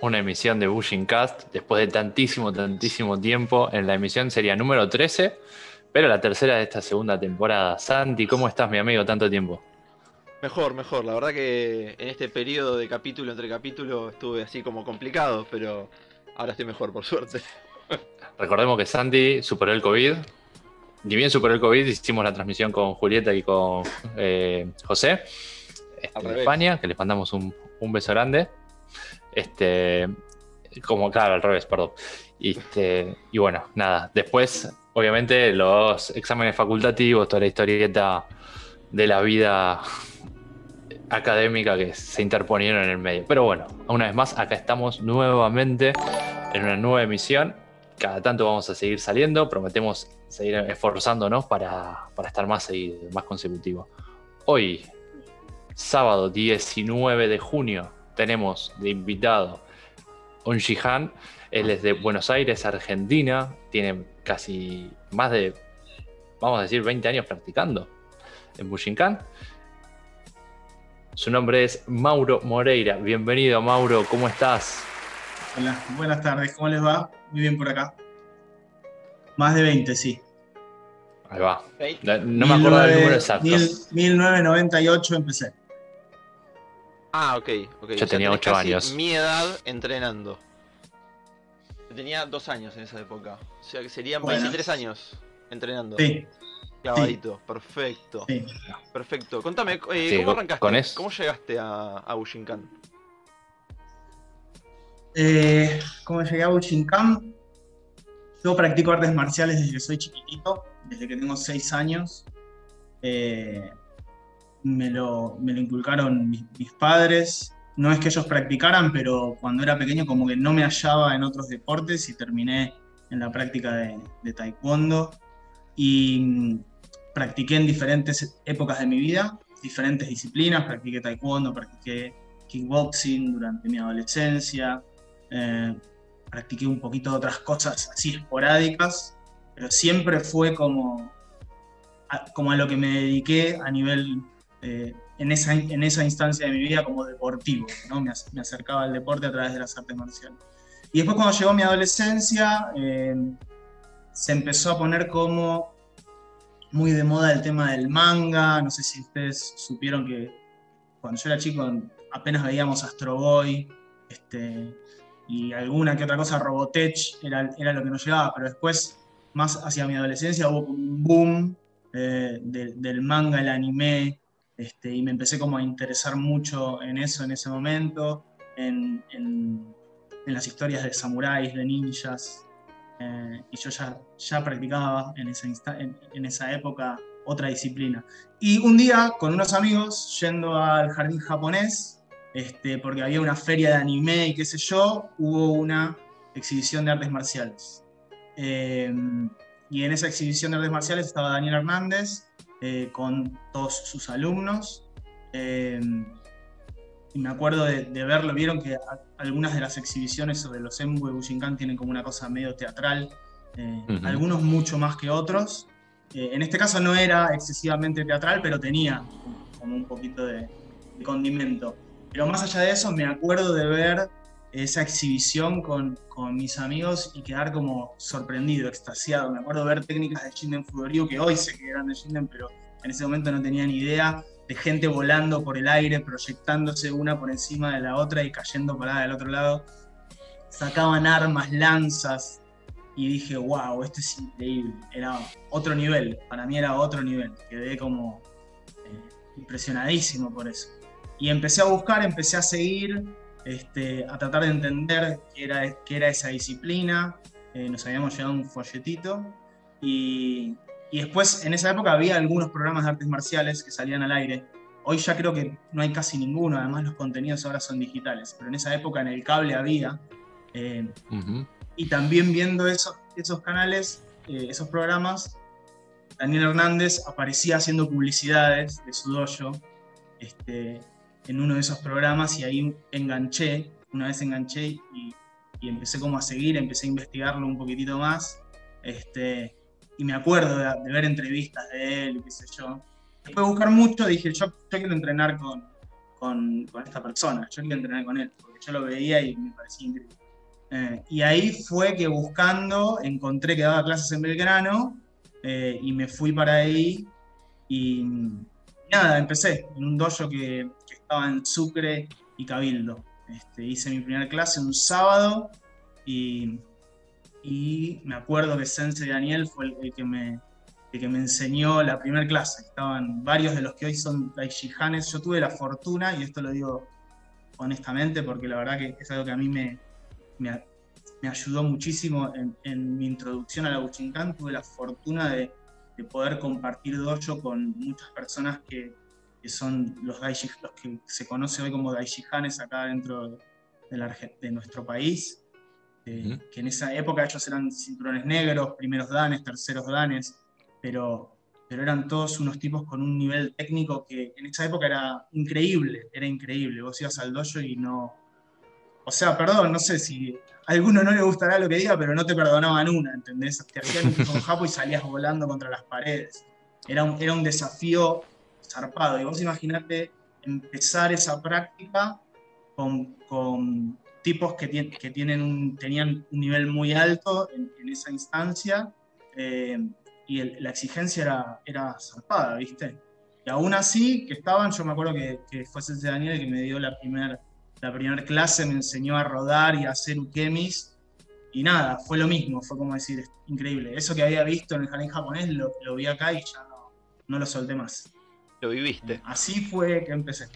una emisión de Bushing Cast después de tantísimo, tantísimo tiempo. En la emisión sería número 13, pero la tercera de esta segunda temporada. Santi, ¿cómo estás, mi amigo? Tanto tiempo. Mejor, mejor. La verdad que en este periodo de capítulo entre capítulo estuve así como complicado, pero ahora estoy mejor, por suerte. Recordemos que Santi superó el COVID. Ni bien superó el COVID, hicimos la transmisión con Julieta y con eh, José este, de España, que les mandamos un, un beso grande. Este, como, claro, al revés, perdón. Este, y bueno, nada. Después, obviamente, los exámenes facultativos, toda la historieta de la vida académica que se interponieron en el medio. Pero bueno, una vez más, acá estamos nuevamente en una nueva emisión. Cada tanto vamos a seguir saliendo, prometemos seguir esforzándonos para, para estar más seguido, más consecutivo. Hoy, sábado 19 de junio, tenemos de invitado un Jihan. Él es de Buenos Aires, Argentina. Tiene casi más de, vamos a decir, 20 años practicando en Bushinkan. Su nombre es Mauro Moreira. Bienvenido, Mauro. ¿Cómo estás? Hola, buenas tardes. ¿Cómo les va? Muy bien por acá. Más de 20, sí. Ahí va. No, me acuerdo del número exacto. 1998 empecé. Ah, ok. okay. Yo tenía 8 años. Mi edad entrenando. Yo tenía 2 años en esa época. O sea que serían 23 años entrenando. Sí. Clavadito, perfecto. Sí. Perfecto. Contame, eh, ¿cómo arrancaste? ¿Cómo llegaste a, a Bushinkan? Eh, ¿Cómo llegué a Bushinkan? Yo practico artes marciales desde que soy chiquitito, desde que tengo 6 años. Eh, me lo, me lo inculcaron mis, padres. No es que ellos practicaran, pero cuando era pequeño como que no me hallaba en otros deportes y terminé en la práctica de, taekwondo. Y mm, practiqué en diferentes épocas de mi vida, diferentes disciplinas. Practiqué taekwondo, practiqué kickboxing durante mi adolescencia. Eh, practiqué un poquito de otras cosas así esporádicas, pero siempre fue como como a lo que me dediqué a nivel eh, en, esa, en esa instancia de mi vida como deportivo, ¿no? me, acercaba al deporte a través de las artes marciales. Y después cuando llegó mi adolescencia, eh, se empezó a poner como muy de moda el tema del manga, no sé si ustedes supieron que cuando yo era chico apenas veíamos Astro Boy, este, y alguna que otra cosa, Robotech, era, era lo que nos llegaba, pero después, más hacia mi adolescencia, hubo un boom eh, del manga, el anime, este, y me empecé como a interesar mucho en eso en ese momento, en, las historias de samuráis, de ninjas, eh, y yo ya, ya practicaba en esa, en, esa época otra disciplina. Y un día, con unos amigos, yendo al jardín japonés, este, porque había una feria de anime y qué sé yo, hubo una exhibición de artes marciales. Eh, y en esa exhibición de artes marciales estaba Daniel Hernández, eh, con todos sus alumnos. Eh, y me acuerdo de, verlo, vieron que algunas de las exhibiciones sobre los Embu de Bushinkan tienen como una cosa medio teatral, eh, algunos mucho más que otros. en este caso no era excesivamente teatral, pero tenía como un poquito de, de condimento. Pero más allá de eso, me acuerdo de ver esa exhibición con, con, mis amigos y quedar como sorprendido, extasiado. Me acuerdo ver técnicas de Shinden Fudoryu que hoy sé que eran de Shinden, pero en ese momento no tenía ni idea de gente volando por el aire, proyectándose una por encima de la otra y cayendo parada del otro lado. Sacaban armas, lanzas, y dije, wow, esto es increíble. Era otro nivel, para mí era otro nivel. Quedé como eh, impresionadísimo por eso. Y empecé a buscar, empecé a seguir, este, a tratar de entender qué era, qué era esa disciplina. Eh, nos habíamos llevado un folletito y, y, después en esa época había algunos programas de artes marciales que salían al aire. Hoy ya creo que no hay casi ninguno, además los contenidos ahora son digitales, pero en esa época en el cable había. Eh, y también viendo esos, esos canales, eh, esos programas, Daniel Hernández aparecía haciendo publicidades de su dojo. Este, en uno de esos programas y ahí enganché, una vez enganché y, empecé como a seguir, empecé a investigarlo un poquitito más. Este, y me acuerdo de, ver entrevistas de él, qué sé yo. Después de buscar mucho, dije, yo, quiero entrenar con, con, esta persona, yo quería entrenar con él, porque yo lo veía y me parecía increíble. Eh, y ahí fue que buscando encontré que daba clases en Belgrano eh, y me fui para ahí y, nada, empecé en un dojo que, en Sucre y Cabildo. Este, hice mi primera clase un sábado y, y me acuerdo que Sensei Daniel fue el, que me, que me enseñó la primera clase. Estaban varios de los que hoy son Daishihanes. Yo tuve la fortuna, y esto lo digo honestamente porque la verdad que es algo que a mí me, me, ayudó muchísimo en, mi introducción a la Buchinkan. Tuve la fortuna de, poder compartir dojo con muchas personas que, son los, los que se conoce hoy como Daishihanes acá dentro de, de nuestro país. Eh, que en esa época ellos eran cinturones negros, primeros danes, terceros danes, pero, pero eran todos unos tipos con un nivel técnico que en esa época era increíble, era increíble. Vos ibas al dojo y no, o sea, perdón, no sé si a alguno no le gustará lo que diga, pero no te perdonaban una, ¿entendés? Te hacían un japo y salías volando contra las paredes. Era un, era un desafío zarpado. Y vos imaginate empezar esa práctica con, tipos que, que tienen un, tenían un nivel muy alto en, esa instancia eh, y la exigencia era, era zarpada, ¿viste? Y aún así, que estaban, yo me acuerdo que, que fue ese Daniel el que me dio la primera la primera clase me enseñó a rodar y a hacer ukemis. Y nada, fue lo mismo, fue como decir, increíble. Eso que había visto en el jardín japonés lo, vi acá y ya no, no lo solté más. Lo viviste. Así fue que empecé.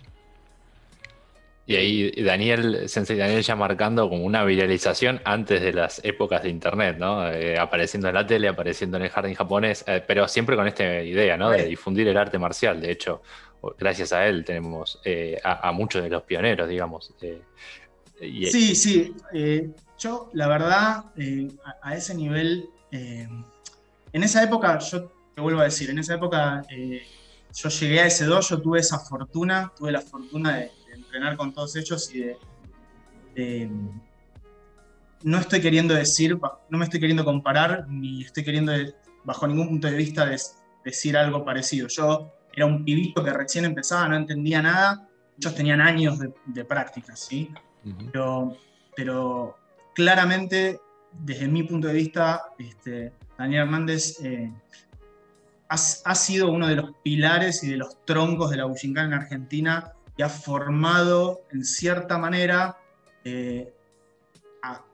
Y ahí Daniel, Sensei Daniel ya marcando como una viralización antes de las épocas de internet, ¿no? Eh, apareciendo en la tele, apareciendo en el jardín japonés, eh, pero siempre con esta idea, ¿no? De difundir el arte marcial. De hecho, gracias a él tenemos eh, a, muchos de los pioneros, digamos. sí, sí. yo, la verdad, a, ese nivel, en esa época, yo te vuelvo a decir, en esa época yo llegué a ese dojo, tuve esa fortuna, tuve la fortuna de entrenar con todos ellos y de, no estoy queriendo decir, no me estoy queriendo comparar, ni estoy queriendo bajo ningún punto de vista decir algo parecido. Yo era un pibito que recién empezaba, no entendía nada, ellos tenían años de, práctica, ¿sí? pero, pero, claramente, desde mi punto de vista, este, Daniel Hernández eh, ha, sido uno de los pilares y de los troncos de la Bushinkan en Argentina y ha formado en cierta manera eh,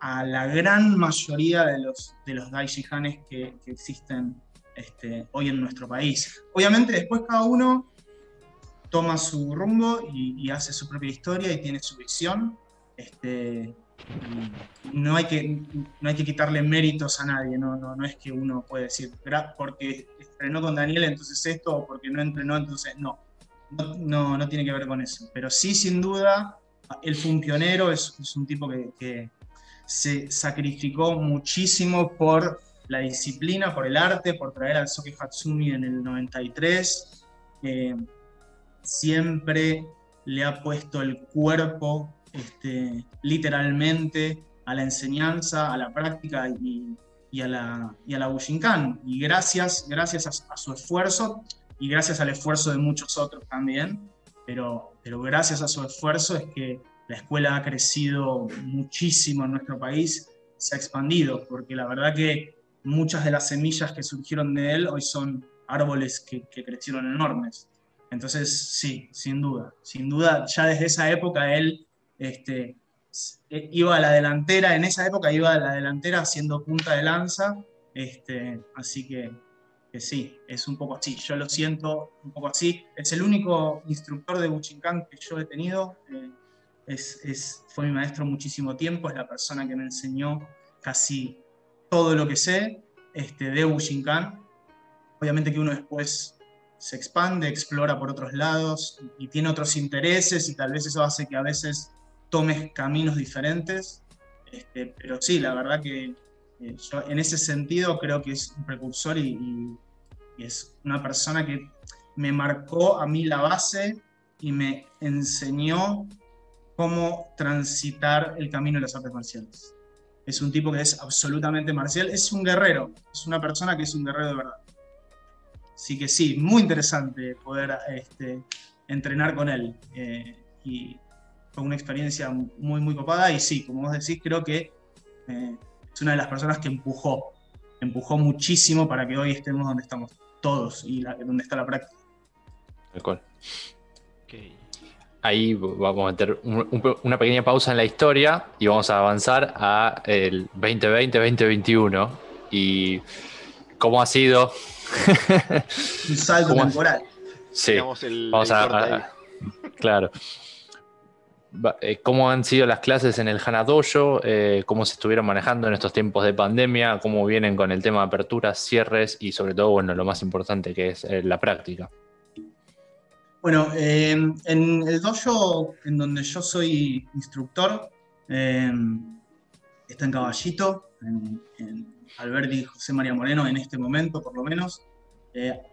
a, la gran mayoría de los, de los Daishihanes que, que existen este, hoy en nuestro país. Obviamente después cada uno toma su rumbo y, hace su propia historia y tiene su visión. Este, no, hay que, no hay que quitarle méritos a nadie, no, no, no es que uno puede decir, porque entrenó con Daniel entonces esto, porque no entrenó entonces no no, no, tiene que ver con eso. Pero sí, sin duda, él fue un pionero, es, un tipo que, se sacrificó muchísimo por la disciplina, por el arte, por traer al Soke Hatsumi en el 93. siempre le ha puesto el cuerpo este, literalmente a la enseñanza, a la práctica y, a, la, y a la Bushinkan. Y gracias, gracias a, su esfuerzo, y gracias al esfuerzo de muchos otros también, pero, pero gracias a su esfuerzo es que la escuela ha crecido muchísimo en nuestro país, se ha expandido, porque la verdad que muchas de las semillas que surgieron de él hoy son árboles que, crecieron enormes. Entonces, sí, sin duda, sin duda, ya desde esa época él este, iba a la delantera, en esa época iba a la delantera haciendo punta de lanza, este, así que sí, es un poco así. Yo lo siento un poco así. Es el único instructor de Buchinkan que yo he tenido. Eh, es, fue mi maestro muchísimo tiempo, es la persona que me enseñó casi todo lo que sé este, de Buchinkan. Obviamente que uno después se expande, explora por otros lados y, tiene otros intereses y tal vez eso hace que a veces tomes caminos diferentes. Este, pero sí, la verdad que eh, en ese sentido creo que es un precursor y, es una persona que me marcó a mí la base y me enseñó cómo transitar el camino de las artes marciales. Es un tipo que es absolutamente marcial, es un guerrero, es una persona que es un guerrero de verdad. Así que sí, muy interesante poder este, entrenar con él. Eh, y fue una experiencia muy, muy copada. Y sí, como vos decís, creo que eh, es una de las personas que empujó, empujó muchísimo para que hoy estemos donde estamos todos y donde está la práctica. Ahí vamos a meter una pequeña pausa en la historia y vamos a avanzar a el 2020-2021 y cómo ha sido un salto temporal. Sí, vamos a, claro. Eh, ¿Cómo han sido las clases en el Hanadoyo? Eh, ¿Cómo se estuvieron manejando en estos tiempos de pandemia? ¿Cómo vienen con el tema de aperturas, cierres y sobre todo, bueno, lo más importante que es eh, la práctica? Bueno, en el dojo en donde yo soy instructor, está en Caballito, en, en Alberti José María Moreno, en este momento por lo menos.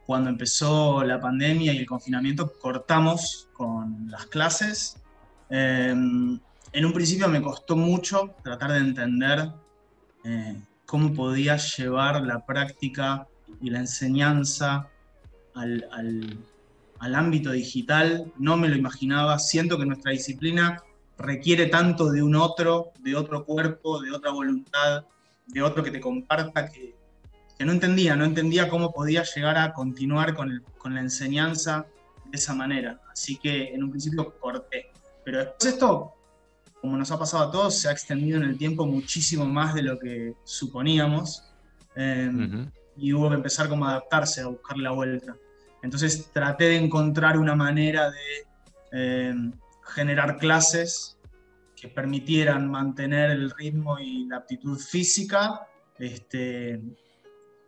cuando empezó la pandemia y el confinamiento, cortamos con las clases Em, en un principio me costó mucho tratar de entender eh, cómo podía llevar la práctica y la enseñanza al, ámbito digital. No me lo imaginaba. Siento que nuestra disciplina requiere tanto de un otro, de otro cuerpo, de otra voluntad, de otro que te comparta, que, no entendía, no entendía cómo podía llegar a continuar con, con la enseñanza de esa manera. Así que en un principio corté. Pero después esto, como nos ha pasado a todos, se ha extendido en el tiempo muchísimo más de lo que suponíamos. Em, y hubo que empezar como a adaptarse, a buscar la vuelta. Entonces traté de encontrar una manera de em, generar clases que permitieran mantener el ritmo y la aptitud física este,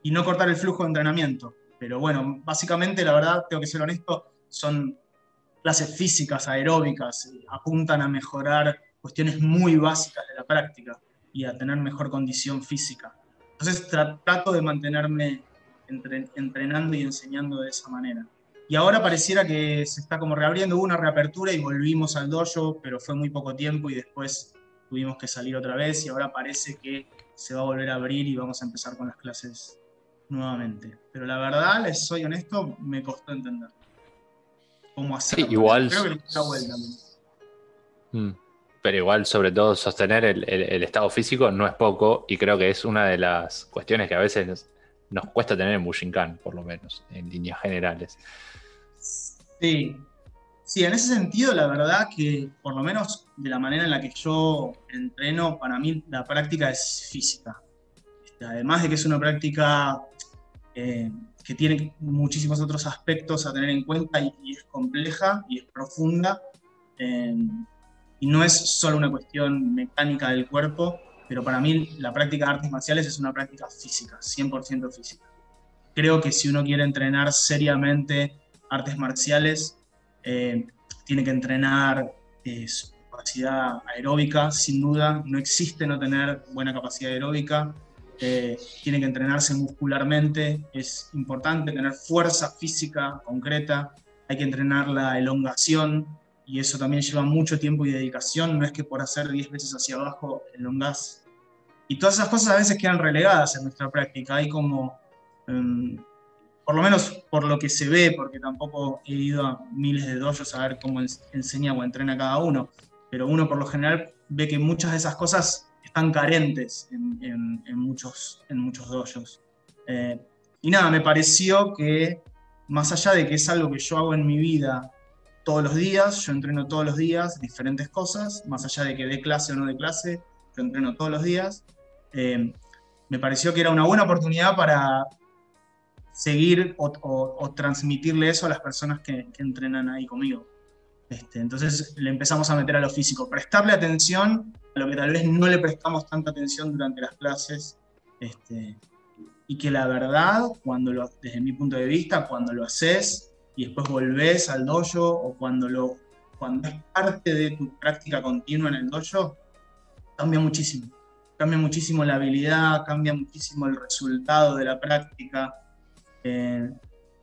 y no cortar el flujo de entrenamiento. Pero bueno, básicamente, la verdad, tengo que ser honesto, son clases físicas, aeróbicas, eh, apuntan a mejorar cuestiones muy básicas de la práctica y a tener mejor condición física. Entonces trato de mantenerme entrenando y enseñando de esa manera. Y ahora pareciera que se está como reabriendo, hubo una reapertura y volvimos al dojo, pero fue muy poco tiempo y después tuvimos que salir otra vez y ahora parece que se va a volver a abrir y vamos a empezar con las clases nuevamente. Pero la verdad, les soy honesto, me costó entender cómo Sí, igual. Mm. Pero igual, sobre todo, sostener el, estado físico no es poco y creo que es una de las cuestiones que a veces nos cuesta tener en Bushinkan, por lo menos, en líneas generales. Sí, sí, en ese sentido, la verdad que, por lo menos de la manera en la que yo entreno, para mí la práctica es física. Este, además de que es una práctica eh, que tiene muchísimos otros aspectos a tener en cuenta y, es compleja y es profunda. Eh, y no es solo una cuestión mecánica del cuerpo, pero para mí la práctica de artes marciales es una práctica física, 100% física. Creo que si uno quiere entrenar seriamente artes marciales, eh, tiene que entrenar eh, su capacidad aeróbica, sin duda. No existe no tener buena capacidad aeróbica. Eh, tiene que entrenarse muscularmente, es importante tener fuerza física concreta, hay que entrenar la elongación y eso también lleva mucho tiempo y dedicación, no es que por hacer 10 veces hacia abajo elongás. Y todas esas cosas a veces quedan relegadas en nuestra práctica, hay como, em, por lo menos por lo que se ve, porque tampoco he ido a miles de dojos a ver cómo enseña o entrena cada uno, pero uno por lo general ve que muchas de esas cosas están carentes en, muchos, en. Eh, y nada, me pareció que más allá de que es algo que yo hago en mi vida todos los días, yo entreno todos los días diferentes cosas, más allá de que dé clase o no de clase, yo entreno todos los días, eh, me pareció que era una buena oportunidad para seguir o, transmitirle eso a las personas que, entrenan ahí conmigo. Este, entonces le empezamos a meter a lo físico, prestarle atención lo que tal vez no le prestamos tanta atención durante las clases. Este, y que la verdad, cuando lo, desde mi punto de vista, cuando lo haces y después volvés al dojo o cuando, lo, cuando es parte de tu práctica continua en el dojo, cambia muchísimo. Cambia muchísimo la habilidad, cambia muchísimo el resultado de la práctica. Eh,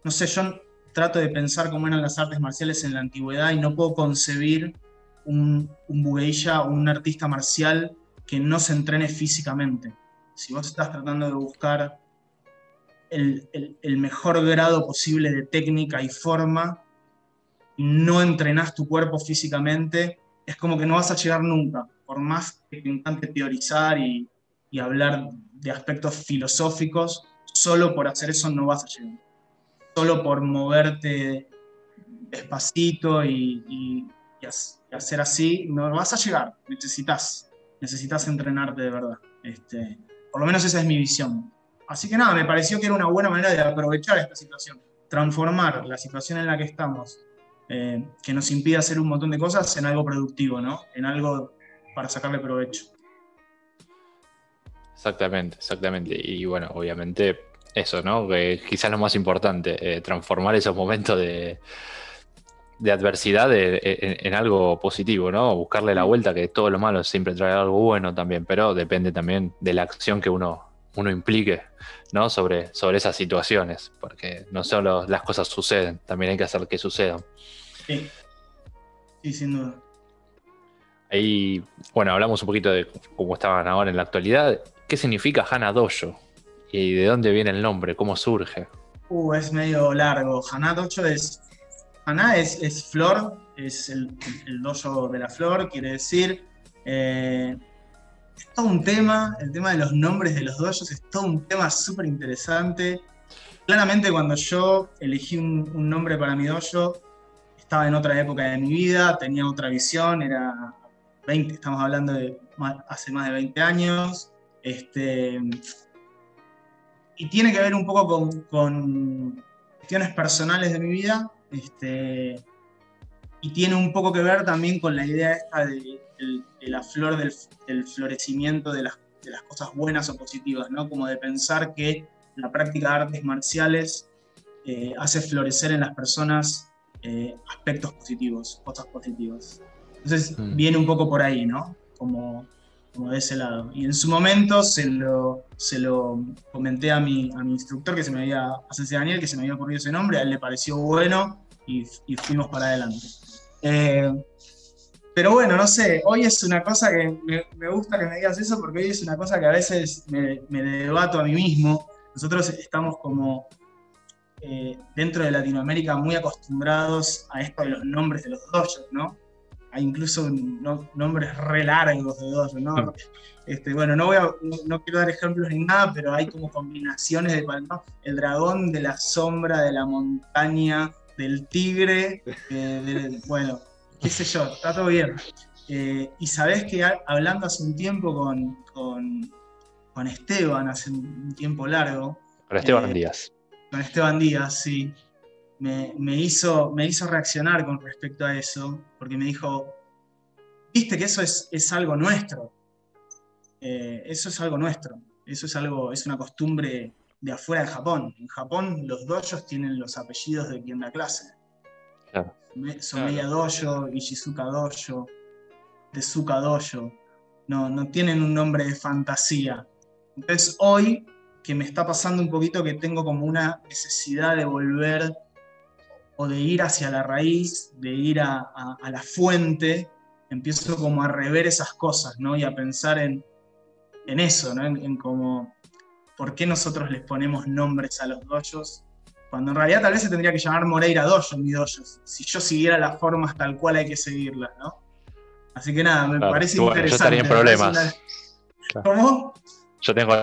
no sé, yo trato de pensar cómo eran las artes marciales en la antigüedad y no puedo concebir un, un o un artista marcial que no se entrene físicamente. Si vos estás tratando de buscar el, mejor grado posible de técnica y forma, no entrenás tu cuerpo físicamente, es como que no vas a llegar nunca, por más que te encante teorizar y, hablar de aspectos filosóficos, solo por hacer eso no vas a llegar. Solo por moverte despacito y, hacer así, no vas a llegar. Necesitas, necesitas entrenarte de verdad. Este, por lo menos esa es mi visión. Así que nada, me pareció que era una buena manera de aprovechar esta situación, transformar la situación en la que estamos, eh, que nos impide hacer un montón de cosas, en algo productivo, ¿no? En algo para sacarle provecho. Exactamente, exactamente. Y bueno, obviamente eso, ¿no? Que quizás lo más importante, eh, transformar esos momentos de, adversidad en, algo positivo, ¿no? Buscarle la vuelta, que todo lo malo siempre trae algo bueno también, pero depende también de la acción que uno, uno implique, ¿no? Sobre, sobre esas situaciones, porque no solo las cosas suceden, también hay que hacer que sucedan. Sí, sí sin duda. Ahí, bueno, hablamos un poquito de cómo estaban ahora en la actualidad. ¿Qué significa Hana Dojo? ¿Y de dónde viene el nombre? ¿Cómo surge? Uh, es medio largo. Hana Dojo es. Hana es, flor, es el, el, dojo de la flor, quiere decir. Eh, es todo un tema, el tema de los nombres de los dojos es todo un tema súper interesante. Claramente, cuando yo elegí un, un nombre para mi dojo, estaba en otra época de mi vida, tenía otra visión, era 20, estamos hablando de hace más de 20 años. Este, y tiene que ver un poco con, cuestiones personales de mi vida. Este, y tiene un poco que ver también con la idea esta de, la flor del, florecimiento de las, cosas buenas o positivas, ¿no? Como de pensar que la práctica de artes marciales eh, hace florecer en las personas eh, aspectos positivos, cosas positivas. Entonces mm. viene un poco por ahí, ¿no? Como, como de ese lado. Y en su momento se lo, se lo comenté a mi, a mi instructor, que se me había, a Daniel, que se me había ocurrido ese nombre, a él le pareció bueno y, fuimos para adelante. Eh, pero bueno, no sé, hoy es una cosa que me, gusta que me digas eso porque hoy es una cosa que a veces me, debato a mí mismo. Nosotros estamos como eh, dentro de Latinoamérica muy acostumbrados a esto de los nombres de los dojos, ¿no? hay incluso nombres re largos de dos, ¿no? Este, bueno, no, voy a, no, quiero dar ejemplos ni nada, pero hay como combinaciones de el dragón de la sombra, de la montaña, del tigre, eh, bueno, qué sé yo, está todo bien. Eh, y sabés que hablando hace un tiempo con, con, Esteban, hace un tiempo largo. Con Esteban eh, Díaz. Con Esteban Díaz, sí me, hizo, me hizo reaccionar con respecto a eso, porque me dijo, viste que eso es, es algo nuestro, eso es algo nuestro, eso es algo, es una costumbre de afuera de Japón. En Japón los dojos tienen los apellidos de quien da clase. Claro. Someya Dojo, Ishizuka Dojo, Tezuka Dojo. No, no tienen un nombre de fantasía. Entonces hoy que me está pasando un poquito que tengo como una necesidad de volver o de ir hacia la raíz, de ir a, la fuente, empiezo como a rever esas cosas, ¿no? Y a pensar en, eso, ¿no? En, cómo, ¿por qué nosotros les ponemos nombres a los dojos? Cuando en realidad tal vez se tendría que llamar Moreira Dojo, mi dojo, si yo siguiera las formas tal cual hay que seguirlas, ¿no? Así que nada, me parece interesante. Yo estaría en problemas. ¿Cómo? Yo tengo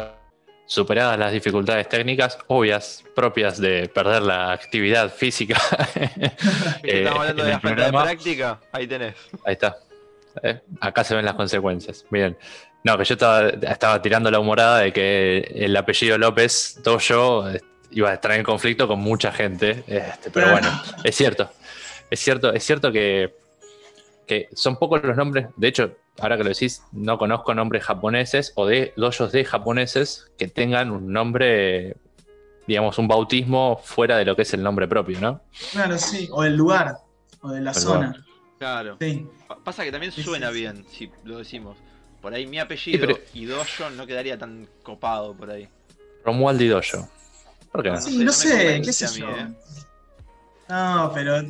superadas las dificultades técnicas obvias propias de perder la actividad física. Estamos eh, hablando de la falta de práctica, ahí tenés. Ahí está. Eh, acá se ven las consecuencias. Bien. No, que yo estaba, tirando la humorada de que el apellido López eh, iba a estar en conflicto con mucha gente. Este, pero bueno, es cierto. Es cierto, es cierto que, que son pocos los nombres. De hecho, ahora que lo decís, no conozco nombres japoneses o de dojos de japoneses que tengan un nombre, digamos, un bautismo fuera de lo que es el nombre propio, ¿no? Claro, sí, o el lugar, o de la zona. Claro. Pasa que también suena bien, si lo decimos. Por ahí mi apellido y dojo no quedaría tan copado por ahí. Romualdi Dojo. ¿Por qué no? Sí, no, sé, qué sé yo. ¿eh? No, pero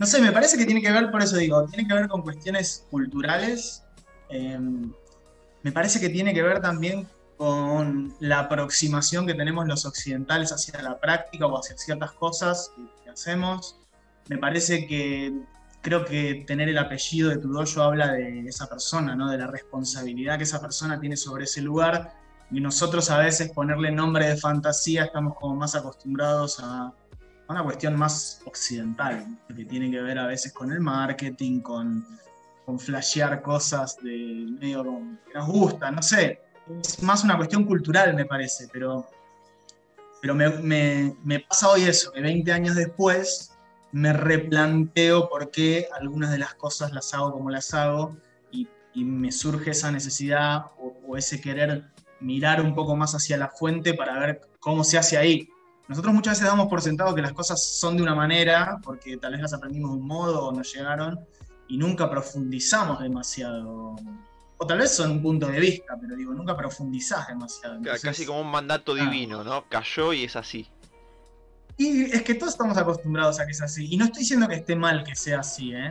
no sé, me parece que tiene que ver, por eso digo, tiene que ver con cuestiones culturales. Em, me parece que tiene que ver también con la aproximación que tenemos los occidentales hacia la práctica o hacia ciertas cosas que, hacemos. me parece que creo que tener el apellido de tu dojo habla de esa persona, ¿no? De la responsabilidad que esa persona tiene sobre ese lugar. Y nosotros a veces ponerle nombre de fantasía estamos como más acostumbrados a, una cuestión más occidental, que tiene que ver a veces con el marketing, con, con flashear cosas de medio que nos gusta, no sé. Es más una cuestión cultural, me parece, pero, pero me, me pasa hoy eso, que 20 años después me replanteo por qué algunas de las cosas las hago como las hago y, me surge esa necesidad o, ese querer mirar un poco más hacia la fuente para ver cómo se hace ahí. Nosotros muchas veces damos por sentado que las cosas son de una manera, porque tal vez las aprendimos de un modo o nos llegaron, y nunca profundizamos demasiado. O tal vez son un punto de vista, pero digo, nunca profundizás demasiado. Casi como un mandato divino, ¿no? Cayó y es así. Y es que todos estamos acostumbrados a que es así. Y no estoy diciendo que esté mal que sea así, ¿eh?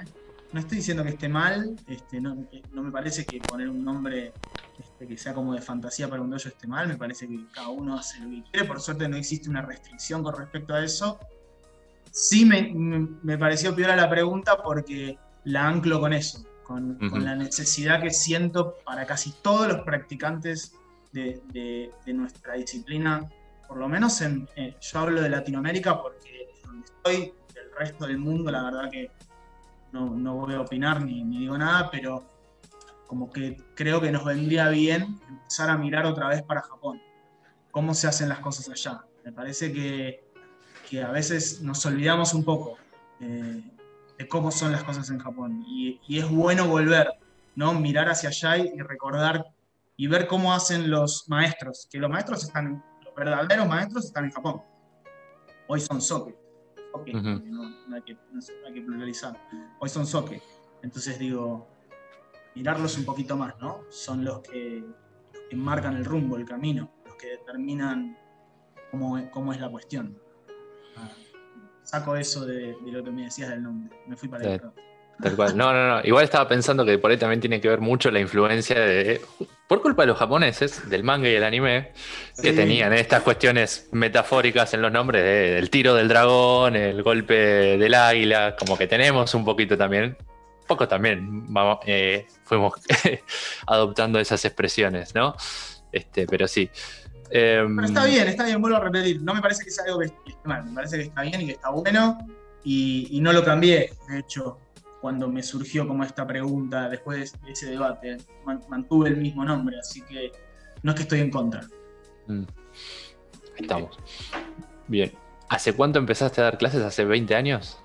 No estoy diciendo que esté mal. Este, no, me parece que poner un nombre este, que sea como de fantasía para un dojo esté mal. Me parece que cada uno hace lo que quiere. Por suerte no existe una restricción con respecto a eso. Sí me, me, pareció peor a la pregunta porque la anclo con eso, con, la necesidad que siento para casi todos los practicantes de, de nuestra disciplina por lo menos en, eh, yo hablo de Latinoamérica porque es donde estoy, del resto del mundo la verdad que no, no voy a opinar ni, ni, digo nada, pero como que creo que nos vendría bien empezar a mirar otra vez para Japón, cómo se hacen las cosas allá. Me parece que, que a veces nos olvidamos un poco eh, de cómo son las cosas en Japón y, y, es bueno volver, ¿no? mirar hacia allá y recordar y ver cómo hacen los maestros, que los maestros están verdaderos maestros están en Japón. Hoy son soke. no, hay que, pluralizar. Hoy son soke. Entonces digo, mirarlos un poquito más, ¿no? Son los que, marcan el rumbo, el camino, los que determinan cómo, cómo es la cuestión. Ah, saco eso de, lo que me decías del nombre. Me fui para el Tal cual. No, no, no. Igual estaba pensando que por ahí también tiene que ver mucho la influencia de. Por culpa de los japoneses, del manga y el anime, que tenían estas cuestiones metafóricas en los nombres del tiro del dragón, el golpe del águila, como que tenemos un poquito también. Poco también eh, fuimos adoptando esas expresiones, ¿no? Este, pero sí. Em, pero está bien, está bien, vuelvo a repetir. No me parece que sea algo que esté mal, me parece que está bien y que está bueno. y no lo cambié, de hecho cuando me surgió como esta pregunta después de ese debate. mantuve el mismo nombre, así que no es que estoy en contra. Mm. Estamos. Bien. ¿Hace cuánto empezaste a dar clases? ¿Hace 20 años?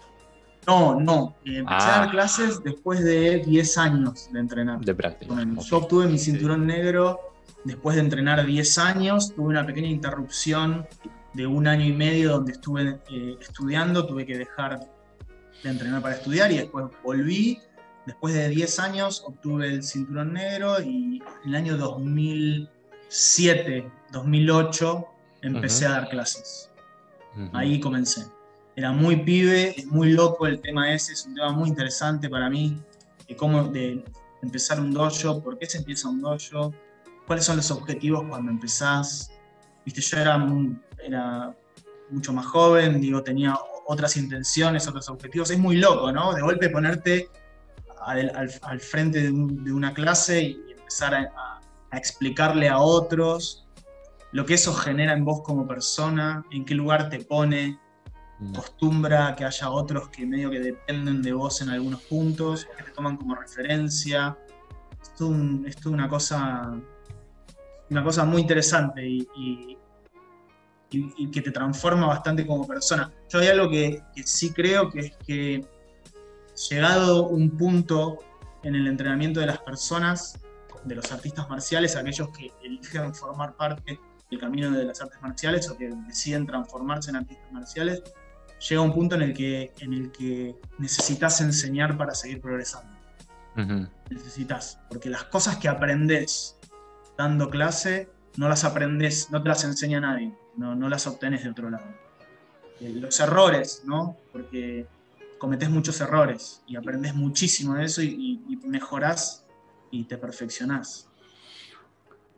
No, no. Eh, empecé a dar ah. clases después de 10 años de entrenar. De práctica. Yo obtuve mi cinturón negro después de entrenar 10 años. Tuve una pequeña interrupción de un año y medio donde estuve eh, estudiando. Tuve que dejar de entrenar para estudiar y después volví. Después de 10 años obtuve el cinturón negro y en el año 2007, 2008 empecé a dar clases. Ahí comencé. Era muy pibe, es muy loco el tema ese, es un tema muy interesante para mí, de cómo de empezar un dojo, por qué se empieza un dojo, cuáles son los objetivos cuando empezás. Viste, yo era, era mucho más joven, digo, tenía otras intenciones, otros objetivos. Es muy loco, ¿no? De golpe ponerte al, frente de, una clase y empezar a, explicarle a otros lo que eso genera en vos como persona, en qué lugar te pone, mm. acostumbra que haya otros que medio que dependen de vos en algunos puntos, que te toman como referencia. Es, es una cosa una cosa muy interesante y, y, que te transforma bastante como persona. Yo hay algo que, sí creo que es que llegado un punto en el entrenamiento de las personas, de los artistas marciales, aquellos que eligen formar parte del camino de las artes marciales o que deciden transformarse en artistas marciales, llega un punto en el que, en el que necesitas enseñar para seguir progresando. Necesitas, porque las cosas que aprendes dando clase, no las aprendes, no te las enseña nadie no, las obtenés de otro lado. Eh, los errores, ¿no? Porque cometés muchos errores y aprendes muchísimo de eso y, mejorás y te perfeccionás.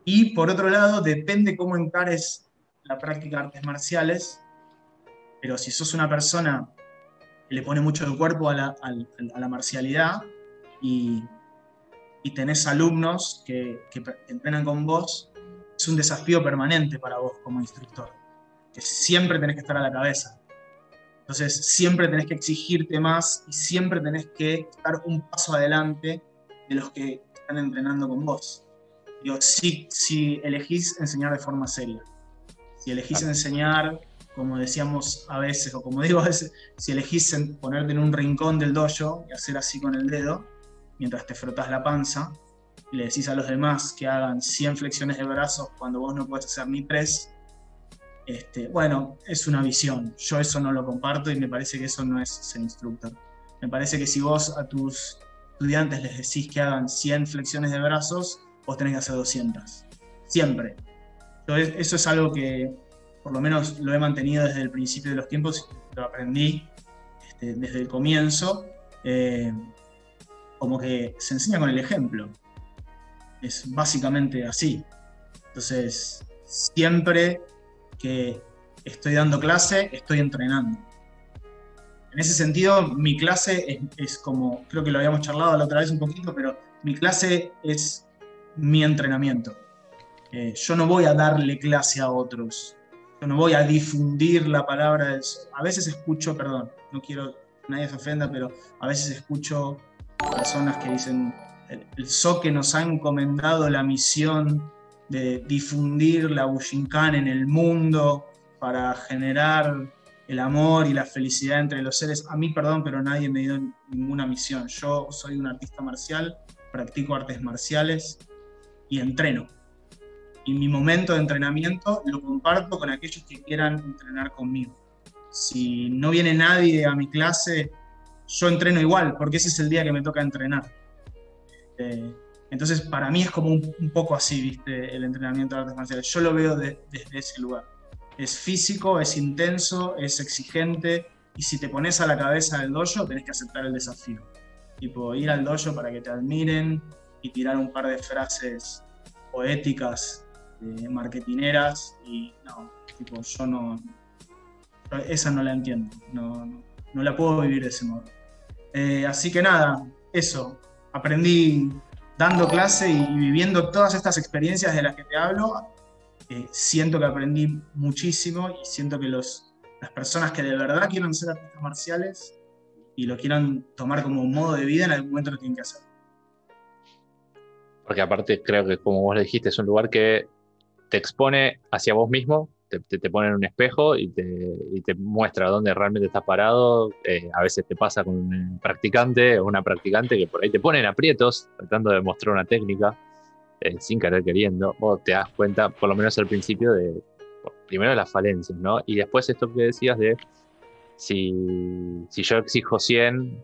Y por otro lado, depende cómo encares la práctica de artes marciales, pero si sos una persona le pone mucho el cuerpo a la, marcialidad y, y, tenés alumnos que, que entrenan con vos, es un desafío permanente para vos como instructor, que siempre tenés que estar a la cabeza. Entonces, siempre tenés que exigirte más y siempre tenés que estar un paso adelante de los que están entrenando con vos. Digo, si, si elegís enseñar de forma seria, si elegís enseñar como decíamos a veces, o como digo a veces, si elegís ponerte en un rincón del dojo y hacer así con el dedo, mientras te frotas la panza, le decís a los demás que hagan 100 flexiones de brazos cuando vos no puedes hacer ni 3, este, bueno, es una visión. Yo eso no lo comparto y me parece que eso no es ser instructor. Me parece que si vos a tus estudiantes les decís que hagan 100 flexiones de brazos, vos tenés que hacer 200. Siempre. Entonces, eso es algo que por lo menos lo he mantenido desde el principio de los tiempos, lo aprendí este, desde el comienzo, eh, como que se enseña con el ejemplo. Es básicamente así. Entonces, siempre que estoy dando clase, estoy entrenando. En ese sentido, mi clase es, como, creo que lo habíamos charlado la otra vez un poquito, pero mi clase es mi entrenamiento. Eh, yo no voy a darle clase a otros, yo no voy a difundir la palabra. A veces escucho, perdón, no quiero que nadie se ofenda, pero a veces escucho personas que dicen, el, que nos ha encomendado la misión de difundir la Bushinkan en el mundo para generar el amor y la felicidad entre los seres. A mí, perdón, pero nadie me dio ninguna misión. Yo soy un artista marcial, practico artes marciales y entreno y mi momento de entrenamiento lo comparto con aquellos que quieran entrenar conmigo. Si no viene nadie a mi clase, yo entreno igual, porque ese es el día que me toca entrenar. Eh, entonces, para mí es como un, poco así, ¿viste? El entrenamiento de artes marciales. Yo lo veo desde ese lugar. Es físico, es intenso, es exigente, y si te pones a la cabeza del dojo, tenés que aceptar el desafío. Tipo, ir al dojo para que te admiren y tirar un par de frases poéticas de marketineras y no, tipo, yo no, esa no la entiendo, no, no, la puedo vivir de ese modo. Eh, así que nada, eso, aprendí dando clase y, viviendo todas estas experiencias de las que te hablo, eh, siento que aprendí muchísimo y siento que los, las personas que de verdad quieran ser artistas marciales y lo quieran tomar como un modo de vida, en algún momento lo tienen que hacer. Porque aparte creo que como vos dijiste, es un lugar que te expone hacia vos mismo, te, te, pone en un espejo y te, y te, muestra dónde realmente estás parado. Eh, a veces te pasa con un practicante o una practicante que por ahí te ponen aprietos tratando de mostrar una técnica eh, sin querer queriendo, o te das cuenta, por lo menos al principio, de primero las falencias, ¿no? Y después esto que decías de si, si yo exijo 100,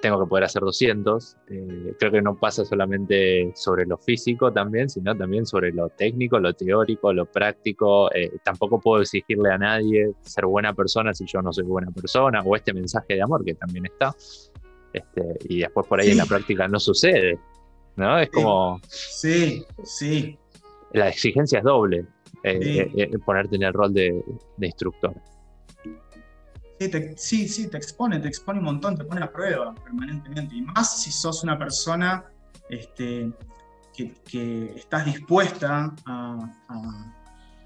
tengo que poder hacer 200. Eh, creo que no pasa solamente sobre lo físico también, sino también sobre lo técnico, lo teórico, lo práctico. Eh, tampoco puedo exigirle a nadie ser buena persona si yo no soy buena persona, o este mensaje de amor que también está. Este, y después por ahí en la práctica no sucede. ¿no? Es como... Sí, sí. La exigencia es doble, eh, ponerte en el rol de, de instructor. Sí, sí, te expone, te expone un montón, te pone a prueba permanentemente. Y más si sos una persona este, que, estás dispuesta a,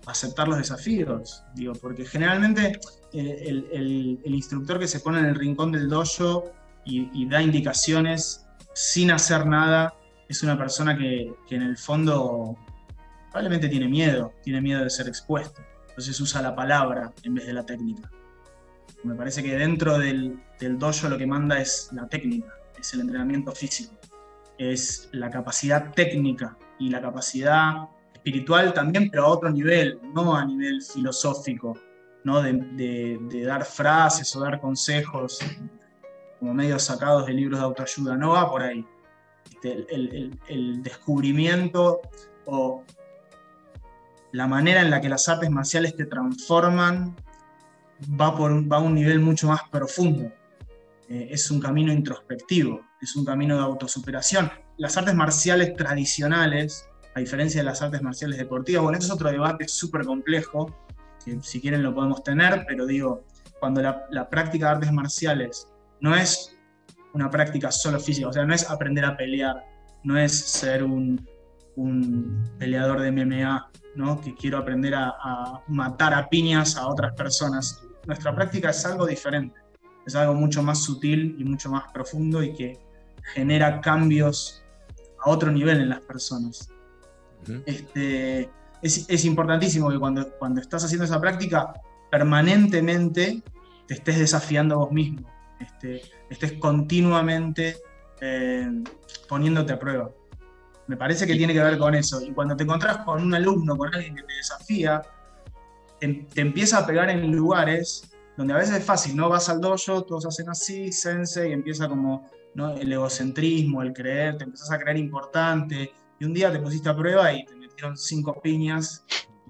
aceptar los desafíos. Digo, porque generalmente eh, el, instructor que se pone en el rincón del dojo y, da indicaciones sin hacer nada es una persona que, que en el fondo probablemente tiene miedo, tiene miedo de ser expuesto. Entonces usa la palabra en vez de la técnica. Me parece que dentro del, del dojo lo que manda es la técnica, es el entrenamiento físico, es la capacidad técnica y la capacidad espiritual también, pero a otro nivel, no a nivel filosófico, ¿no? de, dar frases o dar consejos como medios sacados de libros de autoayuda, no va por ahí. Este, el, el descubrimiento o la manera en la que las artes marciales te transforman va, por, va a un nivel mucho más profundo. Eh, es un camino introspectivo, es un camino de autosuperación. Las artes marciales tradicionales, a diferencia de las artes marciales deportivas, bueno, esto es otro debate súper complejo, que si quieren lo podemos tener, pero digo, cuando la, la práctica de artes marciales no es una práctica solo física, o sea, no es aprender a pelear, no es ser un, un peleador de MMA, ¿no? que quiero aprender a, a, matar a piñas a otras personas. Nuestra práctica es algo diferente, es algo mucho más sutil y mucho más profundo y que genera cambios a otro nivel en las personas. Uh -huh. este, es, es, importantísimo que cuando, cuando estás haciendo esa práctica, permanentemente te estés desafiando a vos mismo, este, estés continuamente eh, poniéndote a prueba. Me parece que tiene que ver con eso. Y cuando te encontrás con un alumno, con alguien que te desafía, te, te, empieza a pegar en lugares donde a veces es fácil, ¿no? Vas al dojo, todos hacen así, sense, y empieza como ¿no? el egocentrismo, el creer, te empezás a creer importante, y un día te pusiste a prueba y te metieron cinco piñas,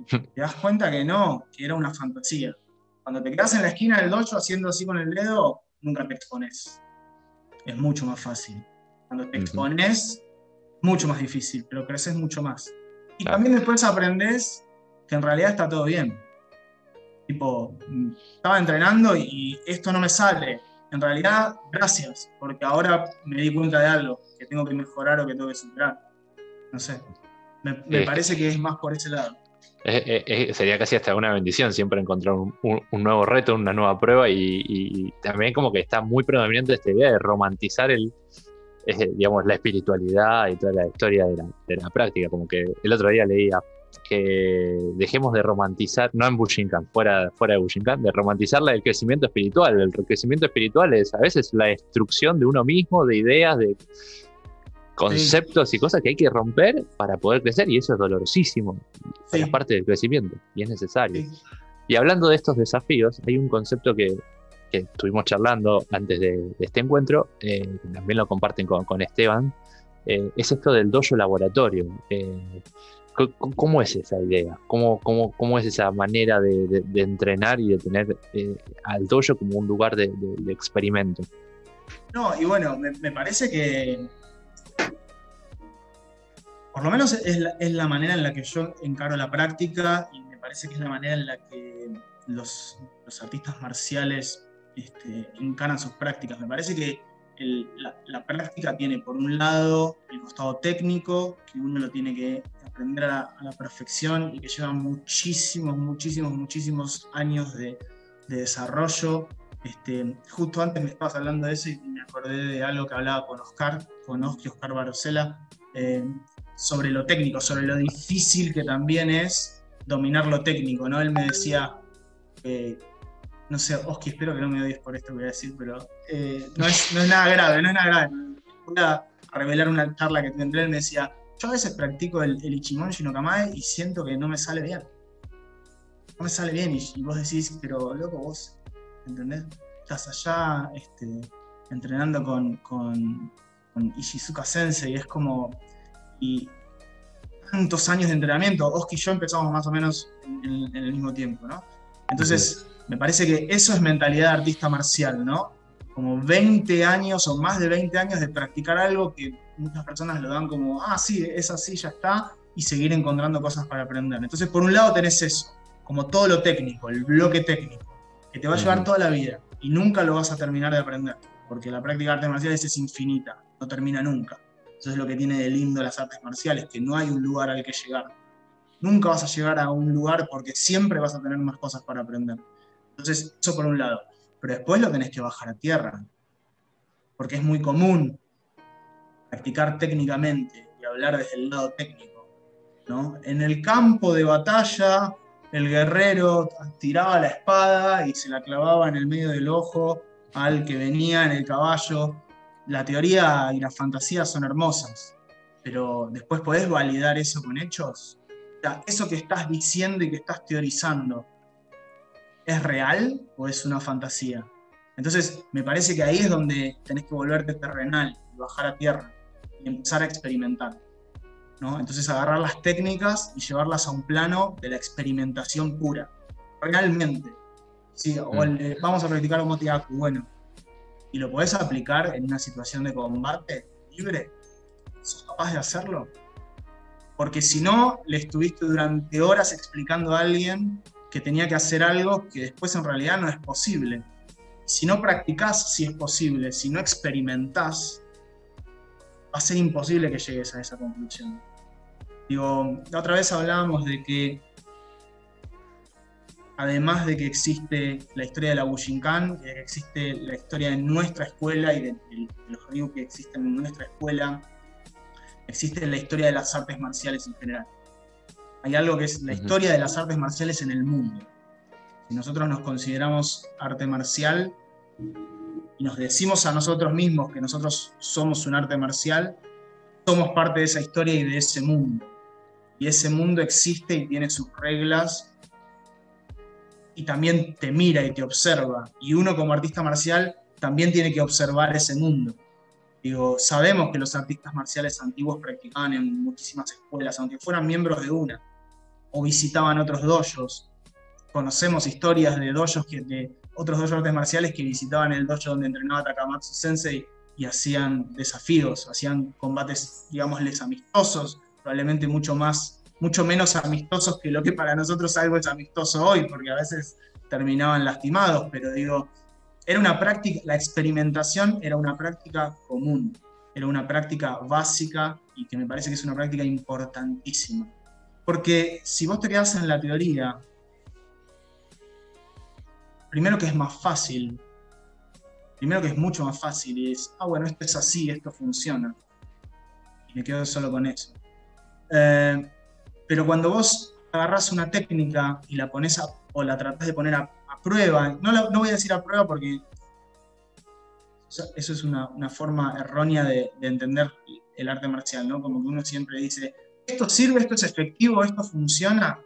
y te das cuenta que no, que era una fantasía. Cuando te quedas en la esquina del dojo haciendo así con el dedo, nunca te expones. Es mucho más fácil. Cuando te expones, mucho más difícil, pero creces mucho más. Y claro. también después aprendes que en realidad está todo bien. Tipo, estaba entrenando y esto no me sale. En realidad, gracias, porque ahora me di cuenta de algo que tengo que mejorar o que tengo que superar. No sé. Me, me parece que es más por ese lado. Eh, eh, sería casi hasta una bendición siempre encontrar un, un, un nuevo reto, una nueva prueba y, y, también como que está muy predominante esta idea de romantizar el, eh, digamos, la espiritualidad y toda la historia de la, de la, práctica. Como que el otro día leía que dejemos de romantizar, no en Bushinkan, fuera, fuera de Bushinkan, de romantizar el crecimiento espiritual. El crecimiento espiritual es a veces la destrucción de uno mismo, de ideas, de conceptos sí. y cosas que hay que romper para poder crecer y eso es dolorosísimo. Sí. Es parte del crecimiento y es necesario. Sí. Y hablando de estos desafíos, hay un concepto que, que estuvimos charlando antes de, de este encuentro, eh, también lo comparten con, con Esteban, eh, es esto del dojo laboratorio. Eh, ¿Cómo es esa idea? ¿Cómo, es esa manera de, entrenar y de tener eh, al dojo como un lugar de, experimento? No, y bueno, me, parece que por lo menos es la, manera en la que yo encaro la práctica y me parece que es la manera en la que los, artistas marciales este, encaran sus prácticas. Me parece que la, práctica tiene por un lado el costado técnico, que uno lo tiene que aprender a la, perfección y que lleva muchísimos, muchísimos, muchísimos años de, de desarrollo. Este, justo antes me estabas hablando de eso y me acordé de algo que hablaba con Oscar, con Oscar Barosela, eh, sobre lo técnico, sobre lo difícil que también es dominar lo técnico, ¿no? Él me decía, eh, no sé, Oski, espero que no me odies por esto que voy a decir, pero eh, no, es, no, es, nada grave, no es nada grave. Voy a revelar una charla que tendré, él me decía, yo a veces practico el, el Ichimon Shinokamae y siento que no me sale bien. No me sale bien y, y vos decís, pero loco, vos, ¿entendés? Estás allá este, entrenando con, con, con Ishizuka Sensei y es como, y tantos años de entrenamiento, Oski y yo empezamos más o menos en, en el mismo tiempo, ¿no? Entonces, me parece que eso es mentalidad de artista marcial, ¿no? Como 20 años o más de 20 años de practicar algo que muchas personas lo dan como, ah, sí, es así, ya está, y seguir encontrando cosas para aprender. Entonces, por un lado tenés eso, como todo lo técnico, el bloque técnico, que te va a llevar toda la vida y nunca lo vas a terminar de aprender, porque la práctica de artes marciales es infinita, no termina nunca. Eso es lo que tiene de lindo las artes marciales, que no hay un lugar al que llegar. Nunca vas a llegar a un lugar porque siempre vas a tener más cosas para aprender. Entonces, eso por un lado. Pero después lo tenés que bajar a tierra. Porque es muy común practicar técnicamente y hablar desde el lado técnico. ¿no? En el campo de batalla, el guerrero tiraba la espada y se la clavaba en el medio del ojo al que venía en el caballo la teoría y la fantasía son hermosas, pero después podés validar eso con hechos. O eso que estás diciendo y que estás teorizando, ¿es real o es una fantasía? Entonces, me parece que ahí es donde tenés que volverte terrenal y bajar a tierra y empezar a experimentar. ¿no? Entonces, agarrar las técnicas y llevarlas a un plano de la experimentación pura. Realmente. Sí, o el, vamos a practicar un motivaku. Bueno, y lo podés aplicar en una situación de combate libre, ¿sos capaz de hacerlo? Porque si no, le estuviste durante horas explicando a alguien que tenía que hacer algo que después en realidad no es posible. Si no practicás si es posible, si no experimentás, va a ser imposible que llegues a esa conclusión. Digo, la otra vez hablábamos de que además de que existe la historia de la Bushinkan, de que existe la historia de nuestra escuela y de, los ríos que existen en nuestra escuela, existe la historia de las artes marciales en general. Hay algo que es la historia de las artes marciales en el mundo. Si nosotros nos consideramos arte marcial y nos decimos a nosotros mismos que nosotros somos un arte marcial, somos parte de esa historia y de ese mundo. Y ese mundo existe y tiene sus reglas y también te mira y te observa. Y uno como artista marcial también tiene que observar ese mundo. Digo, sabemos que los artistas marciales antiguos practicaban en muchísimas escuelas, aunque fueran miembros de una, o visitaban otros dojos. Conocemos historias de dojos que, de otros dojos artes marciales que visitaban el dojo donde entrenaba Takamatsu Sensei y hacían desafíos, hacían combates, digámosles, amistosos, probablemente mucho más mucho menos amistosos que lo que para nosotros algo es amistoso hoy, porque a veces terminaban lastimados, pero digo, era una práctica, la experimentación era una práctica común, era una práctica básica y que me parece que es una práctica importantísima. Porque si vos te quedás en la teoría, primero que es más fácil, primero que es mucho más fácil y es, ah, bueno, esto es así, esto funciona. Y me quedo solo con eso. Eh, pero cuando vos agarrás una técnica y la pones o la tratás de poner a, prueba, no, no, voy a decir a prueba porque eso es una, forma errónea de, entender el arte marcial, ¿no? Como que uno siempre dice, esto sirve, esto es efectivo, esto funciona.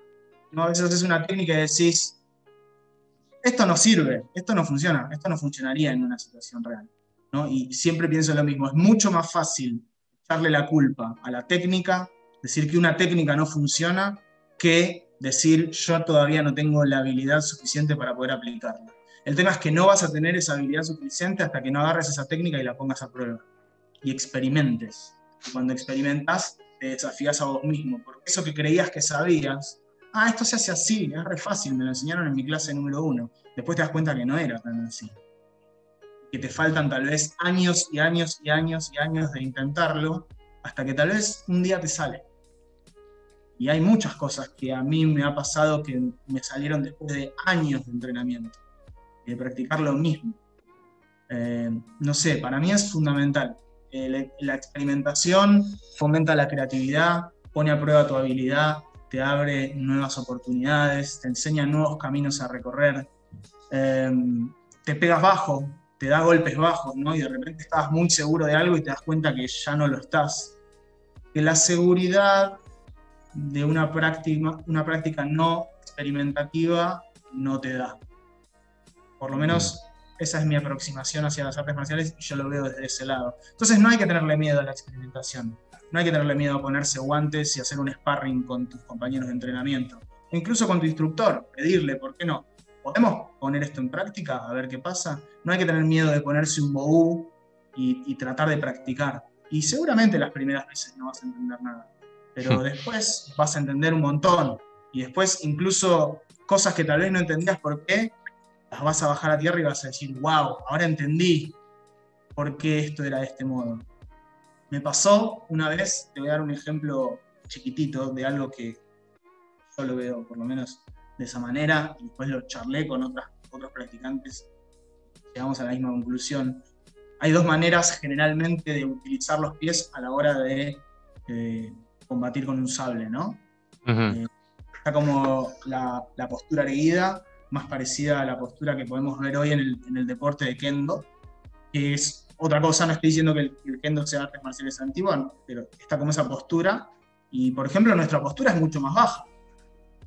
¿no? A veces es una técnica y decís, esto no sirve, esto no funciona, esto no funcionaría en una situación real. ¿no? Y siempre pienso lo mismo, es mucho más fácil echarle la culpa a la técnica decir que una técnica no funciona que decir yo todavía no tengo la habilidad suficiente para poder aplicarla. El tema es que no vas a tener esa habilidad suficiente hasta que no agarres esa técnica y la pongas a prueba y experimentes. Cuando experimentas, te desafías a vos mismo, porque eso que creías que sabías, ah, esto se hace así, es re fácil, me lo enseñaron en mi clase número uno. Después te das cuenta que no era tan así. Que te faltan tal vez años y años y años y años de intentarlo, hasta que tal vez un día te sale. Y hay muchas cosas que a mí me ha pasado que me salieron después de años de entrenamiento, de practicar lo mismo. Eh, no sé, para mí es fundamental. Eh, la, experimentación fomenta la creatividad, pone a prueba tu habilidad, te abre nuevas oportunidades, te enseña nuevos caminos a recorrer, eh, te pegas bajo, te da golpes bajos, ¿no? Y de repente estás muy seguro de algo y te das cuenta que ya no lo estás. Que la seguridad de una práctica no experimentativa no te da. Por lo menos esa es mi aproximación hacia las artes marciales y yo lo veo desde ese lado. Entonces no hay que tenerle miedo a la experimentación, no hay que tenerle miedo a ponerse guantes y hacer un sparring con tus compañeros de entrenamiento, e incluso con tu instructor, pedirle, ¿por qué no? ¿Podemos poner esto en práctica? A ver qué pasa. No hay que tener miedo de ponerse un boú y, y tratar de practicar. Y seguramente las primeras veces no vas a entender nada pero después vas a entender un montón. Y después incluso cosas que tal vez no entendías por qué, las vas a bajar a tierra y vas a decir, wow, ahora entendí por qué esto era de este modo. Me pasó una vez, te voy a dar un ejemplo chiquitito de algo que yo lo veo por lo menos de esa manera, y después lo charlé con otras, otros practicantes, llegamos a la misma conclusión. Hay dos maneras generalmente de utilizar los pies a la hora de eh, combatir con un sable, ¿no? Eh, está como la, postura erguida, más parecida a la postura que podemos ver hoy en el, deporte de kendo, que es otra cosa, no estoy diciendo que el, kendo sea artes marciales antiguas, pero está como esa postura, y por ejemplo nuestra postura es mucho más baja,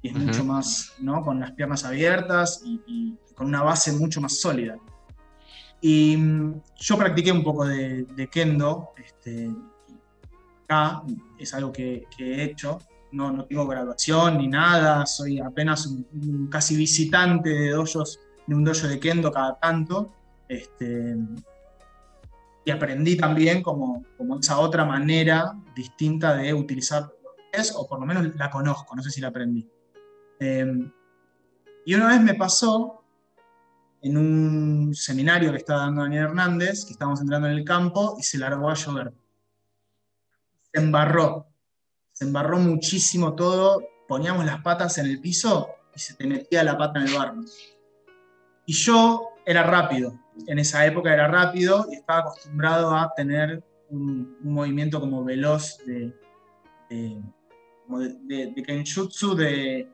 y es mucho más, ¿no? Con las piernas abiertas y, con una base mucho más sólida. Y mm, yo practiqué un poco de, de kendo, este, es algo que, he hecho. No, no, tengo graduación ni nada, soy apenas un, casi visitante de dojos, de un dojo de kendo cada tanto. Este, y aprendí también como, como esa otra manera distinta de utilizar es, o por lo menos la conozco, no sé si la aprendí. Em, Y una vez me pasó en un seminario que estaba dando Daniel Hernández, que estábamos entrando en el campo, y se largó a llover. Se embarró, se embarró muchísimo todo, poníamos las patas en el piso y se te metía la pata en el barro. Y yo era rápido, en esa época era rápido y estaba acostumbrado a tener un, movimiento como veloz de, de, de, de kenjutsu, de,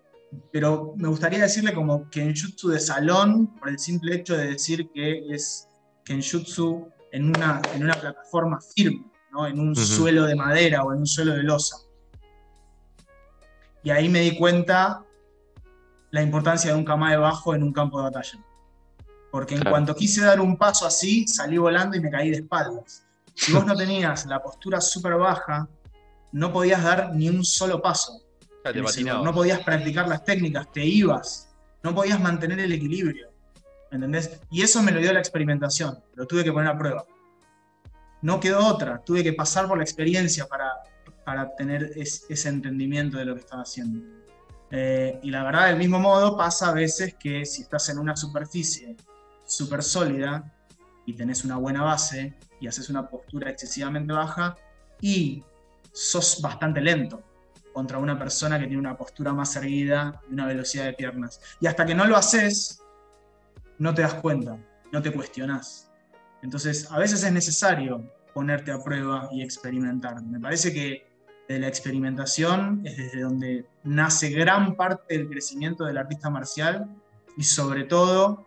pero me gustaría decirle como kenjutsu de salón, por el simple hecho de decir que es kenjutsu en una, en una plataforma firme, ¿no? en un suelo de madera o en un suelo de losa. Y ahí me di cuenta la importancia de un kamae bajo en un campo de batalla. Porque en cuanto quise dar un paso así, salí volando y me caí de espaldas. Si vos no tenías la postura súper baja, no podías dar ni un solo paso. no podías practicar las técnicas, te ibas, no podías mantener el equilibrio. ¿Entendés? Y eso me lo dio la experimentación, lo tuve que poner a prueba. No quedó otra, tuve que pasar por la experiencia para, para tener ese entendimiento de lo que estaba haciendo. Eh, y la verdad, del mismo modo, pasa a veces que si estás en una superficie súper sólida y tenés una buena base y haces una postura excesivamente baja y sos bastante lento contra una persona que tiene una postura más erguida y una velocidad de piernas. Y hasta que no lo haces, no te das cuenta, no te cuestionás. Entonces, a veces es necesario ponerte a prueba y experimentar. Me parece que de la experimentación es desde donde nace gran parte del crecimiento del artista marcial y sobre todo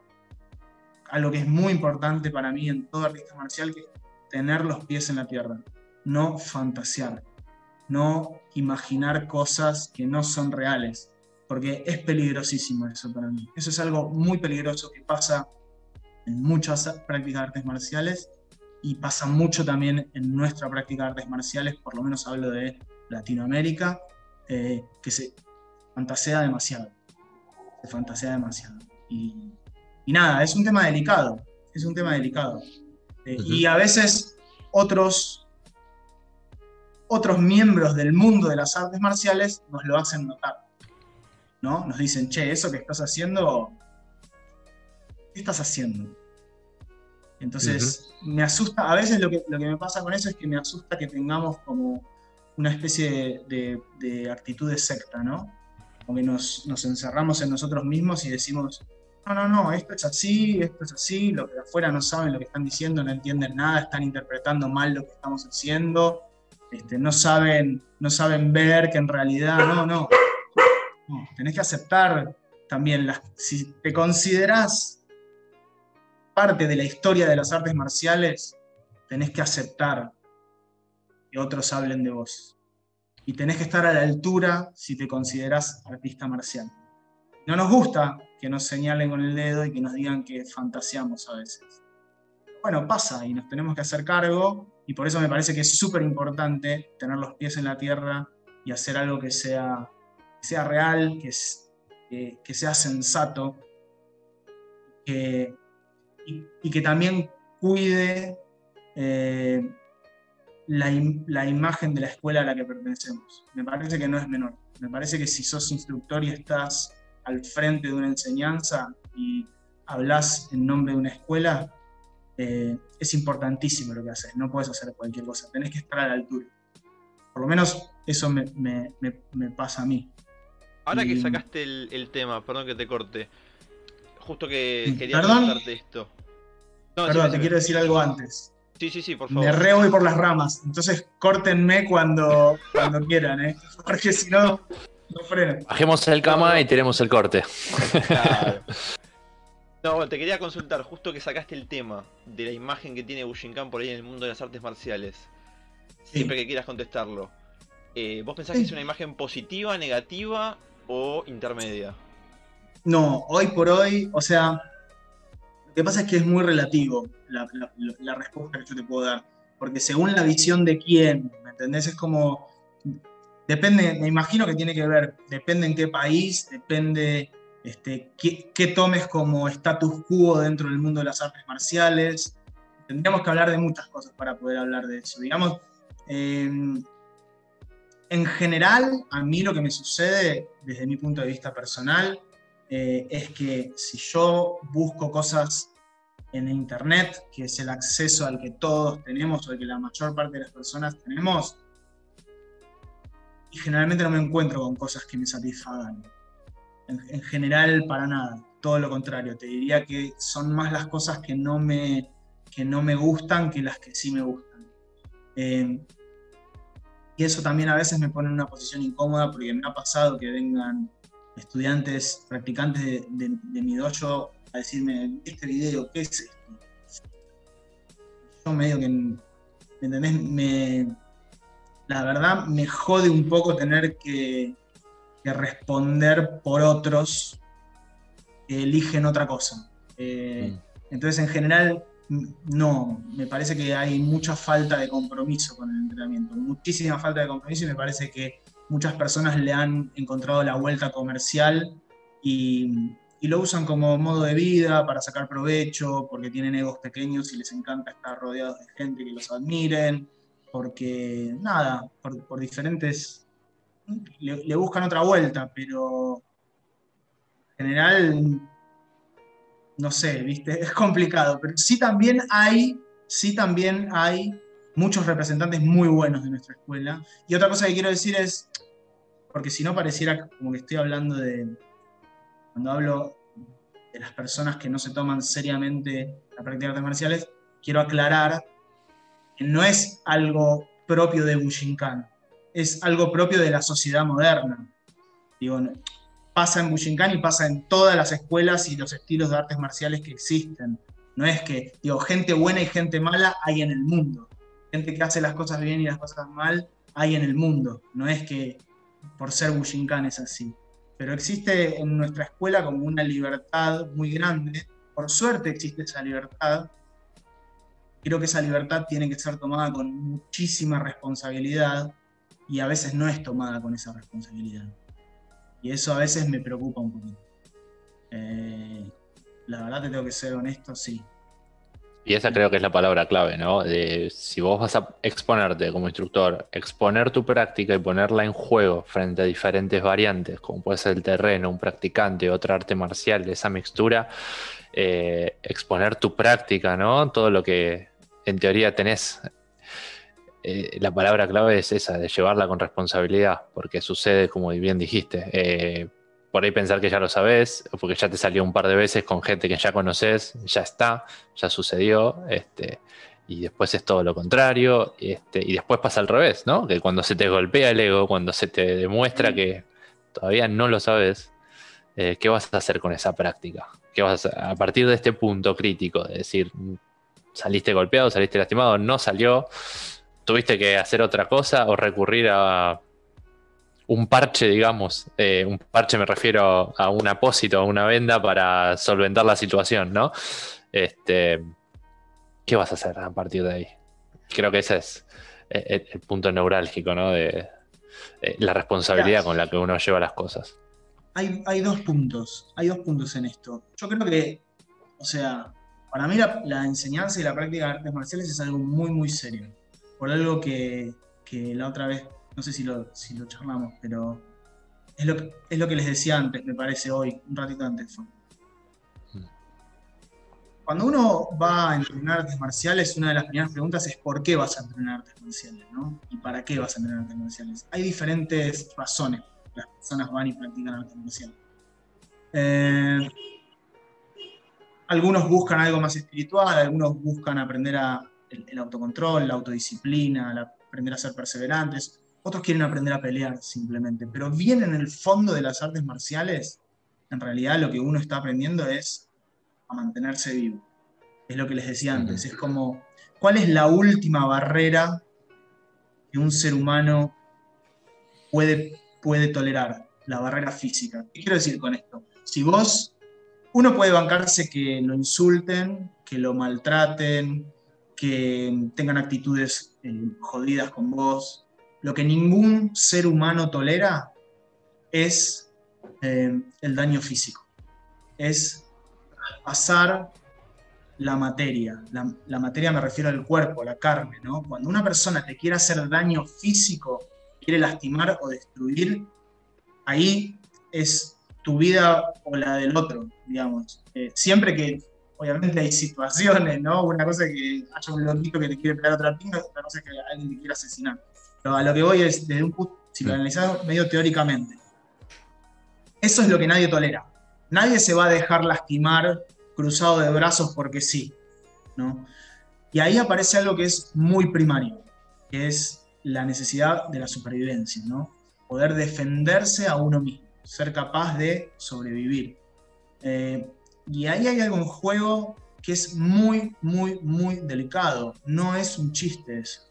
algo que es muy importante para mí en todo artista marcial, que es tener los pies en la tierra, no fantasear, no imaginar cosas que no son reales, porque es peligrosísimo eso para mí. Eso es algo muy peligroso que pasa en muchas prácticas de artes marciales y pasa mucho también en nuestra práctica de artes marciales, por lo menos hablo de Latinoamérica, eh, que se fantasea demasiado, se fantasea demasiado. Y y nada, es un tema delicado, es un tema delicado. Eh, y a veces otros, otros miembros del mundo de las artes marciales nos lo hacen notar. ¿no? Nos dicen, che, eso que estás haciendo, ¿qué estás haciendo? Entonces, me asusta, a veces lo que, lo que me pasa con eso es que me asusta que tengamos como una especie de, de, actitud de secta, ¿no? Como que nos, nos encerramos en nosotros mismos y decimos, no, no, no, esto es así, esto es así, los de afuera no saben lo que están diciendo, no entienden nada, están interpretando mal lo que estamos haciendo, este, no, saben, no saben ver que en realidad, no, no, tenés que aceptar también, las, si te considerás parte de la historia de las artes marciales, tenés que aceptar que otros hablen de vos. Y tenés que estar a la altura si te considerás artista marcial. No nos gusta que nos señalen con el dedo y que nos digan que fantaseamos a veces. Bueno, pasa y nos tenemos que hacer cargo y por eso me parece que es súper importante tener los pies en la tierra y hacer algo que sea, sea real, que, que, sea sensato y, que también cuide eh, la, la, imagen de la escuela a la que pertenecemos. Me parece que no es menor. Me parece que si sos instructor y estás al frente de una enseñanza y hablas en nombre de una escuela, eh, es importantísimo lo que haces, no puedes hacer cualquier cosa, tenés que estar a la altura. Por lo menos eso me, pasa a mí. Ahora que sacaste el, tema, perdón que te corte, justo que quería preguntarte esto. perdón, te quiero decir algo antes. Sí, sí, sí, por favor. Me re voy por las ramas, entonces córtenme cuando, cuando quieran, ¿eh? porque si no Bajemos el cama y tenemos el corte. No, te quería consultar, justo que sacaste el tema de la imagen que tiene Bushinkan por ahí en el mundo de las artes marciales. Siempre que quieras contestarlo. Eh, ¿Vos pensás que es una imagen positiva, negativa o intermedia? No, hoy por hoy, o sea, lo que pasa es que es muy relativo la, respuesta que yo te puedo dar. Porque según la visión de quién, ¿me entendés? Es como Depende, me imagino que tiene que ver, depende en qué país, depende este, qué, tomes como status quo dentro del mundo de las artes marciales. Tendríamos que hablar de muchas cosas para poder hablar de eso. Digamos, em, en general, a mí lo que me sucede, desde mi punto de vista personal, eh, es que si yo busco cosas en Internet, que es el acceso al que todos tenemos o al que la mayor parte de las personas tenemos, y generalmente no me encuentro con cosas que me satisfagan. En, general, para nada, todo lo contrario. Te diría que son más las cosas que no me, que no me gustan que las que sí me gustan. Eh, y eso también a veces me pone en una posición incómoda porque me ha pasado que vengan estudiantes, practicantes de, mi dojo a decirme, este video, ¿qué es esto? Yo medio que, ¿me entendés? la verdad me jode un poco tener que, responder por otros que eligen otra cosa. Eh, mm. Entonces, en general, no, me parece que hay mucha falta de compromiso con el entrenamiento, muchísima falta de compromiso y me parece que muchas personas le han encontrado la vuelta comercial y, lo usan como modo de vida para sacar provecho, porque tienen egos pequeños y les encanta estar rodeados de gente que los admiren, porque nada, por, diferentes... Le, buscan otra vuelta, pero en general, no sé, ¿viste? Es complicado, pero sí también hay, sí también hay muchos representantes muy buenos de nuestra escuela. Y otra cosa que quiero decir es, porque si no pareciera como que estoy hablando de, cuando hablo de las personas que no se toman seriamente la práctica de artes marciales, quiero aclarar que no es algo propio de Bushinkan, es algo propio de la sociedad moderna. Digo, pasa en Bushinkan y pasa en todas las escuelas y los estilos de artes marciales que existen. No es que, digo, gente buena y gente mala hay en el mundo. Gente que hace las cosas bien y las cosas mal hay en el mundo. No es que por ser Bushinkan es así. Pero existe en nuestra escuela como una libertad muy grande. Por suerte existe esa libertad. Creo que esa libertad tiene que ser tomada con muchísima responsabilidad y a veces no es tomada con esa responsabilidad. Y eso a veces me preocupa un poquito. Eh, la verdad te tengo que ser honesto, sí. Y esa creo que es la palabra clave, ¿no? De, si vos vas a exponerte como instructor, exponer tu práctica y ponerla en juego frente a diferentes variantes, como puede ser el terreno, un practicante, otra arte marcial, esa mixtura, eh, exponer tu práctica, ¿no? Todo lo que en teoría tenés. Eh, la palabra clave es esa, de llevarla con responsabilidad, porque sucede, como bien dijiste, eh, por ahí pensar que ya lo sabes, porque ya te salió un par de veces con gente que ya conoces, ya está, ya sucedió, este, y después es todo lo contrario, este, y después pasa al revés, ¿no? Que cuando se te golpea el ego, cuando se te demuestra que todavía no lo sabes, eh, ¿qué vas a hacer con esa práctica? ¿Qué vas a, a partir de este punto crítico, de decir, saliste golpeado, saliste lastimado, no salió, tuviste que hacer otra cosa o recurrir a un parche, digamos, eh, un parche me refiero a un apósito, a una venda para solventar la situación, ¿no? Este, ¿Qué vas a hacer a partir de ahí? Creo que ese es eh, el, punto neurálgico, ¿no? De, eh, la responsabilidad con la que uno lleva las cosas. Hay, hay, dos puntos, hay dos puntos en esto. Yo creo que, o sea, para mí la, enseñanza y la práctica de artes marciales es algo muy, muy serio. Por algo que, que la otra vez no sé si lo, si lo charlamos, pero es lo, que, es lo que les decía antes, me parece hoy, un ratito antes hmm. Cuando uno va a entrenar artes marciales, una de las primeras preguntas es ¿por qué vas a entrenar artes marciales? ¿no? ¿Y para qué vas a entrenar artes marciales? Hay diferentes razones por las personas van y practican artes marciales. Eh, algunos buscan algo más espiritual, algunos buscan aprender a, el, autocontrol, la autodisciplina, aprender a ser perseverantes, otros quieren aprender a pelear simplemente, pero bien en el fondo de las artes marciales, en realidad lo que uno está aprendiendo es a mantenerse vivo. Es lo que les decía antes, es como, ¿cuál es la última barrera que un ser humano puede, puede tolerar? La barrera física. ¿Qué quiero decir con esto? Si vos, uno puede bancarse que lo insulten, que lo maltraten, que tengan actitudes eh, jodidas con vos, lo que ningún ser humano tolera es eh, el daño físico. Es pasar la materia. La, materia me refiero al cuerpo, la carne, ¿no? Cuando una persona te quiere hacer daño físico, quiere lastimar o destruir, ahí es tu vida o la del otro, digamos. Eh, siempre que, obviamente hay situaciones, ¿no? Una cosa es que haya un loquito que te quiere pegar otra pinga, otra cosa es que alguien te quiera asesinar. Pero a lo que voy es desde un punto, si lo analizamos medio teóricamente. Eso es lo que nadie tolera. Nadie se va a dejar lastimar cruzado de brazos porque sí, ¿no? Y ahí aparece algo que es muy primario, que es la necesidad de la supervivencia, ¿no? Poder defenderse a uno mismo, ser capaz de sobrevivir. Eh, y ahí hay algo en juego que es muy, muy, muy delicado. No es un chiste eso.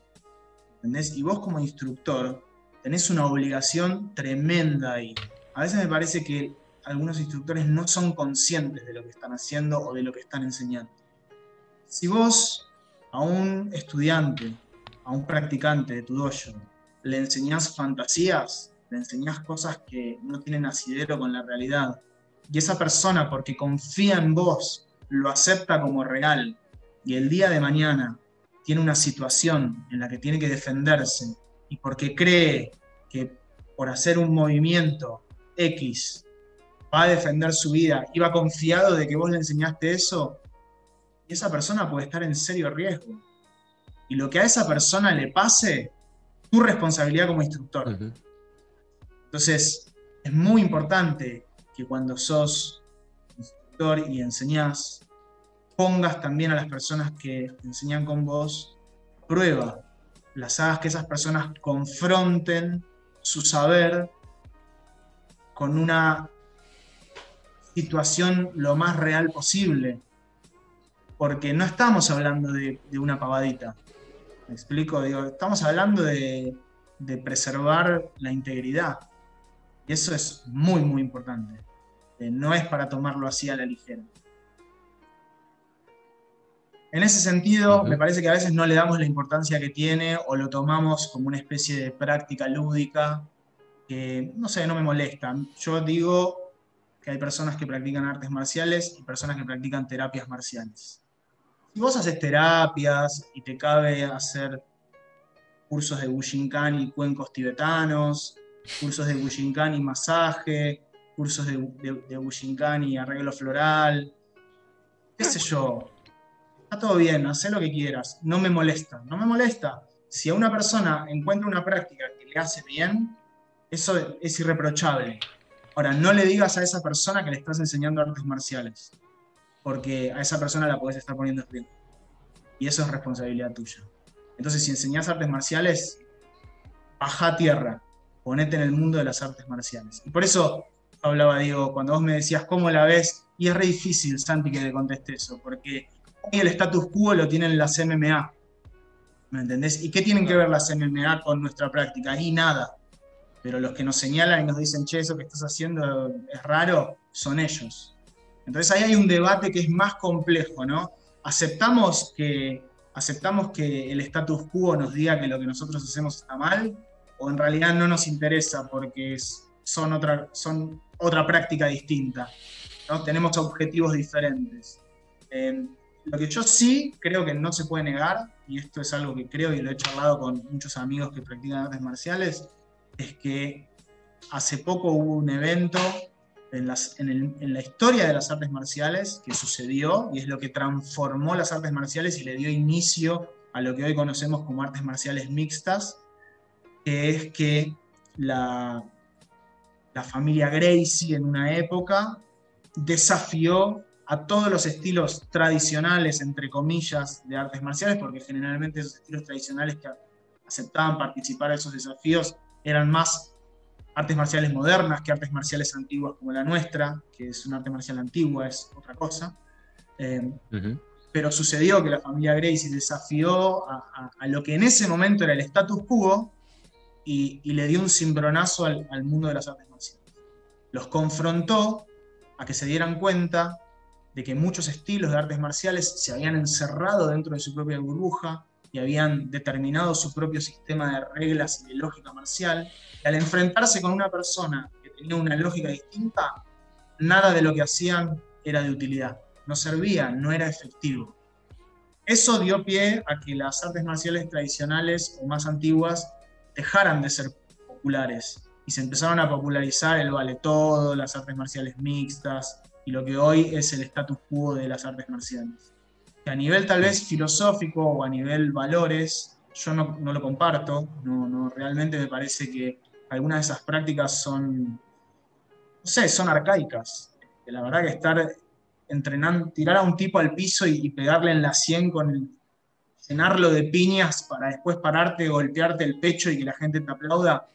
¿Entendés? Y vos como instructor tenés una obligación tremenda ahí. A veces me parece que algunos instructores no son conscientes de lo que están haciendo o de lo que están enseñando. Si vos a un estudiante, a un practicante de tu dojo, le enseñás fantasías, le enseñás cosas que no tienen asidero con la realidad, y esa persona, porque confía en vos, lo acepta como real, y el día de mañana tiene una situación en la que tiene que defenderse, y porque cree que por hacer un movimiento X va a defender su vida, y va confiado de que vos le enseñaste eso, y esa persona puede estar en serio riesgo. Y lo que a esa persona le pase, tu responsabilidad como instructor. Entonces, es muy importante que cuando sos instructor y enseñás, pongas también a las personas que enseñan con vos prueba. Las hagas que esas personas confronten su saber con una situación lo más real posible porque no estamos hablando de, una pavadita. ¿Me explico? Estamos hablando de, preservar la integridad. Y eso es muy, muy importante. Eh, no es para tomarlo así a la ligera. En ese sentido, me parece que a veces no le damos la importancia que tiene o lo tomamos como una especie de práctica lúdica que, no sé, no me molesta. Yo digo que hay personas que practican artes marciales y personas que practican terapias marciales si vos haces terapias y te cabe hacer cursos de Bushinkan y cuencos tibetanos, cursos de Bushinkan y masaje, cursos de, de, Bushinkan y arreglo floral, qué sé yo, está todo bien, haz lo que quieras, no me molesta, no me molesta. Si a una persona encuentra una práctica que le hace bien, eso es irreprochable. Ahora, no le digas a esa persona que le estás enseñando artes marciales porque a esa persona la podés estar poniendo en riesgo. Y eso es responsabilidad tuya. Entonces, si enseñás artes marciales, baja a tierra, ponete en el mundo de las artes marciales. Y por eso hablaba, Diego, cuando vos me decías cómo la ves, y es re difícil, Santi, que te conteste eso, porque hoy el status quo lo tienen las MMA. ¿Me entendés? ¿Y qué tienen que ver las MMA con nuestra práctica? Y nada. Pero los que nos señalan y nos dicen, che, eso que estás haciendo es raro, son ellos. Entonces ahí hay un debate que es más complejo, ¿no? ¿Aceptamos que, aceptamos que el status quo nos diga que lo que nosotros hacemos está mal? ¿O en realidad no nos interesa porque son, otra, son otra práctica distinta? ¿no? Tenemos objetivos diferentes. Eh, lo que yo sí creo que no se puede negar, y esto es algo que creo y lo he charlado con muchos amigos que practican artes marciales, es que hace poco hubo un evento en, la historia de las artes marciales que sucedió y es lo que transformó las artes marciales y le dio inicio a lo que hoy conocemos como artes marciales mixtas, que es que la, la familia Gracie en una época desafió a todos los estilos tradicionales, entre comillas, de artes marciales, porque generalmente esos estilos tradicionales que aceptaban participar de esos desafíos eran más artes marciales modernas que artes marciales antiguas como la nuestra, que es un arte marcial antigua, es otra cosa. Eh, pero sucedió que la familia Gracie desafió a, lo que en ese momento era el status quo y, le dio un cimbronazo al, al, mundo de las artes marciales. Los confrontó a que se dieran cuenta de que muchos estilos de artes marciales se habían encerrado dentro de su propia burbuja y habían determinado su propio sistema de reglas y de lógica marcial, y al enfrentarse con una persona que tenía una lógica distinta, nada de lo que hacían era de utilidad, no servía, no era efectivo. Eso dio pie a que las artes marciales tradicionales o más antiguas dejaran de ser populares y se empezaron a popularizar el vale todo, las artes marciales mixtas y lo que hoy es el status quo de las artes marciales. Que a nivel tal vez filosófico o a nivel valores, yo no, lo comparto, no, no, realmente me parece que algunas de esas prácticas son, no sé, son arcaicas. La verdad que estar entrenando, tirar a un tipo al piso y, pegarle en la sien con el, llenarlo de piñas para después pararte, golpearte el pecho y que la gente te aplauda,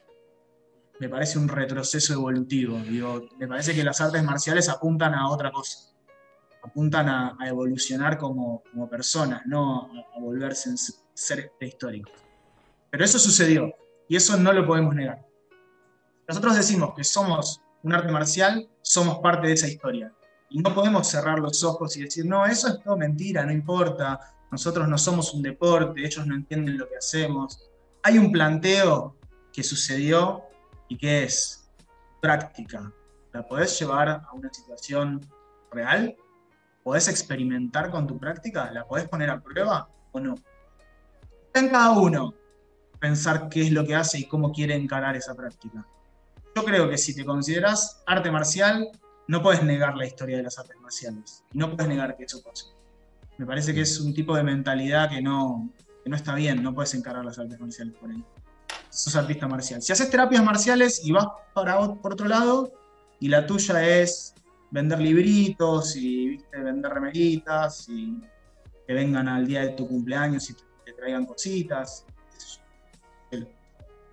me parece un retroceso evolutivo. Digo, me parece que las artes marciales apuntan a otra cosa. Apuntan a, evolucionar como, como, personas, no a, volverse seres prehistóricos. Pero eso sucedió y eso no lo podemos negar. Nosotros decimos que somos un arte marcial, somos parte de esa historia. Y no podemos cerrar los ojos y decir, no, eso es todo mentira, no importa, nosotros no somos un deporte, ellos no entienden lo que hacemos. Hay un planteo que sucedió y que es práctica. ¿La podés llevar a una situación real? ¿Podés experimentar con tu práctica? ¿La podés poner a prueba o no? En cada uno pensar qué es lo que hace y cómo quiere encarar esa práctica. Yo creo que si te consideras arte marcial, no puedes negar la historia de las artes marciales. no puedes negar que eso pasó. Me parece que es un tipo de mentalidad que no, que no está bien, no puedes encarar las artes marciales por ahí sos artista marcial. Si haces terapias marciales y vas para por otro lado, y la tuya es vender libritos y vender remeritas y que vengan al día de tu cumpleaños y te, traigan cositas,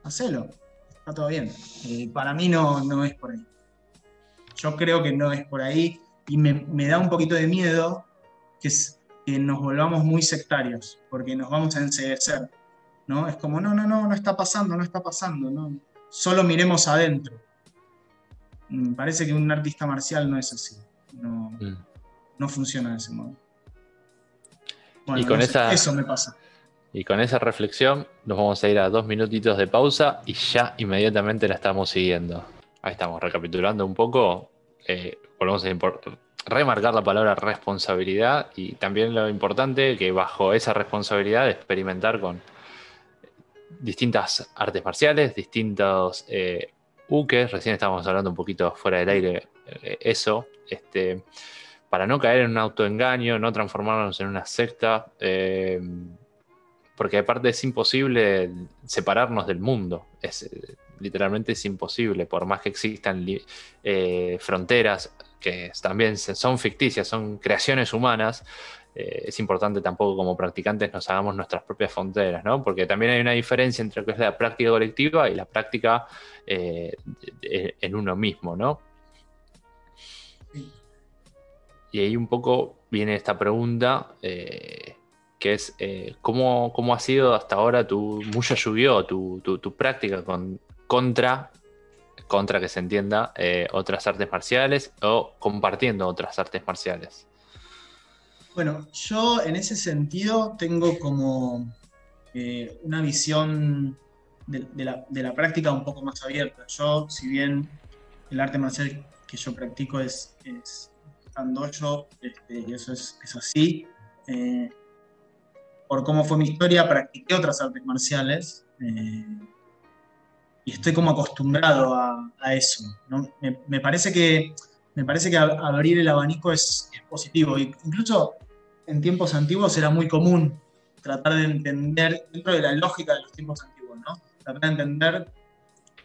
hacelo, está todo bien. Eh, para mí no, no es por ahí. Yo creo que no es por ahí y me, da un poquito de miedo que, que nos volvamos muy sectarios, porque nos vamos a enseguecer ¿no? Es como, no, no, no, no está pasando, no está pasando, ¿no? Solo miremos adentro. Mm, parece que un artista marcial no es así, no, mm. no funciona de ese modo. y con esa, eso me pasa. Y con esa reflexión nos vamos a ir a dos minutitos de pausa y ya inmediatamente la estamos siguiendo. Ahí estamos, recapitulando un poco. Eh, volvemos a remarcar la palabra responsabilidad y también lo importante que bajo esa responsabilidad de experimentar con, distintas artes marciales, distintos eh, recién estábamos hablando un poquito fuera del aire eh, eso, este, para no caer en un autoengaño, no transformarnos en una secta, eh, porque aparte es imposible separarnos del mundo, es, literalmente es imposible, por más que existan fronteras que también son ficticias, son creaciones humanas, eh, es importante tampoco como practicantes nos hagamos nuestras propias fronteras, ¿no? Porque también hay una diferencia entre lo que es la práctica colectiva y la práctica eh, en uno mismo, ¿no? Y ahí un poco viene esta pregunta, eh, que es, ¿cómo, ha sido hasta ahora tu Muya yu tu, tu, práctica con, contra, contra que se entienda, otras artes marciales o compartiendo otras artes marciales? Bueno, yo en ese sentido tengo como eh, una visión de, la, práctica un poco más abierta. Yo, si bien el arte marcial que yo practico es, es este, y eso es, así, eh, por cómo fue mi historia, practiqué otras artes marciales eh, y estoy como acostumbrado a, eso. Me, parece que, me parece que abrir el abanico es, positivo. Incluso en tiempos antiguos era muy común tratar de entender, dentro de la lógica de los tiempos antiguos, ¿no? Tratar de entender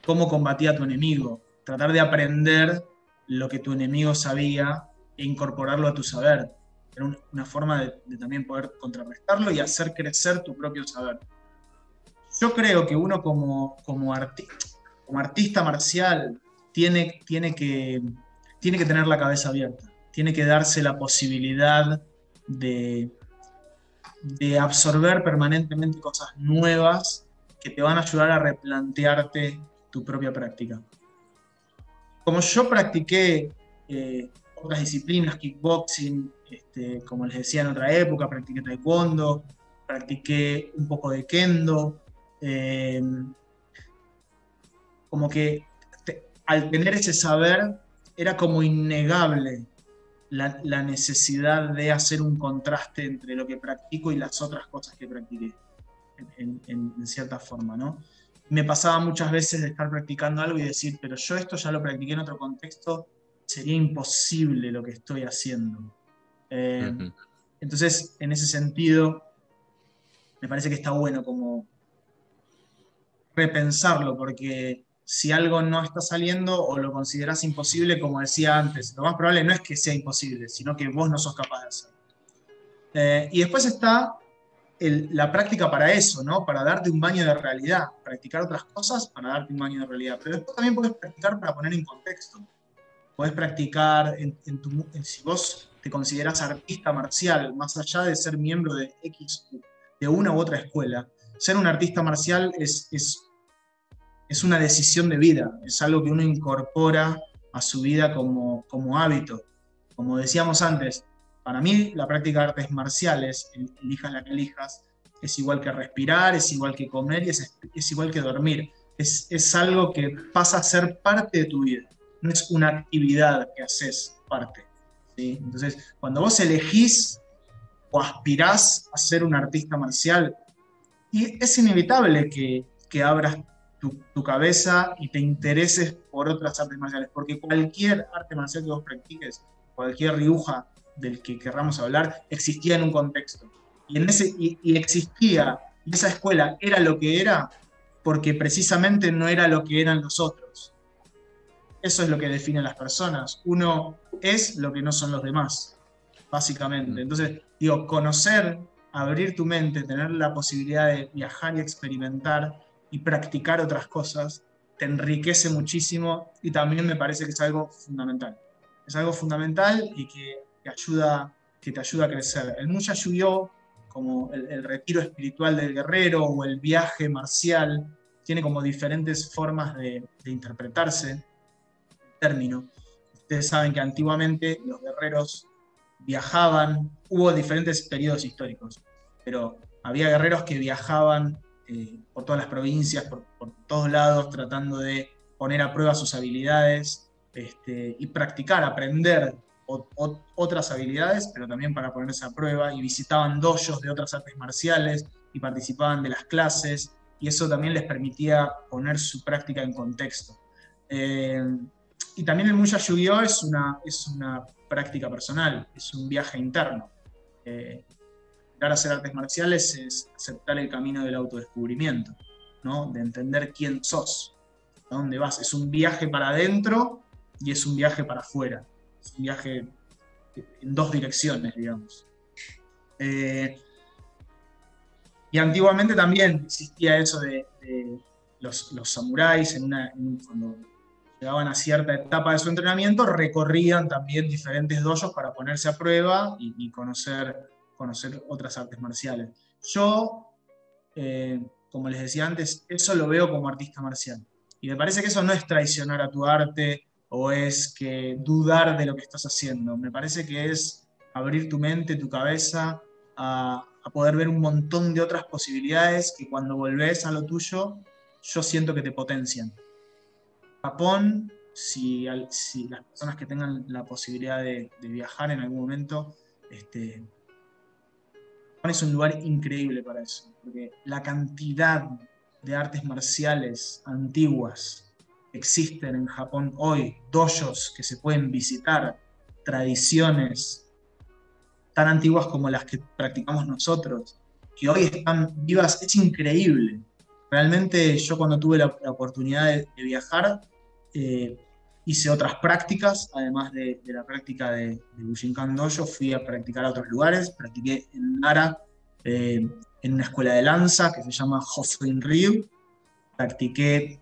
cómo combatía tu enemigo, tratar de aprender lo que tu enemigo sabía e incorporarlo a tu saber. Era una forma de, también poder contrarrestarlo y hacer crecer tu propio saber. Yo creo que uno como, como, como artista marcial tiene, tiene, que, tiene que tener la cabeza abierta, tiene que darse la posibilidad de, absorber permanentemente cosas nuevas que te van a ayudar a replantearte tu propia práctica. Como yo practiqué eh, otras disciplinas, kickboxing, este, como les decía en otra época, practiqué taekwondo, practiqué un poco de kendo, eh, como que al tener ese saber era como innegable la, necesidad de hacer un contraste entre lo que practico y las otras cosas que practiqué, en, cierta forma, ¿no? me pasaba muchas veces de estar practicando algo y decir, pero yo esto ya lo practiqué en otro contexto, sería imposible lo que estoy haciendo. Eh, entonces, en ese sentido, me parece que está bueno como repensarlo, porque si algo no está saliendo o lo consideras imposible, como decía antes, lo más probable no es que sea imposible, sino que vos no sos capaz de hacerlo. Eh, y después está la práctica para eso, ¿no? Para darte un baño de realidad, practicar otras cosas para darte un baño de realidad. Pero después también puedes practicar para poner en contexto. Puedes practicar, en, si vos te consideras artista marcial, más allá de ser miembro de X, de una u otra escuela, ser un artista marcial es, es una decisión de vida, es algo que uno incorpora a su vida como, como hábito. Como decíamos antes, para mí, la práctica de artes marciales, elijas la que elijas, es igual que respirar, es igual que comer y es, es igual que dormir. Es, es, algo que pasa a ser parte de tu vida, no es una actividad que haces parte. ¿sí? Entonces, cuando vos elegís o aspirás a ser un artista marcial, y es inevitable que, que abras tu, tu, cabeza y te intereses por otras artes marciales, porque cualquier arte marcial que vos practiques, cualquier riuja del que querramos hablar existía en un contexto. Y, en ese, y, existía, y esa escuela era lo que era porque precisamente no era lo que eran los otros. Eso es lo que define a las personas. Uno es lo que no son los demás, básicamente. Mm. Entonces, digo, conocer, abrir tu mente, tener la posibilidad de viajar y experimentar y practicar otras cosas, te enriquece muchísimo y también me parece que es algo fundamental. Es algo fundamental y que ayuda, que te ayuda a crecer. El Mucha Yuyo, como el, retiro espiritual del guerrero o el viaje marcial, tiene como diferentes formas de, interpretarse el término. Ustedes saben que antiguamente los guerreros viajaban, hubo diferentes periodos históricos, pero había guerreros que viajaban eh, por todas las provincias, por, todos lados, tratando de poner a prueba sus habilidades este, y practicar, aprender otras habilidades, pero también para ponerse a prueba, y visitaban dojos de otras artes marciales y participaban de las clases, y eso también les permitía poner su práctica en contexto. Eh, y también el Muya yu es una, es una práctica personal, es un viaje interno. Eh, a hacer artes marciales es aceptar el camino del autodescubrimiento, ¿no? de entender quién sos, a dónde vas. Es un viaje para adentro y es un viaje para afuera un viaje en dos direcciones, digamos. Eh, y antiguamente también existía eso de, los, samuráis, cuando llegaban a cierta etapa de su entrenamiento, recorrían también diferentes dojos para ponerse a prueba y, conocer, conocer otras artes marciales. Yo, eh, como les decía antes, eso lo veo como artista marcial. Y me parece que eso no es traicionar a tu arte, o es que dudar de lo que estás haciendo. Me parece que es abrir tu mente, tu cabeza, a, poder ver un montón de otras posibilidades que cuando volvés a lo tuyo, yo siento que te potencian. Japón, si, las personas que tengan la posibilidad de, viajar en algún momento, este, Japón es un lugar increíble para eso, porque la cantidad de artes marciales antiguas existen en Japón hoy, dojos que se pueden visitar, tradiciones tan antiguas como las que practicamos nosotros, que hoy están vivas, es increíble. Realmente yo cuando tuve la, oportunidad de, viajar, eh, hice otras prácticas, además de, la práctica de, de Bushinkan Dojo, fui a practicar a otros lugares, practiqué en Nara, eh, en una escuela de lanza que se llama Hosoin Ryu, practiqué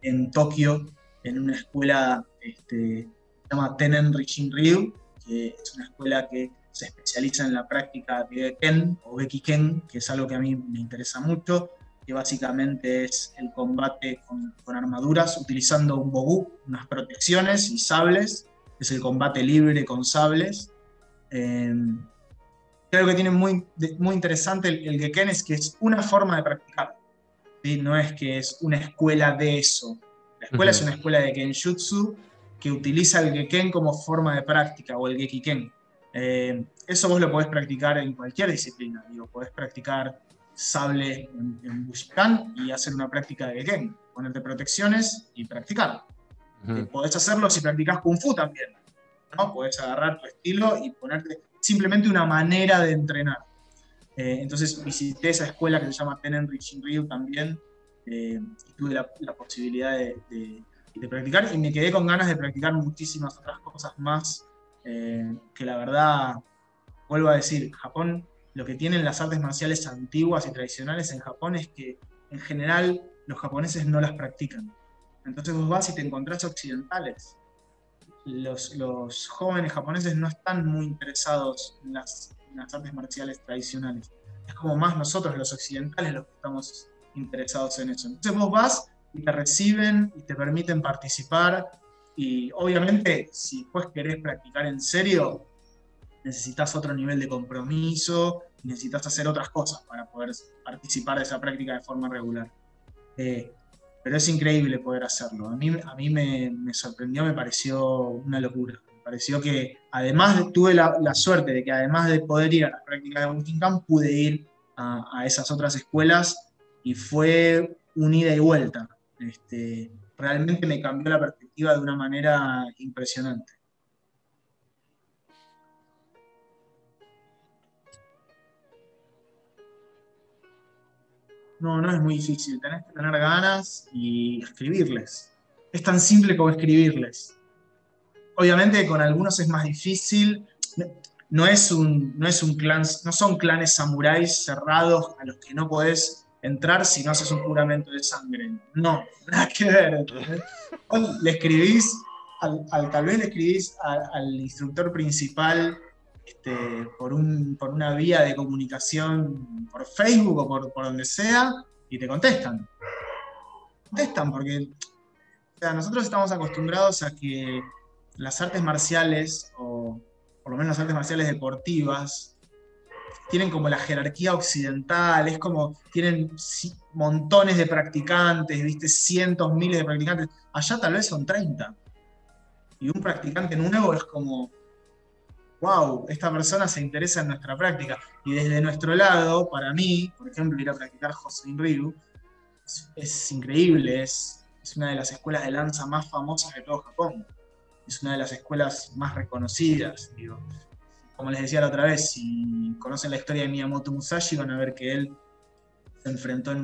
en Tokio, en una escuela este, se llama Tenen Richin Ryu, que es una escuela que se especializa en la práctica de Ken o Ken, que es algo que a mí me interesa mucho, que básicamente es el combate con, armaduras utilizando un bogu, unas protecciones y sables, es el combate libre con sables. Eh, creo que tiene muy, muy interesante el, el Geken es que es una forma de practicar no es que es una escuela de eso. La escuela es una escuela de Kenjutsu que utiliza el Geken como forma de práctica o el Gekiken. Eh, eso vos lo podés practicar en cualquier disciplina. Digo, podés practicar sable en, en Bushikan y hacer una práctica de Geken, ponerte protecciones y practicar. podés hacerlo si practicas Kung Fu también. ¿no? Podés agarrar tu estilo y ponerte simplemente una manera de entrenar. Eh, entonces visité esa escuela que se llama Tenenri Shinryu también eh, y tuve la, posibilidad de, practicar y me quedé con ganas de practicar muchísimas otras cosas más eh, que la verdad, vuelvo a decir, Japón, lo que tienen las artes marciales antiguas y tradicionales en Japón es que en general los japoneses no las practican. Entonces vos vas y te encontrás occidentales. Los, los jóvenes japoneses no están muy interesados en las, en las artes marciales tradicionales. Es como más nosotros los occidentales los que estamos interesados en eso. Entonces vos vas y te reciben y te permiten participar y obviamente si después querés practicar en serio, necesitas otro nivel de compromiso, necesitas hacer otras cosas para poder participar de esa práctica de forma regular. Eh, pero es increíble poder hacerlo. A mí, a mí me, sorprendió, me pareció una locura. Me pareció que además tuve la, suerte de que además de poder ir a la práctica de Walking Camp, pude ir a, esas otras escuelas y fue un ida y vuelta. Este, realmente me cambió la perspectiva de una manera impresionante. No, no es muy difícil. Tenés que tener ganas y escribirles. Es tan simple como escribirles. Obviamente con algunos es más difícil. No es un, no es un clan, no son clanes samuráis cerrados a los que no podés entrar si no haces un juramento de sangre. No, nada que ver. Le escribís, al, tal vez le escribís al instructor principal este, por, un, por una vía de comunicación por Facebook o por, por donde sea y te contestan. Contestan porque nosotros estamos acostumbrados a que las artes marciales, o por lo menos las artes marciales deportivas, tienen como la jerarquía occidental, es como tienen montones de practicantes, viste, cientos, miles de practicantes. Allá tal vez son 30. Y un practicante nuevo es como, wow, esta persona se interesa en nuestra práctica. Y desde nuestro lado, para mí, por ejemplo, ir a practicar Josein Ryu, es, increíble, es, es, una de las escuelas de lanza más famosas de todo Japón. Es una de las escuelas más reconocidas. Digo. Como les decía la otra vez, si conocen la historia de Miyamoto Musashi, van a ver que él se enfrentó en,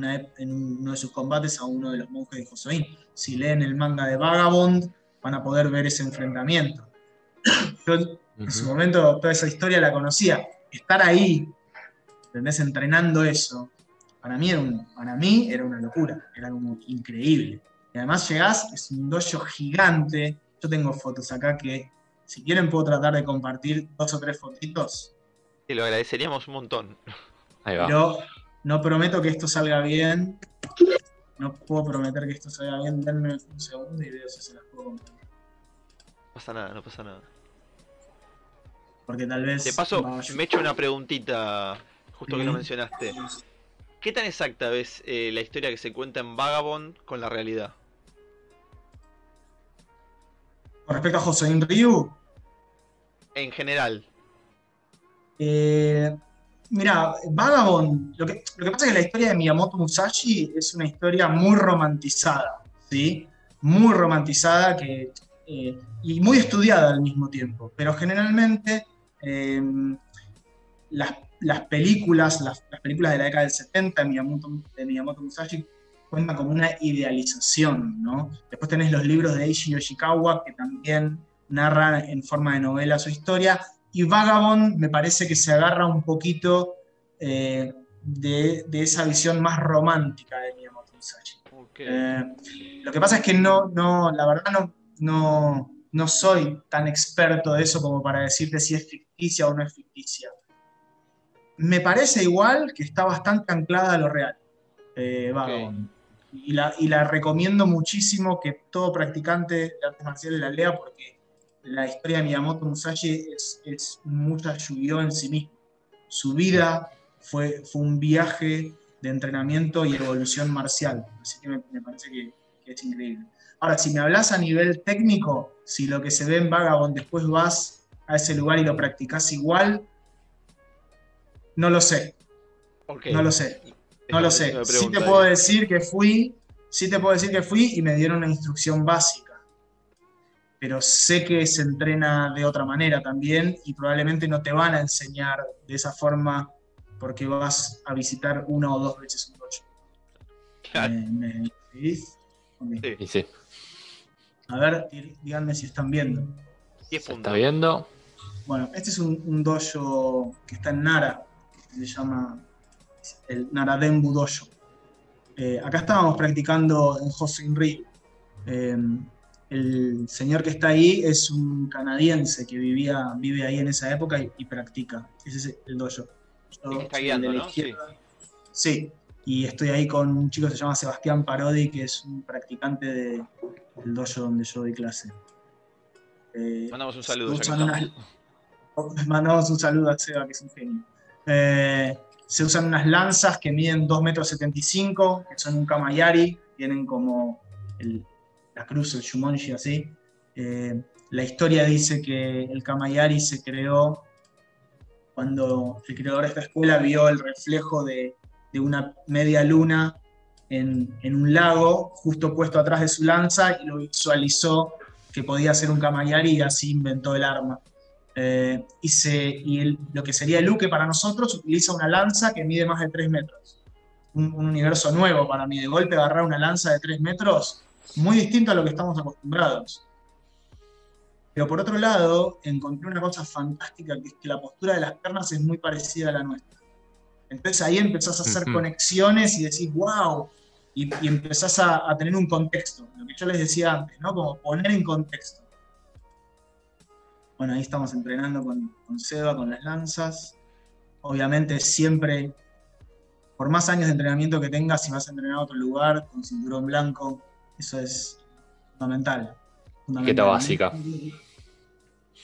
uno de sus combates a uno de los monjes de Josein. Si leen el manga de Vagabond, van a poder ver ese enfrentamiento. En su momento toda esa historia la conocía. Estar ahí, ¿entendés? Entrenando eso, para mí, era para mí era una locura, era como increíble. Y además llegás, es un dojo gigante. Yo tengo fotos acá que, si quieren, puedo tratar de compartir dos o tres fotitos. Sí, lo agradeceríamos un montón. Ahí va. Pero no prometo que esto salga bien. No puedo prometer que esto salga bien. Denme un segundo y veo si se las puedo compartir. No pasa nada, no pasa nada. Porque tal vez. De paso, me he hecho una preguntita, justo que lo mencionaste. ¿Qué tan exacta ves eh, la historia que se cuenta en Vagabond con la realidad? Con respecto a Josein Ryu. En general. Eh, mira, Vagabond, lo que, lo que pasa es que la historia de Miyamoto Musashi es una historia muy romantizada, ¿sí? Muy romantizada que, eh, y muy estudiada al mismo tiempo, pero generalmente Em, las, películas, las, películas de la década del 70 de Miyamoto, Musashi cuentan como una idealización, ¿no? Después tenés los libros de Eishi Yoshikawa que también narran en forma de novela su historia, y Vagabond me parece que se agarra un poquito eh, de, esa visión más romántica de Miyamoto Musashi. Eh, lo que pasa es que no, no la verdad no, no, no soy tan experto de eso como para decirte si es ficticia o no es ficticia. Me parece igual que está bastante anclada a lo real, eh, y, la, recomiendo muchísimo que todo practicante de artes marciales la lea porque la historia de Miyamoto Musashi es, es mucha lluvia en sí mismo. Su vida fue, fue un viaje de entrenamiento y evolución marcial. Así que me, parece que es increíble. Ahora, si me hablas a nivel técnico, si lo que se ve en Vagabond después vas a ese lugar y lo practicas igual, no lo sé. No lo sé. No lo sé. Sí te puedo decir que fui, sí te puedo decir que fui y me dieron una instrucción básica. Pero sé que se entrena de otra manera también y probablemente no te van a enseñar de esa forma porque vas a visitar una o dos veces un dojo. Claro. ¿Me, Sí. sí. A ver, díganme si están viendo. ¿Se está viendo? Bueno, este es un, dojo que está en Nara, que se llama el Naradenbu Dojo. Eh, acá estábamos practicando en Hosin Ri. Eh, el señor que está ahí es un canadiense que vivía, vive ahí en esa época y, practica. Ese es el dojo. está guiando, ¿no? Sí. y estoy ahí con un chico que se llama Sebastián Parodi, que es un practicante del dojo donde yo doy clase. Eh, mandamos un saludo. mandamos un saludo a Seba, que es un genio. Eh, se usan unas lanzas que miden 2,75 metros, que son un kamayari, tienen como la cruz, el shumonji así. Eh, la historia dice que el kamayari se creó cuando el creador de esta escuela vio el reflejo de, una media luna en, en, un lago justo puesto atrás de su lanza y lo visualizó que podía ser un kamayari y así inventó el arma. Eh, y, lo que sería el Luke para nosotros utiliza una lanza que mide más de 3 metros. Un, universo nuevo para mí. De golpe agarrar una lanza de 3 metros, muy distinto a lo que estamos acostumbrados. Pero por otro lado, encontré una cosa fantástica, que es que la postura de las piernas es muy parecida a la nuestra. Entonces ahí empezás a hacer conexiones y decís, wow, y, empezás a, a, tener un contexto. Lo que yo les decía antes, ¿no? Como poner en contexto. Bueno, ahí estamos entrenando con, con Seba, con las lanzas. Obviamente siempre, por más años de entrenamiento que tengas, si vas a entrenar a otro lugar con cinturón blanco, eso es fundamental. fundamental. básica.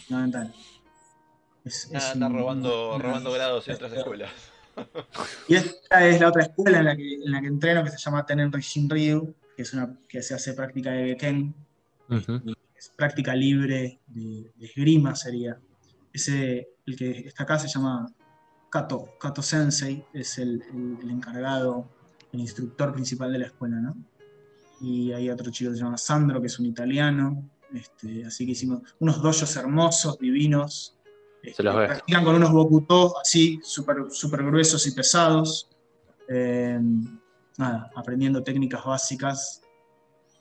Fundamental. Es, está robando, robando grados en otras escuelas. Y esta es la otra escuela en la que, en la que entreno, que se llama Tenen Rishin Ryu, que es una que se hace práctica de Práctica libre de, esgrima sería. Ese, el que está acá se llama Kato, Kato Sensei, es el, encargado, el instructor principal de la escuela, ¿no? Y hay otro chico que se llama Sandro, que es un italiano. Este, así que hicimos unos doyos hermosos, divinos. Se los ve. Practican con unos bokuto así, súper super gruesos y pesados. Eh, nada, aprendiendo técnicas básicas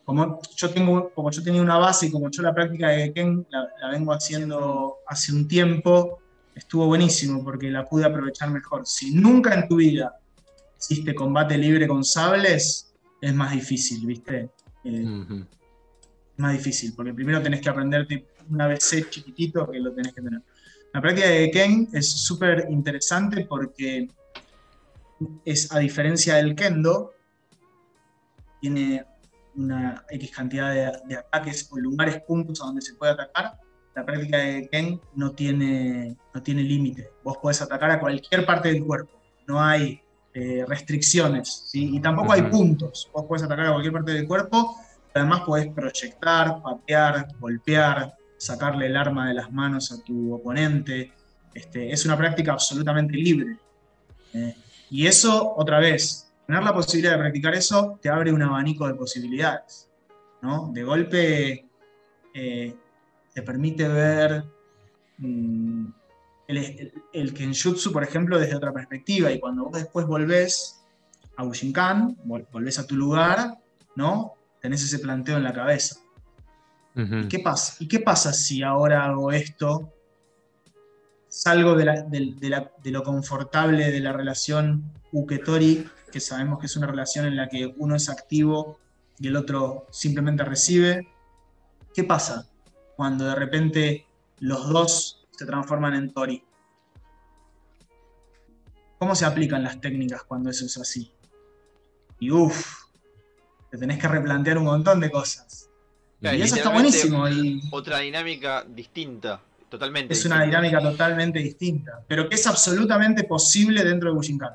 como yo, tengo, como yo tenía una base y como yo la práctica de Ken la, vengo haciendo hace un tiempo, estuvo buenísimo porque la pude aprovechar mejor. Si nunca en tu vida hiciste combate libre con sables, es más difícil, ¿viste? Eh, es más difícil, porque primero tenés que aprenderte un ABC chiquitito que lo tenés que tener. La práctica de Ken es súper interesante porque es, a diferencia del Kendo, tiene una X cantidad de, ataques o lugares, puntos a donde se puede atacar, la práctica de Ken no tiene, no tiene límite. Vos podés atacar a cualquier parte del cuerpo, no hay eh, restricciones, y tampoco hay puntos. Vos podés atacar a cualquier parte del cuerpo, además podés proyectar, patear, golpear, sacarle el arma de las manos a tu oponente. Este, es una práctica absolutamente libre. Eh, y eso, otra vez, tener la posibilidad de practicar eso te abre un abanico de posibilidades. ¿no? De golpe eh, te permite ver mm, el, el, Kenjutsu, por ejemplo, desde otra perspectiva. Y cuando vos después volvés a Ushinkan, volvés a tu lugar, ¿no? tenés ese planteo en la cabeza. ¿Y, qué pasa? ¿Y qué pasa si ahora hago esto? Salgo de, de lo confortable de la relación Uketori que sabemos que es una relación en la que uno es activo y el otro simplemente recibe. ¿Qué pasa cuando de repente los dos se transforman en Tori? ¿Cómo se aplican las técnicas cuando eso es así? Y uff, te tenés que replantear un montón de cosas. y eso está buenísimo. Otra dinámica distinta, totalmente. Es una dinámica totalmente distinta, pero que es absolutamente posible dentro de Bushinkan.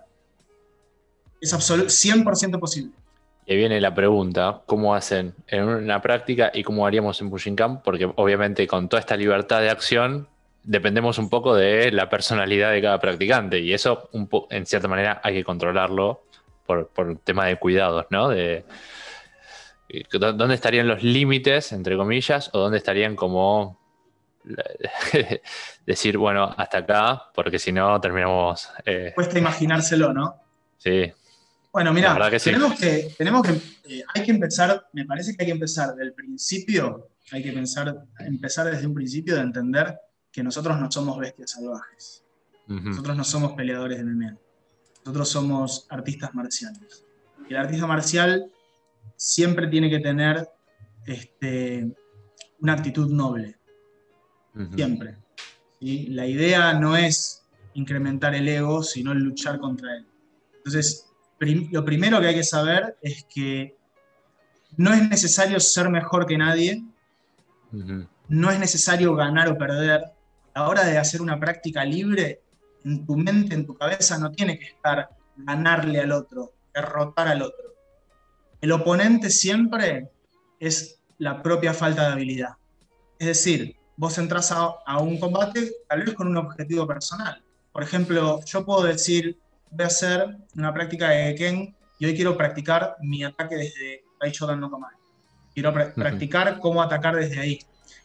Es 100% posible. Y viene la pregunta, ¿cómo hacen en una práctica y cómo haríamos en Pushing Camp? Porque obviamente con toda esta libertad de acción dependemos un poco de la personalidad de cada practicante y eso en cierta manera hay que controlarlo por, por tema de cuidados, ¿no? De, ¿Dónde estarían los límites, entre comillas, o dónde estarían como decir, bueno, hasta acá, porque si no terminamos... Eh... Cuesta imaginárselo, ¿no? Sí. Bueno, mira, tenemos que, tenemos que eh, hay que empezar, me parece que hay que empezar del principio, hay que pensar, empezar desde un principio de entender que nosotros no somos bestias salvajes. Nosotros no somos peleadores de MMA. Nosotros somos artistas marciales. Y el artista marcial siempre tiene que tener este, una actitud noble. Siempre. La idea no es incrementar el ego, sino luchar contra él. Entonces, lo primero que hay que saber es que no es necesario ser mejor que nadie, no es necesario ganar o perder. A la hora de hacer una práctica libre, en tu mente, en tu cabeza, no tiene que estar ganarle al otro, derrotar al otro. El oponente siempre es la propia falta de habilidad. Es decir, vos entras a, un combate tal vez con un objetivo personal. Por ejemplo, yo puedo decir, voy a hacer una práctica de Ken y hoy quiero practicar mi ataque desde Shodan no Kamai. Quiero practicar cómo atacar desde ahí.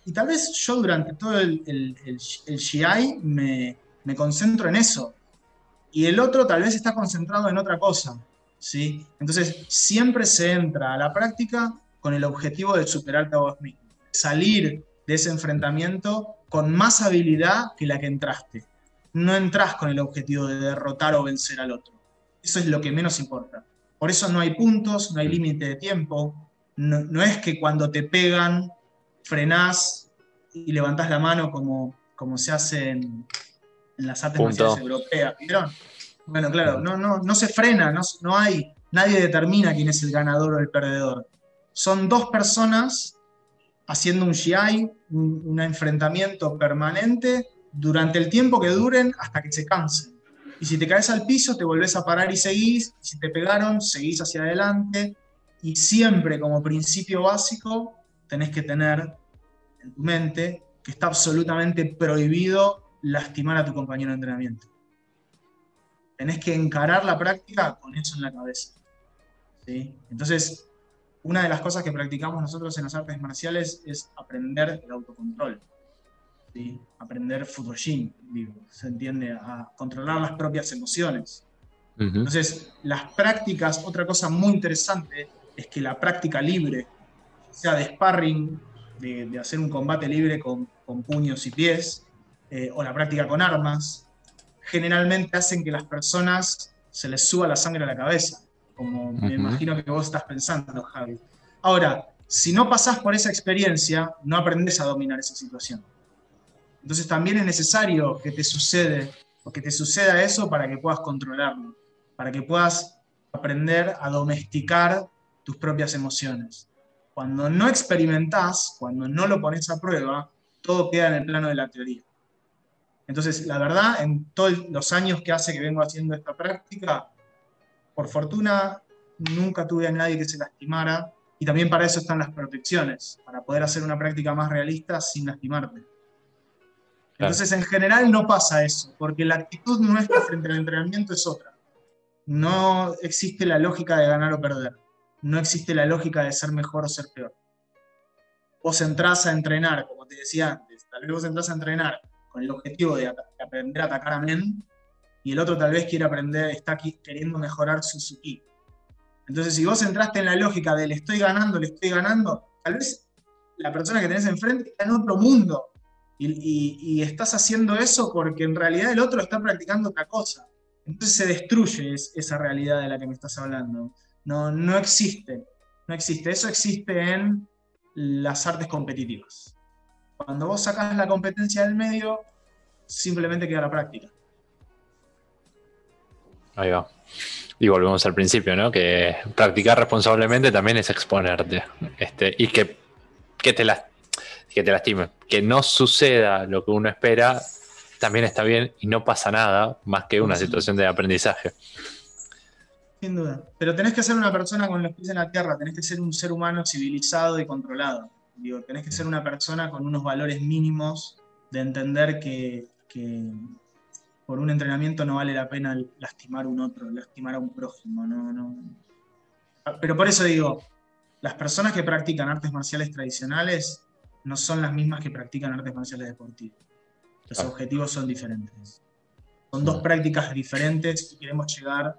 Y tal vez yo durante todo el, el, el, me, me, concentro en eso. Y el otro tal vez está concentrado en otra cosa. ¿sí? Entonces, siempre se entra a la práctica con el objetivo de superarte a vos mismo. Salir de ese enfrentamiento con más habilidad que la que entraste. No entras con el objetivo de derrotar o vencer al otro. Eso es lo que menos importa. Por eso no hay puntos, no hay límite de tiempo. No, es que cuando te pegan, frenás y levantás la mano como, como se hace en, las artes marciales europeas. ¿Vieron? Bueno, claro, no, no, no se frena, no, no hay, nadie determina quién es el ganador o el perdedor. Son dos personas haciendo un GI, un, enfrentamiento permanente durante el tiempo que duren hasta que se cansen. Y si te caes al piso, te volvés a parar y seguís. Y si te pegaron, seguís hacia adelante. Y siempre como principio básico tenés que tener en tu mente que está absolutamente prohibido lastimar a tu compañero de entrenamiento. Tenés que encarar la práctica con eso en la cabeza. Entonces, una de las cosas que practicamos nosotros en las artes marciales es aprender el autocontrol. ¿Sí? Aprender digo, se entiende, a controlar las propias emociones. Entonces, las prácticas, otra cosa muy interesante es que la práctica libre, sea de sparring, de, hacer un combate libre con, puños y pies, eh, o la práctica con armas, generalmente hacen que las personas se les suba la sangre a la cabeza como me imagino que vos estás pensando, Javi. Ahora, si no pasás por esa experiencia, no aprendes a dominar esa situación. Entonces también es necesario que te sucede, o que te suceda eso para que puedas controlarlo, para que puedas aprender a domesticar tus propias emociones. Cuando no experimentás, cuando no lo pones a prueba, todo queda en el plano de la teoría. Entonces, la verdad, en todos los años que hace que vengo haciendo esta práctica, por fortuna, nunca tuve a nadie que se lastimara y también para eso están las protecciones, para poder hacer una práctica más realista sin lastimarte. Entonces, en general no pasa eso, porque la actitud nuestra frente al entrenamiento es otra. No existe la lógica de ganar o perder. No existe la lógica de ser mejor o ser peor. Vos entrás a entrenar, como te decía antes, tal vez vos entrás a entrenar con el objetivo de, aprender a atacar a men, y el otro tal vez quiere aprender, está aquí queriendo mejorar su Suzuki. Entonces, si vos entraste en la lógica de le estoy ganando, le estoy ganando, tal vez la persona que tenés enfrente está en otro mundo y, estás haciendo eso porque en realidad el otro está practicando otra cosa. Entonces se destruye esa realidad de la que me estás hablando. No, no existe, no existe. Eso existe en las artes competitivas. Cuando vos sacás la competencia del medio, simplemente queda la práctica. Ahí va. Y volvemos al principio, ¿no? Que practicar responsablemente también es exponerte. Este, y que, que, te que te lastime. Que no suceda lo que uno espera también está bien y no pasa nada más que una situación de aprendizaje. Sin duda. Pero tenés que ser una persona con los pies en la tierra, tenés que ser un ser humano civilizado y controlado. Digo, tenés que ser una persona con unos valores mínimos de entender que por un entrenamiento no vale la pena lastimar a un otro, lastimar a un prójimo. No, no. Pero por eso digo, las personas que practican artes marciales tradicionales no son las mismas que practican artes marciales deportivas. Los objetivos son diferentes. Son dos prácticas diferentes y queremos llegar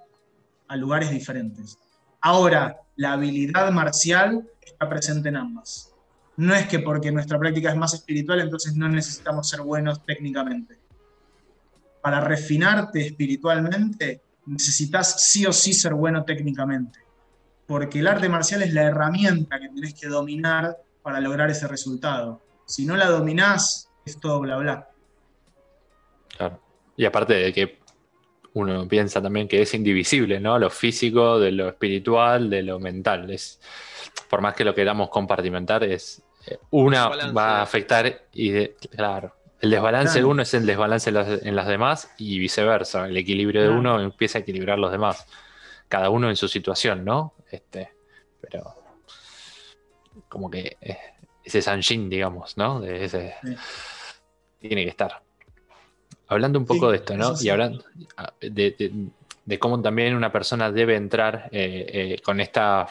a lugares diferentes. Ahora, la habilidad marcial está presente en ambas. No es que porque nuestra práctica es más espiritual, entonces no necesitamos ser buenos técnicamente. Para refinarte espiritualmente, necesitas sí o sí ser bueno técnicamente. Porque el arte marcial es la herramienta que tienes que dominar para lograr ese resultado. Si no la dominás, es todo bla bla. Claro. Y aparte de que uno piensa también que es indivisible, ¿no? Lo físico, de lo espiritual, de lo mental. Es, por más que lo queramos compartimentar, es eh, una va a afectar y claro. El desbalance de uno es el desbalance en las, demás y viceversa. El equilibrio de uno empieza a equilibrar los demás. Cada uno en su situación, ¿no? Este, pero como que eh, ese Sanjin, digamos, ¿no? De ese, Tiene que estar. Hablando un poco de esto, ¿no? Y hablando ah, de, cómo también una persona debe entrar eh, eh, con esta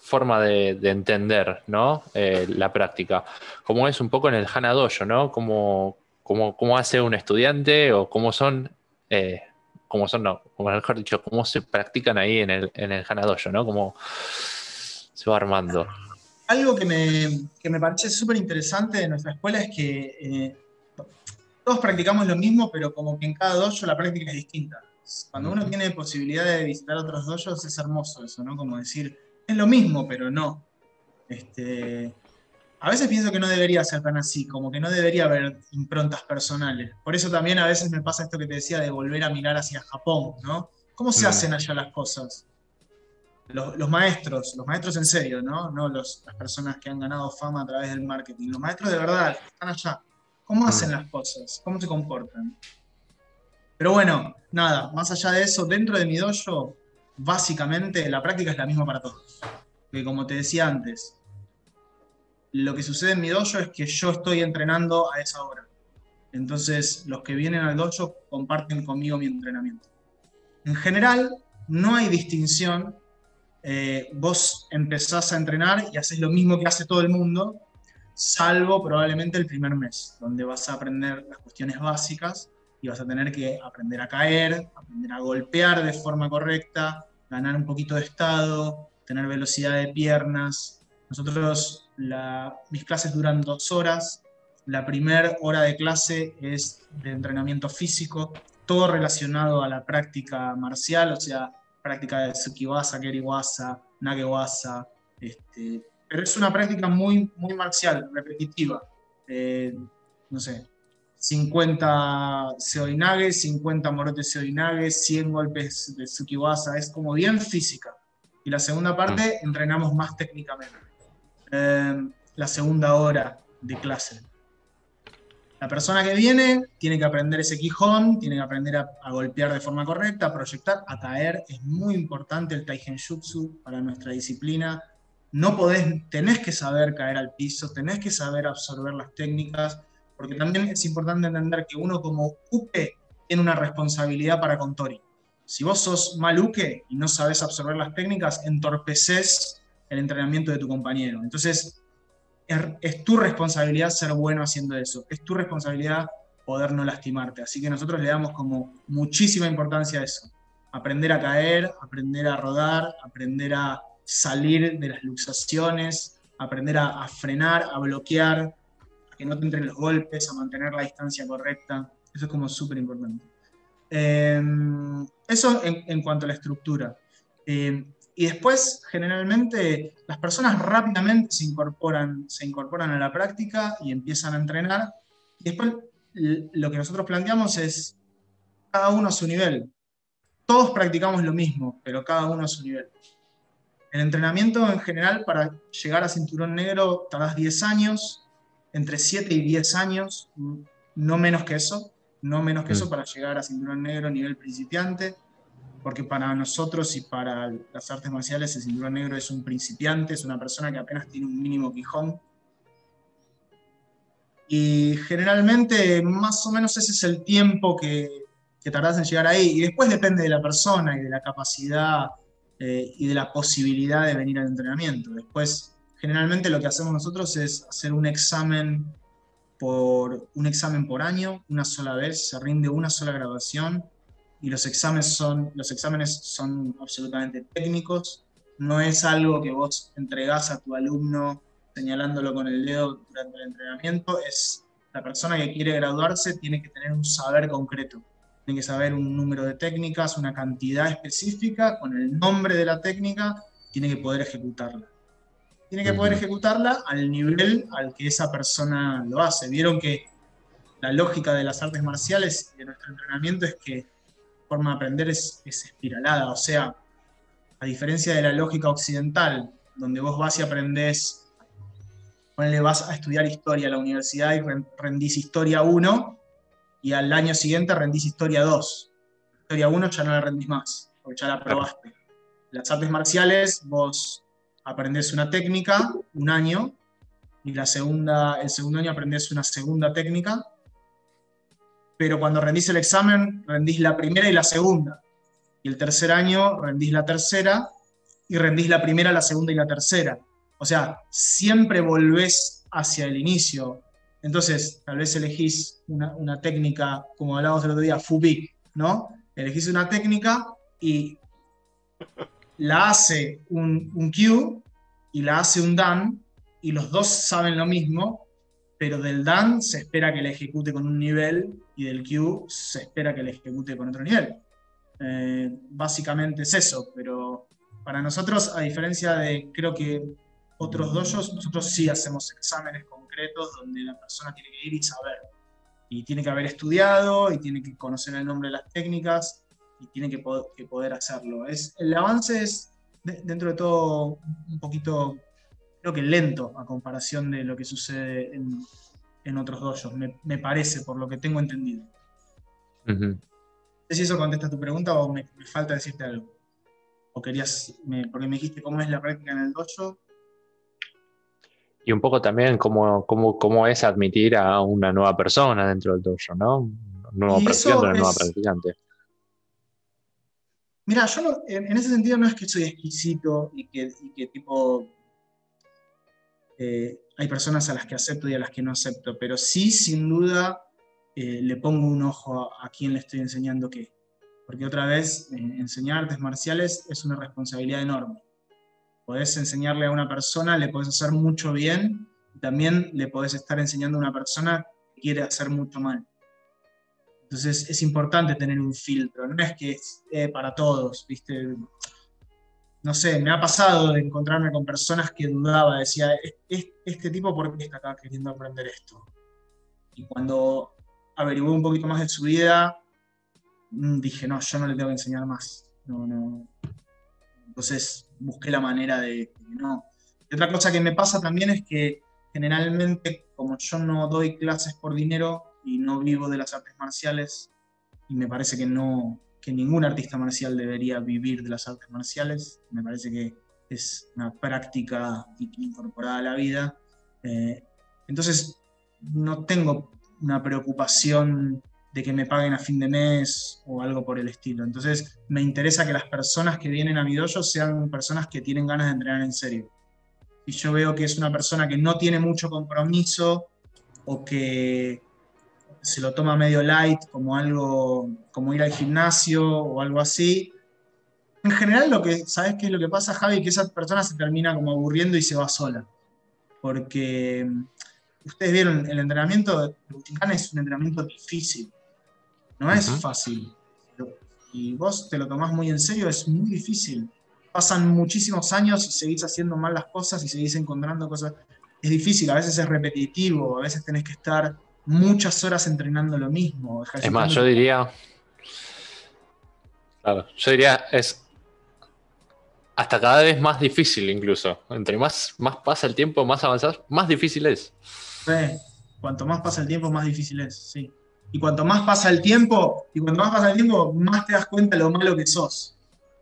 forma de, entender, ¿no? la práctica. Como es un poco en el Hana Dojo, ¿no? Cómo, cómo, hace un estudiante o cómo son cómo son, no, como mejor dicho, cómo se practican ahí en el, en el Hana Dojo, ¿no? Como se va armando. Algo que me, que me parece súper interesante de nuestra escuela es que eh, todos practicamos lo mismo, pero como que en cada dojo la práctica es distinta. Cuando uno tiene posibilidad de visitar otros dojos es hermoso eso, ¿no? Como decir, es lo mismo, pero no. Este, a veces pienso que no debería ser tan así, como que no debería haber improntas personales. Por eso también a veces me pasa esto que te decía de volver a mirar hacia Japón, ¿no? ¿Cómo se mm. hacen allá las cosas? Los, maestros, los maestros en serio, ¿no? No las personas que han ganado fama a través del marketing, los maestros de verdad, que están allá. ¿Cómo hacen las cosas? ¿Cómo se comportan? Pero bueno, nada, más allá de eso, dentro de mi dojo, básicamente la práctica es la misma para todos. Que como te decía antes, lo que sucede en mi dojo es que yo estoy entrenando a esa hora. Entonces, los que vienen al dojo comparten conmigo mi entrenamiento. En general, no hay distinción eh, vos empezás a entrenar y haces lo mismo que hace todo el mundo, salvo probablemente el primer mes, donde vas a aprender las cuestiones básicas y vas a tener que aprender a caer, aprender a golpear de forma correcta, ganar un poquito de estado, tener velocidad de piernas. Nosotros, mis clases duran dos horas. La primera hora de clase es de entrenamiento físico, todo relacionado a la práctica marcial, o sea, práctica de Tsukiwasa, Keriwasa, Nagewasa, este, pero es una práctica muy, muy marcial, repetitiva. Eh, no sé, 50 Seoinage, 50 Morote Seoinage, 100 golpes de Tsukiwasa, es como bien física. Y la segunda parte mm. entrenamos más técnicamente. Eh, la segunda hora de clase. La persona que viene tiene que aprender ese quijón, tiene que aprender a, golpear de forma correcta, proyectar, a caer. Es muy importante el Taigenjutsu para nuestra disciplina. No podés, tenés que saber caer al piso, tenés que saber absorber las técnicas, porque también es importante entender que uno como uke tiene una responsabilidad para con Tori. Si vos sos mal y no sabes absorber las técnicas, entorpeces el entrenamiento de tu compañero. Entonces, es, tu responsabilidad ser bueno haciendo eso, es tu responsabilidad poder no lastimarte. Así que nosotros le damos como muchísima importancia a eso. Aprender a caer, aprender a rodar, aprender a salir de las luxaciones, aprender a, frenar, a bloquear, a que no te entren los golpes, a mantener la distancia correcta. Eso es como súper importante. Em, eso en, cuanto a la estructura. Em, y después, generalmente, las personas rápidamente se incorporan, se incorporan a la práctica y empiezan a entrenar. Y después, lo que nosotros planteamos es cada uno a su nivel. Todos practicamos lo mismo, pero cada uno a su nivel. El entrenamiento en general, para llegar a cinturón negro, tardas 10 años, entre 7 y 10 años, no menos que eso, no menos que eso mm. para llegar a cinturón negro nivel principiante porque para nosotros y para las artes marciales el cinturón negro es un principiante, es una persona que apenas tiene un mínimo quijón. Y generalmente más o menos ese es el tiempo que, que en llegar ahí. Y después depende de la persona y de la capacidad eh, y de la posibilidad de venir al entrenamiento. Después, generalmente lo que hacemos nosotros es hacer un examen por, un examen por año, una sola vez, se rinde una sola graduación y los exámenes son, los exámenes son absolutamente técnicos. No es algo que vos entregás a tu alumno señalándolo con el dedo durante el entrenamiento, es la persona que quiere graduarse tiene que tener un saber concreto tiene que saber un número de técnicas, una cantidad específica, con el nombre de la técnica, tiene que poder ejecutarla. Tiene que poder ejecutarla al nivel al que esa persona lo hace. Vieron que la lógica de las artes marciales y de nuestro entrenamiento es que forma de aprender es, es espiralada, o sea, a diferencia de la lógica occidental, donde vos vas y aprendés, ponele, vas a estudiar historia a la universidad y rendís historia 1, y al año siguiente rendís historia 2. Historia 1 ya no la rendís más, porque ya la probaste. Las artes marciales, vos aprendés una técnica un año, y la segunda, el segundo año aprendés una segunda técnica, pero cuando rendís el examen, rendís la primera y la segunda. Y el tercer año rendís la tercera, y rendís la primera, la segunda y la tercera. O sea, siempre volvés hacia el inicio. Entonces, tal vez elegís una, técnica, como hablábamos el otro día, FUBIC, ¿no? Elegís una técnica y la hace un, un Q y la hace un DAN, y los dos saben lo mismo, pero del DAN se espera que la ejecute con un nivel y del Q se espera que la ejecute con otro nivel. Eh, básicamente es eso, pero para nosotros, a diferencia de creo que otros dojos, nosotros sí hacemos exámenes con donde la persona tiene que ir y saber. Y tiene que haber estudiado, y tiene que conocer el nombre de las técnicas, y tiene que, poder hacerlo. Es, el avance es, dentro de todo, un poquito, creo que lento a comparación de lo que sucede en, otros dojos, me, parece, por lo que tengo entendido. No sé si eso contesta tu pregunta o me, falta decirte algo. O querías, porque me dijiste cómo es la práctica en el dojo, y un poco también cómo, cómo, cómo, es admitir a una nueva persona dentro del dojo, ¿no? Un nuevo practicante, una nueva practicante. Mira, yo en, ese sentido no es que soy exquisito y que, tipo eh, hay personas a las que acepto y a las que no acepto, pero sí, sin duda, eh, le pongo un ojo a, quien le estoy enseñando qué. Porque otra vez, eh, enseñar artes marciales es una responsabilidad enorme podés enseñarle a una persona, le podés hacer mucho bien, y también le podés estar enseñando a una persona que quiere hacer mucho mal. Entonces es importante tener un filtro, no es que es para todos, ¿viste? No sé, me ha pasado de encontrarme con personas que dudaba, decía, este tipo, ¿por qué está acá queriendo aprender esto? Y cuando averigué un poquito más de su vida, mm, dije, no, yo no le tengo que enseñar más. No, no, entonces busqué la manera de no. Y otra cosa que me pasa también es que generalmente, como yo no doy clases por dinero y no vivo de las artes marciales, y me parece que no, que ningún artista marcial debería vivir de las artes marciales, me parece que es una práctica incorporada a la vida. Eh, entonces, no tengo una preocupación de que me paguen a fin de mes o algo por el estilo. Entonces me interesa que las personas que vienen a mi sean personas que tienen ganas de entrenar en serio. Y yo veo que es una persona que no tiene mucho compromiso o que se lo toma medio light como algo, como ir al gimnasio o algo así. En general lo que, ¿sabes qué es lo que pasa, Javi? Que esa persona se termina como aburriendo y se va sola. Porque ustedes vieron, el entrenamiento de Buchikan es un entrenamiento difícil no es fácil. Y vos te lo tomás muy en serio, es muy difícil. Pasan muchísimos años y seguís haciendo mal las cosas y seguís encontrando cosas. Es difícil, a veces es repetitivo, a veces tenés que estar muchas horas entrenando lo mismo. Es más, yo diría. Claro, yo diría, es hasta cada vez más difícil incluso. Entre más, más pasa el tiempo, más avanzás, más difícil es. Sí, cuanto más pasa el tiempo, más difícil es, sí. Y cuanto más pasa el tiempo, y cuanto más pasa el tiempo, más te das cuenta de lo malo que sos.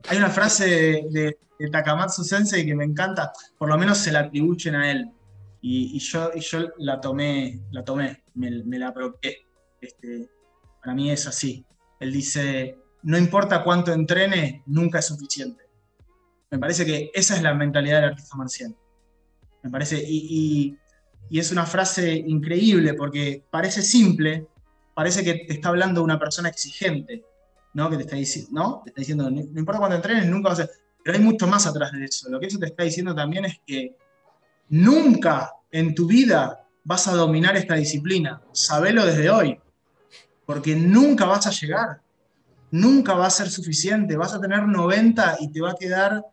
Hay una frase de, Takamatsu Sensei que me encanta, por lo menos se la atribuyen a él. Y, yo, yo la tomé, la tomé, me, la apropié. Este, para mí es así. Él dice, no importa cuánto entrene, nunca es suficiente. Me parece que esa es la mentalidad del artista marcial. Me parece, y, es una frase increíble porque parece simple, parece que te está hablando una persona exigente, ¿no? Que te está, diciendo, ¿no? Te está diciendo, no, importa cuánto entrenes, nunca vas a... Pero hay mucho más atrás de eso. Lo que eso te está diciendo también es que nunca en tu vida vas a dominar esta disciplina. Sabelo desde hoy, porque nunca vas a llegar nunca va a ser suficiente, vas a tener 90 y te va a quedar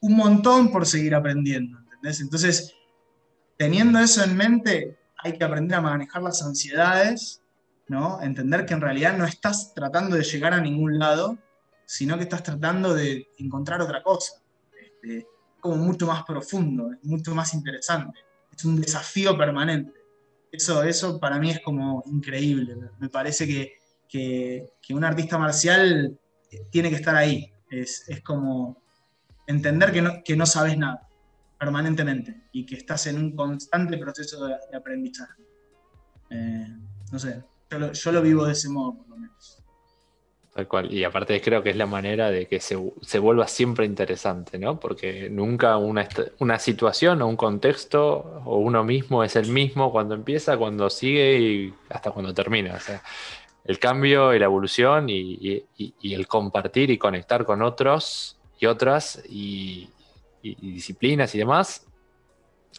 un montón por seguir aprendiendo. Entonces, teniendo eso en mente, hay que aprender a manejar las ansiedades, ¿no? Entender que en realidad no estás tratando de llegar a ningún lado, sino que estás tratando de encontrar otra cosa. Como mucho más profundo, es mucho más interesante. Es un desafío permanente. Eso, eso para mí es como increíble. Me parece que que, un artista marcial tiene que estar ahí. Es, como entender que no, que no, sabes nada permanentemente y que estás en un constante proceso de, aprendizaje. Eh, no sé, yo lo, vivo de ese modo lo. Tal cual, y aparte creo que es la manera de que se, vuelva siempre interesante, ¿no? Porque nunca una, una, situación o un contexto o uno mismo es el mismo cuando empieza, cuando sigue y hasta cuando termina. O sea, el cambio y la evolución y, el compartir y conectar con otros y otras y, disciplinas y demás,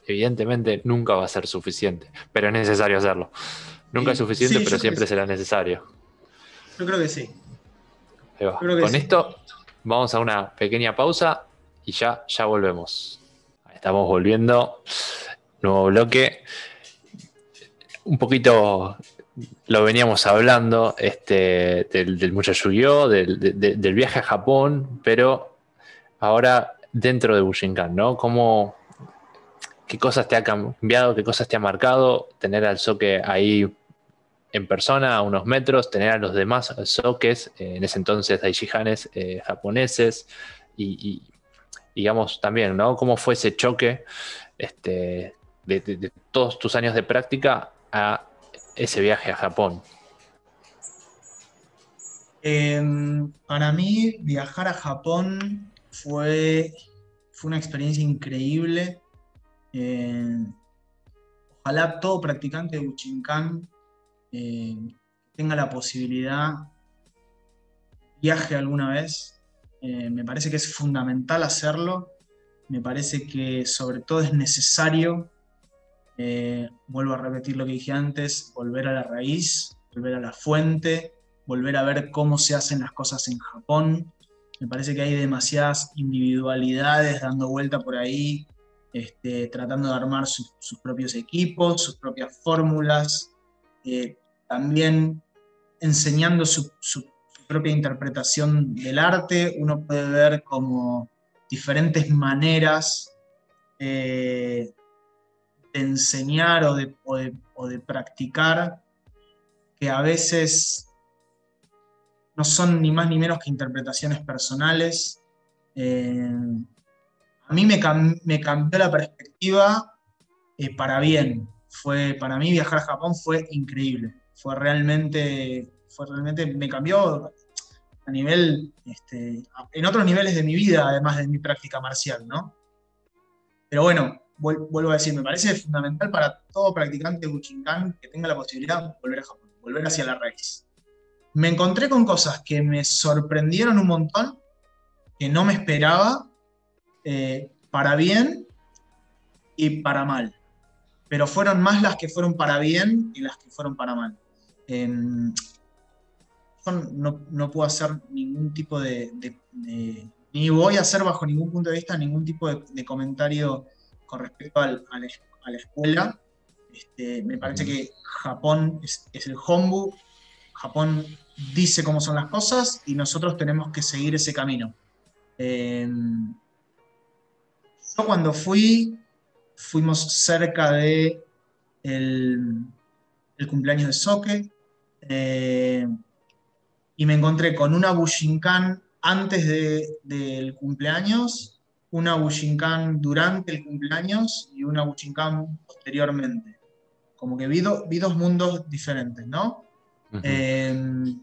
evidentemente nunca va a ser suficiente, pero es necesario hacerlo. Nunca es suficiente, pero siempre será necesario. Yo creo que sí. Con esto vamos a una pequeña pausa y ya, ya volvemos. Estamos volviendo. Nuevo bloque. Un poquito lo veníamos hablando este, del, muchacho yu del, viaje a Japón, pero ahora dentro de Bushinkan, ¿no? ¿Cómo, ¿Qué cosas te ha cambiado, qué cosas te ha marcado tener al soque ahí en persona a unos metros, tener a los demás soques, eh, en ese entonces Daishihanes eh, japoneses, y, digamos también, ¿no? ¿Cómo fue ese choque este, de todos tus años de práctica a ese viaje a Japón? Em, para mí, viajar a Japón fue, fue una experiencia increíble. Em, ojalá todo practicante de Uchinkan em, tenga la posibilidad, viaje alguna vez. me parece que es fundamental hacerlo. Me parece que sobre todo es necesario eh, vuelvo a repetir lo que dije antes, volver a la raíz, volver a la fuente, volver a ver cómo se hacen las cosas en Japón. Me parece que hay demasiadas individualidades dando vuelta por ahí, este, tratando de armar sus propios equipos, sus propias fórmulas, eh, también enseñando su, propia interpretación del arte. Uno puede ver como diferentes maneras eh, de enseñar o de, practicar que a veces no son ni más ni menos que interpretaciones personales. Eh, a mí me, me, cambió la perspectiva eh, para bien. Fue, para mí viajar a Japón fue increíble. Fue realmente, fue realmente, me cambió a nivel, este, en otros niveles de mi vida, además de mi práctica marcial, ¿no? Pero bueno, vuelvo a decir, me parece fundamental para todo practicante de Uchinkan que tenga la posibilidad de volver a Japón, volver hacia la raíz. Me encontré con cosas que me sorprendieron un montón, que no me esperaba, eh, para bien y para mal. Pero fueron más las que fueron para bien y las que fueron para mal. No, puedo hacer ningún tipo de, ni voy a hacer bajo ningún punto de vista ningún tipo de comentario con respecto a, la, escuela. Este, me parece que Japón es, el hombu, Japón dice cómo son las cosas y nosotros tenemos que seguir ese camino. Em, yo cuando fui, fuimos cerca de el, cumpleaños de Soke eh, y me encontré con una Bushinkan antes del cumpleaños una Bushinkan durante el cumpleaños y una Bushinkan posteriormente. Como que vi, vi dos mundos diferentes, ¿no? Em,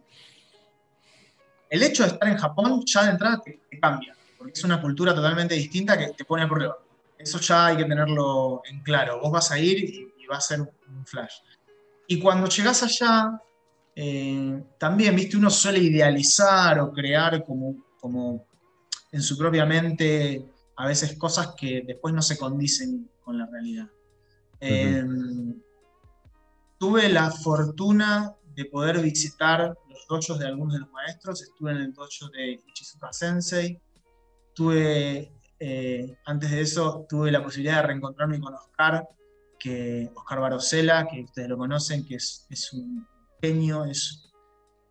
el hecho de estar en Japón ya de entrada te, cambia, porque es una cultura totalmente distinta que te pone a prueba. Eso ya hay que tenerlo en claro. Vos vas a ir y, va a ser un flash. Y cuando llegas allá, eh, también, viste, uno suele idealizar o crear como, como en su propia mente a veces cosas que después no se condicen con la realidad. Em, tuve la fortuna de poder visitar los dojos de algunos de los maestros. Estuve en el dojo de Ichizuka Sensei. Tuve, eh, antes de eso, tuve la posibilidad de reencontrarme con Oscar, que, Oscar Barosela, que ustedes lo conocen, que es, es un es,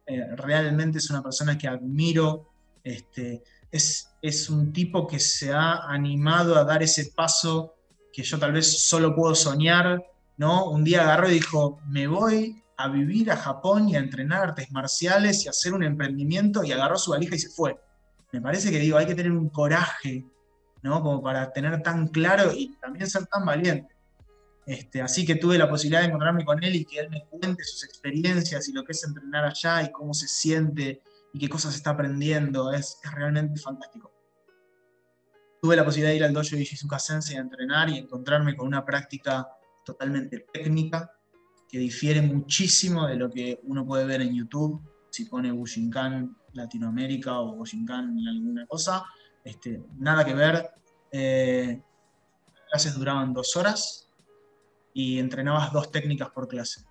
eh, realmente es una persona que admiro. Este, es, es un tipo que se ha animado a dar ese paso que yo tal vez solo puedo soñar, ¿no? Un día agarró y dijo, me voy a vivir a Japón y a entrenar artes marciales y a hacer un emprendimiento y agarró su valija y se fue. Me parece que digo, hay que tener un coraje, ¿no? Como para tener tan claro y también ser tan valiente. Este, así que tuve la posibilidad de encontrarme con él y que él me cuente sus experiencias y lo que es entrenar allá y cómo se siente y qué cosas está aprendiendo. Es, realmente fantástico. Tuve la posibilidad de ir al dojo de Shizuka Sensei a entrenar y encontrarme con una práctica totalmente técnica que difiere muchísimo de lo que uno puede ver en YouTube. Si pone Bushinkan Latinoamérica o Bushinkan alguna cosa, este, nada que ver. Eh, las clases duraban dos horas y entrenabas dos técnicas por clase.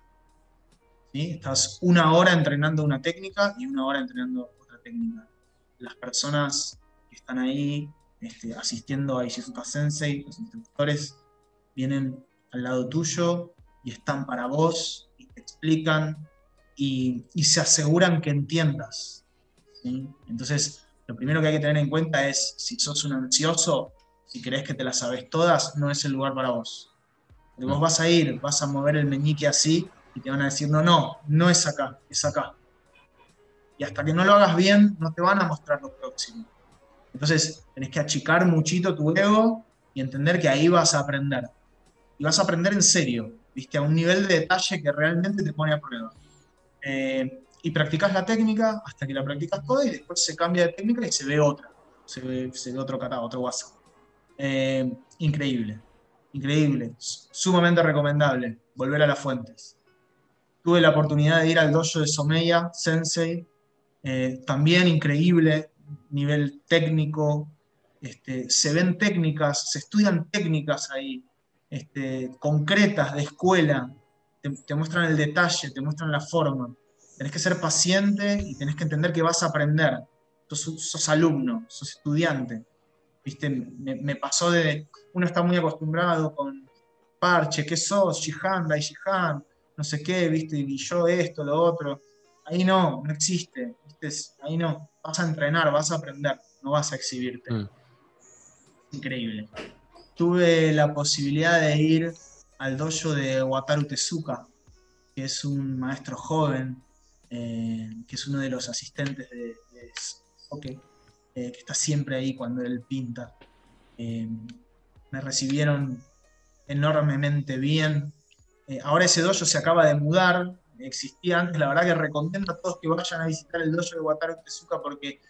Estás una hora entrenando una técnica y una hora entrenando otra técnica. Las personas que están ahí este, asistiendo a Ishizuka Sensei, los instructores, vienen al lado tuyo y están para vos y te explican y, se aseguran que entiendas. Entonces, lo primero que hay que tener en cuenta es si sos un ansioso, si crees que te las sabes todas, no es el lugar para vos. Vos vas a ir, vas a mover el meñique así y te van a decir, no, no, no es acá, es acá. Y hasta que no lo hagas bien, no te van a mostrar lo próximo. Entonces, tenés que achicar muchito tu ego y entender que ahí vas a aprender. Y vas a aprender en serio, ¿viste? A un nivel de detalle que realmente te pone a prueba. Eh, y practicas la técnica hasta que la practicas toda y después se cambia de técnica y se ve otra. Se ve, otro kata, otro WhatsApp. Eh, increíble, increíble, sumamente recomendable volver a las fuentes. Tuve la oportunidad de ir al dojo de Someya Sensei, eh, también increíble, nivel técnico, este, se ven técnicas, se estudian técnicas ahí, este, concretas de escuela, te, muestran el detalle, te muestran la forma. Tenés que ser paciente y tenés que entender que vas a aprender. Sos, alumno, sos estudiante. ¿Viste? Me, me, pasó de, uno está muy acostumbrado con parche, ¿qué sos? Shihan, Dai Shihan, no sé qué, ¿viste? Y yo esto, lo otro. Ahí no, no existe. Ahí no. Vas a entrenar, vas a aprender, no vas a exhibirte. Mm. Increíble. Tuve la posibilidad de ir al dojo de Wataru Tezuka, que es un maestro joven, eh, que es uno de los asistentes de, de eh, que está siempre ahí cuando él pinta. Eh, me recibieron enormemente bien, eh, ahora ese dojo se acaba de mudar, existía antes, la verdad que recontento a todos que vayan a visitar el dojo de Wataru Tezuka porque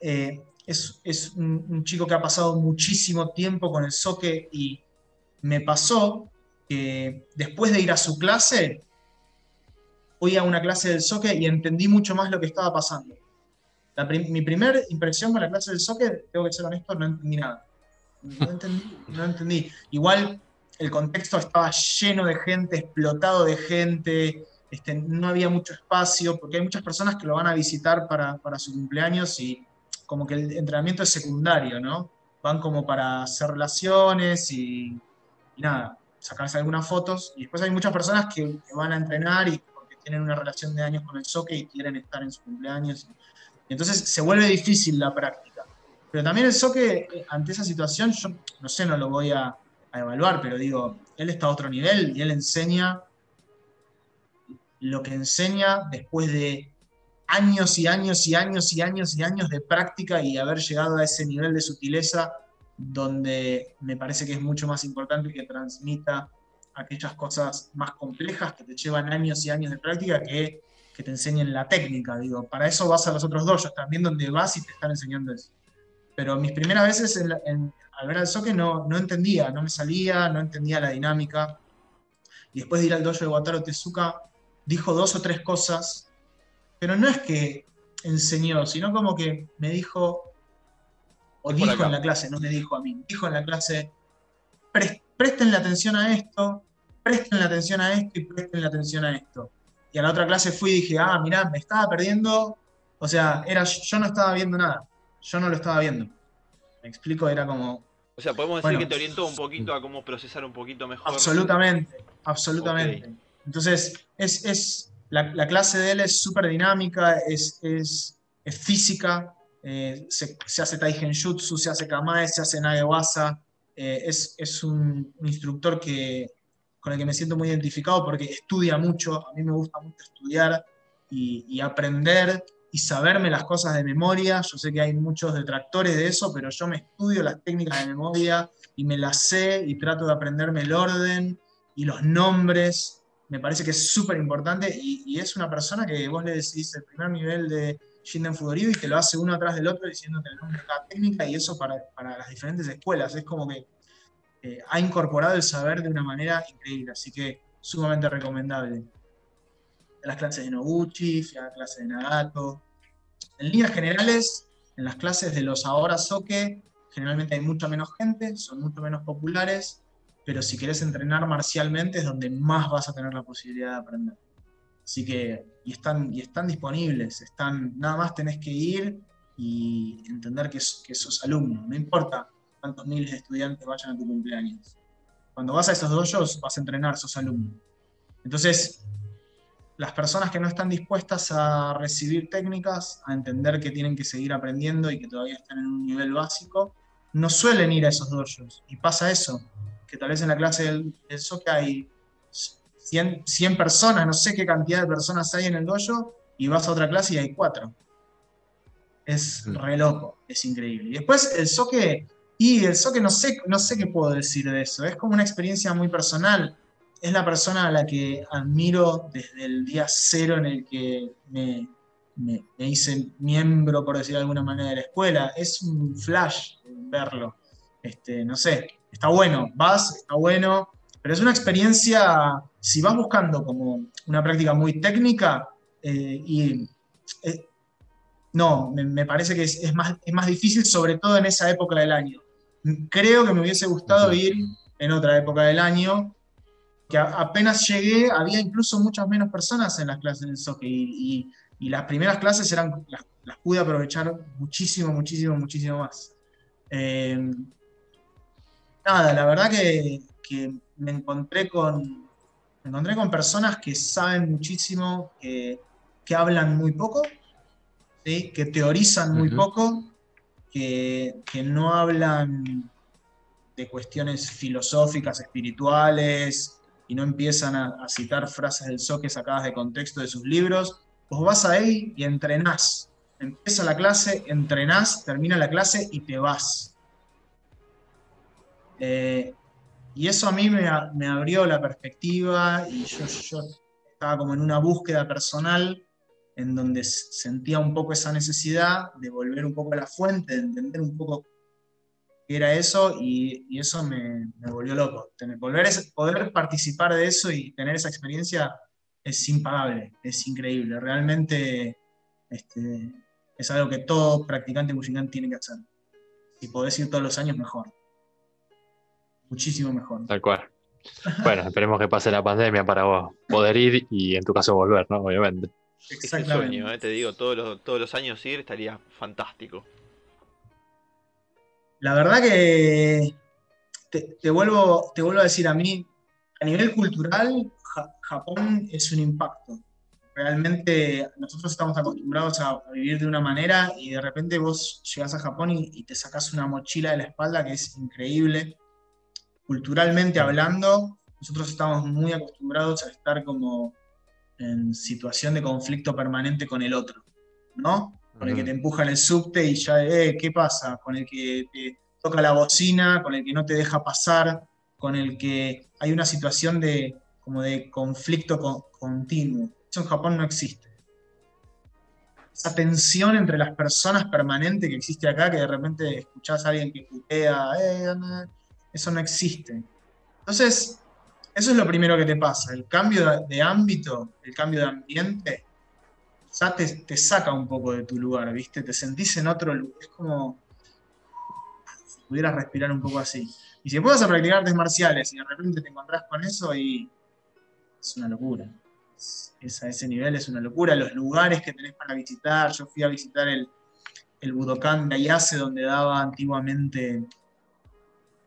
es, un, chico que ha pasado muchísimo tiempo con el soque y me pasó que después de ir a su clase, fui a una clase del soque y entendí mucho más lo que estaba pasando. Mi primera impresión con la clase del soque, tengo que ser honesto, no entendí nada. No entendí, no entendí. Igual el contexto estaba lleno de gente, explotado de gente, este, no había mucho espacio, porque hay muchas personas que lo van a visitar para, su cumpleaños y como que el entrenamiento es secundario, ¿no? Van como para hacer relaciones y, nada, sacarse algunas fotos. Y después hay muchas personas que, van a entrenar y porque tienen una relación de años con el soccer y quieren estar en su cumpleaños. Y entonces se vuelve difícil la práctica. Pero también el soccer, eh, ante esa situación, yo no sé, no lo voy a, a evaluar, pero digo, él está a otro nivel y él enseña lo que enseña después de años y años y años y años y años de práctica y haber llegado a ese nivel de sutileza donde me parece que es mucho más importante que transmita aquellas cosas más complejas que te llevan años y años de práctica que, que te enseñen la técnica. Digo, para eso vas a los otros dos, también donde vas y te están enseñando eso. Pero mis primeras veces al ver al soque no, no entendía, no me salía, no entendía la dinámica. Y después de ir al dojo de Wataru Tezuka, dijo dos o tres cosas, pero no es que enseñó, sino como que me dijo, o dijo en la clase, no me dijo a mí, dijo en la clase, presten la atención a esto, presten la atención a esto y presten la atención a esto. Y a la otra clase fui y dije, ah, mirá, me estaba perdiendo, o sea, era, yo no estaba viendo nada, yo no lo estaba viendo. Me explico, era como... O sea, podemos decir que te orientó un poquito a cómo procesar un poquito mejor. Absolutamente, absolutamente. Entonces, es, es la, clase de él es súper dinámica, es, es, es física, eh, se, se, hace Taigenjutsu, se hace Kamae, se hace Nagewasa. Eh, es, es un, instructor que, con el que me siento muy identificado porque estudia mucho, a mí me gusta mucho estudiar y, aprender y saberme las cosas de memoria. Yo sé que hay muchos detractores de eso, pero yo me estudio las técnicas de memoria y me las sé y trato de aprenderme el orden y los nombres. Me parece que es súper importante y, es una persona que vos le decís el primer nivel de Shinden Fudorido y que lo hace uno atrás del otro diciéndote el nombre de cada técnica y eso para, para las diferentes escuelas. Es como que eh, ha incorporado el saber de una manera increíble, así que sumamente recomendable. En las clases de Noguchi, fui a la clase de Nagato. En líneas generales, en las clases de los ahora soke, generalmente hay mucha menos gente, son mucho menos populares, pero si querés entrenar marcialmente es donde más vas a tener la posibilidad de aprender. Así que, y están, y están disponibles, están, nada más tenés que ir y entender que, que sos alumno, no importa cuántos miles de estudiantes vayan a tu cumpleaños. Cuando vas a esos dojos vas a entrenar, sos alumno. Entonces, las personas que no están dispuestas a recibir técnicas, a entender que tienen que seguir aprendiendo y que todavía están en un nivel básico, no suelen ir a esos dojos. Y pasa eso, que tal vez en la clase del, del hay 100, personas, no sé qué cantidad de personas hay en el dojo, y vas a otra clase y hay cuatro. Es mm. re loco, es increíble. Y después el soque, y el soque no sé, no sé qué puedo decir de eso, es como una experiencia muy personal. Es la persona a la que admiro desde el día cero en el que me, hice miembro, por decir de alguna manera, de la escuela. Es un flash verlo. Este, no sé, está bueno, vas, está bueno, pero es una experiencia, si vas buscando como una práctica muy técnica, eh, y eh, no, me, parece que es, más, es más difícil, sobre todo en esa época del año. Creo que me hubiese gustado ir en otra época del año, que apenas llegué había incluso muchas menos personas en las clases de soccer y, las primeras clases eran, las, pude aprovechar muchísimo, muchísimo, muchísimo más. Eh, nada, la verdad que, que me encontré con, me encontré con personas que saben muchísimo, que, que hablan muy poco, que teorizan muy poco, que, no hablan de cuestiones filosóficas, espirituales, y no empiezan a, citar frases del Soque sacadas de contexto de sus libros. Vos vas ahí y entrenás. Empieza la clase, entrenás, termina la clase y te vas. Eh, y eso a mí me, abrió la perspectiva y yo, estaba como en una búsqueda personal en donde sentía un poco esa necesidad de volver un poco a la fuente, de entender un poco qué era eso y, eso me, volvió loco. Tener, volver poder participar de eso y tener esa experiencia es impagable, es increíble. Realmente este, es algo que todo practicante Bushinkan tiene que hacer. Si podés ir todos los años, mejor muchísimo mejor. Tal cual. Bueno, esperemos que pase la pandemia para vos poder ir y en tu caso volver, ¿no? Obviamente. Exactamente. Sueño, ¿eh? te digo, todos los, todos los años ir estaría fantástico. La verdad que te, vuelvo, te vuelvo a decir a mí, a nivel cultural, Japón es un impacto. Realmente nosotros estamos acostumbrados a, vivir de una manera y de repente vos llegás a Japón y, y te sacás una mochila de la espalda que es increíble culturalmente hablando, nosotros estamos muy acostumbrados a estar como en situación de conflicto permanente con el otro, ¿no? Con el que te empuja en el subte y ya, eh, ¿qué pasa? Con el que te, toca la bocina, con el que no te deja pasar, con el que hay una situación de, como de conflicto continuo. Eso en Japón no existe. Esa tensión entre las personas permanente que existe acá, que de repente escuchás a alguien que putea, eh, eso no existe. Entonces, eso es lo primero que te pasa. El cambio de, ámbito, el cambio de ambiente, ya te, te, saca un poco de tu lugar, ¿viste? Te sentís en otro lugar. Es como si pudieras respirar un poco así. Y si puedes a practicar artes marciales y de repente te encontrás con eso y es una locura. Es, a ese nivel es una locura. Los lugares que tenés para visitar. Yo fui a visitar el, el Budokan de Ayase, donde daba antiguamente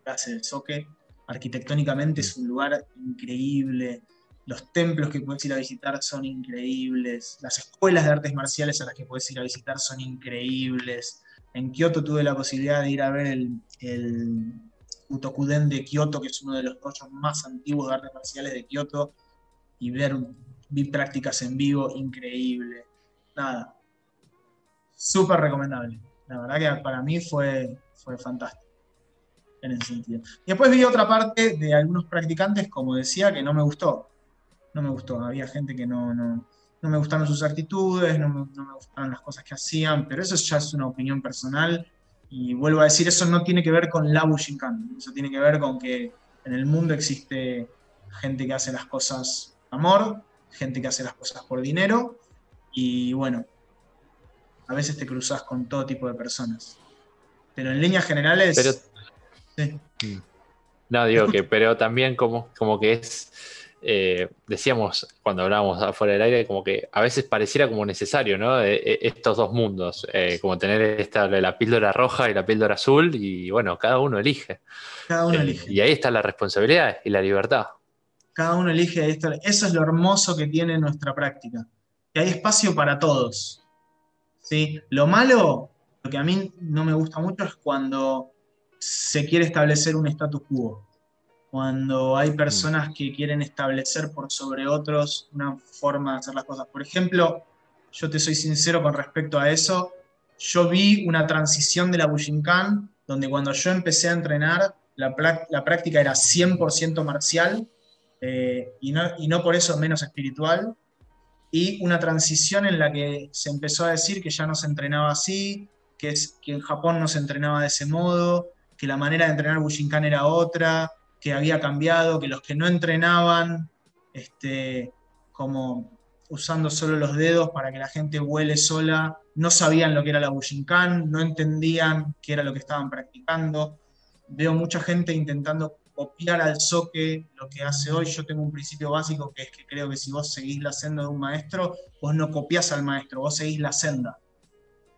clase de soque. Arquitectónicamente es un lugar increíble. Los templos que puedes ir a visitar son increíbles. Las escuelas de artes marciales a las que puedes ir a visitar son increíbles. En Kioto tuve la posibilidad de ir a ver el, el Utokuden de Kioto, que es uno de los dojos más antiguos de artes marciales de Kioto, y ver vi prácticas en vivo increíble. Nada, súper recomendable. La verdad que para mí fue, fue fantástico en ese sentido. Y después vi otra parte de algunos practicantes, como decía, que no me gustó. No me gustó. Había gente que no, no, no me gustaron sus actitudes, no me, gustaron las cosas que hacían, pero eso ya es una opinión personal y vuelvo a decir, eso no tiene que ver con la Bushinkan, eso tiene que ver con que en el mundo existe gente que hace las cosas por amor, gente que hace las cosas por dinero, y bueno, a veces te cruzas con todo tipo de personas. Pero en líneas generales... sí. No, digo que, pero también como, como que es eh, decíamos cuando hablábamos afuera del aire, como que a veces pareciera como necesario, ¿no? Eh, eh, estos dos mundos, como tener esta, la píldora roja y la píldora azul, y bueno, cada uno elige. Cada uno elige. Y ahí está la responsabilidad y la libertad. Cada uno elige esto. Eso es lo hermoso que tiene nuestra práctica, que hay espacio para todos. ¿sí? Lo malo, lo que a mí no me gusta mucho es cuando se quiere establecer un status quo cuando hay mm. personas que quieren establecer por sobre otros una forma de hacer las cosas. Por ejemplo, yo te soy sincero con respecto a eso, yo vi una transición de la Bushinkan, donde cuando yo empecé a entrenar, la, práctica era 100% marcial eh, y, no, y no por eso menos espiritual, y una transición en la que se empezó a decir que ya no se entrenaba así, que, es, que en Japón no se entrenaba de ese modo, que la manera de entrenar Bushinkan era otra, que había cambiado, que los que no entrenaban, este, como usando solo los dedos para que la gente vuele sola, no sabían lo que era la Bushinkan, no entendían qué era lo que estaban practicando. Veo mucha gente intentando copiar al soque lo que hace hoy. Yo tengo un principio básico que es que creo que si vos seguís la senda de un maestro, vos no copias al maestro, vos seguís la senda.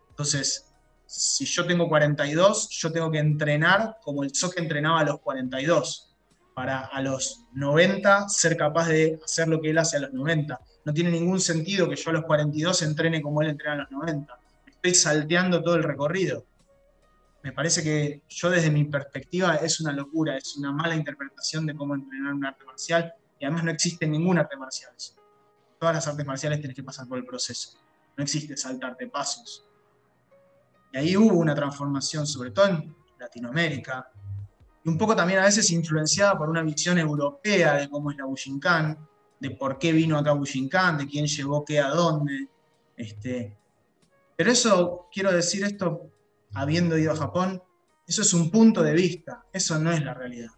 Entonces, si yo tengo 42, yo tengo que entrenar como el soque entrenaba a los 42 para a los 90 ser capaz de hacer lo que él hace a los 90. No tiene ningún sentido que yo a los 42 entrene como él entrena a los 90. Estoy salteando todo el recorrido. Me parece que yo desde mi perspectiva es una locura, es una mala interpretación de cómo entrenar un arte marcial y además no existe ningún arte marcial. Todas las artes marciales tienes que pasar por el proceso. No existe saltarte pasos. Y ahí hubo una transformación, sobre todo en Latinoamérica, un poco también a veces influenciada por una visión europea de cómo es la Bushinkan, de por qué vino acá Bushinkan, de quién llevó qué a dónde. Este, pero eso, quiero decir esto, habiendo ido a Japón, eso es un punto de vista, eso no es la realidad.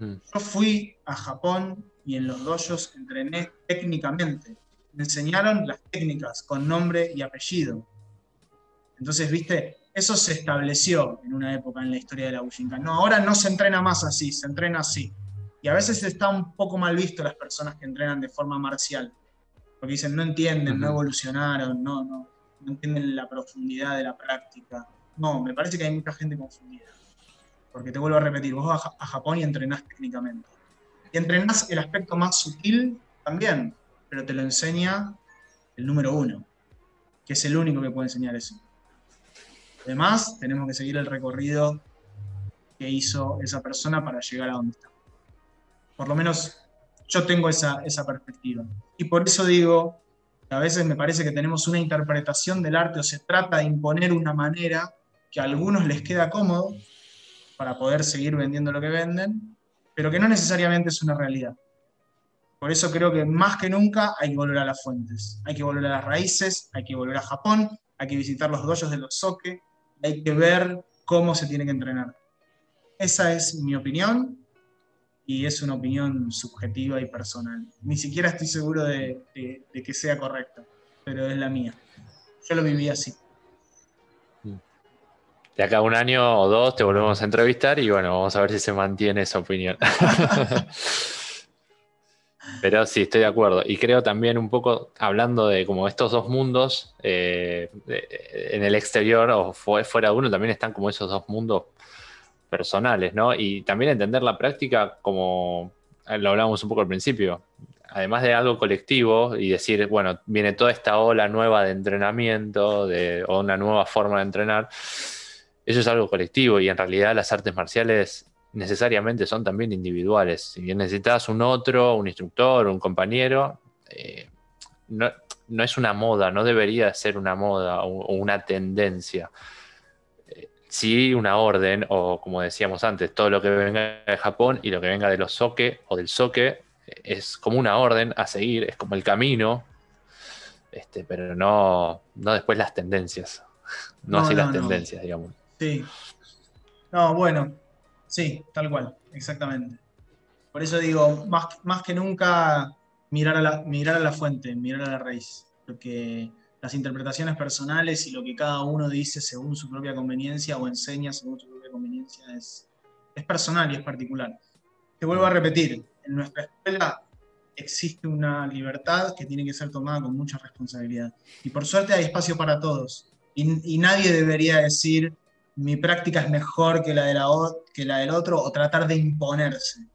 Yo fui a Japón y en los dojos entrené técnicamente. Me enseñaron las técnicas con nombre y apellido. Entonces, viste, eso se estableció en una época en la historia de la Bushinkan. No, ahora no se entrena más así, se entrena así. Y a veces está un poco mal visto las personas que entrenan de forma marcial. Porque dicen, no entienden, no evolucionaron, no, no, no entienden la profundidad de la práctica. No, me parece que hay mucha gente confundida. Porque te vuelvo a repetir, vos vas a Japón y entrenás técnicamente. Y entrenás el aspecto más sutil también, pero te lo enseña el número uno, que es el único que puede enseñar eso. Además, tenemos que seguir el recorrido que hizo esa persona para llegar a donde está. Por lo menos yo tengo esa, esa perspectiva. Y por eso digo a veces me parece que tenemos una interpretación del arte o se trata de imponer una manera que a algunos les queda cómodo para poder seguir vendiendo lo que venden, pero que no necesariamente es una realidad. Por eso creo que más que nunca hay que volver a las fuentes, hay que volver a las raíces, hay que volver a Japón, hay que visitar los dojos de los soke, hay que ver cómo se tiene que entrenar. Esa es mi opinión y es una opinión subjetiva y personal. Ni siquiera estoy seguro de, que sea correcta, pero es la mía. Yo lo viví así. De acá a un año o dos te volvemos a entrevistar y bueno, vamos a ver si se mantiene esa opinión. Pero sí, estoy de acuerdo. Y creo también un poco, hablando de como estos dos mundos, eh, en el exterior o fuera de uno, también están como esos dos mundos personales, ¿no? Y también entender la práctica como eh, lo hablábamos un poco al principio, además de algo colectivo y decir, bueno, viene toda esta ola nueva de entrenamiento de, o una nueva forma de entrenar, eso es algo colectivo y en realidad las artes marciales necesariamente son también individuales. Si necesitas un otro, un instructor, un compañero, eh, no, es una moda, no debería ser una moda o, una tendencia. Eh, sí una orden, o como decíamos antes, todo lo que venga de Japón y lo que venga de los soke o del soke eh, es como una orden a seguir, es como el camino, este, pero no, no después las tendencias, no, así las tendencias, digamos. Sí. No, bueno, Sí, tal cual, exactamente. Por eso digo, más, más que nunca mirar a, la, mirar a la fuente, mirar a la raíz, porque las interpretaciones personales y lo que cada uno dice según su propia conveniencia o enseña según su propia conveniencia es, es personal y es particular. Te vuelvo a repetir, en nuestra escuela existe una libertad que tiene que ser tomada con mucha responsabilidad. Y por suerte hay espacio para todos. Y, y nadie debería decir, mi práctica es mejor que la, de la, que la del otro o tratar de imponerse.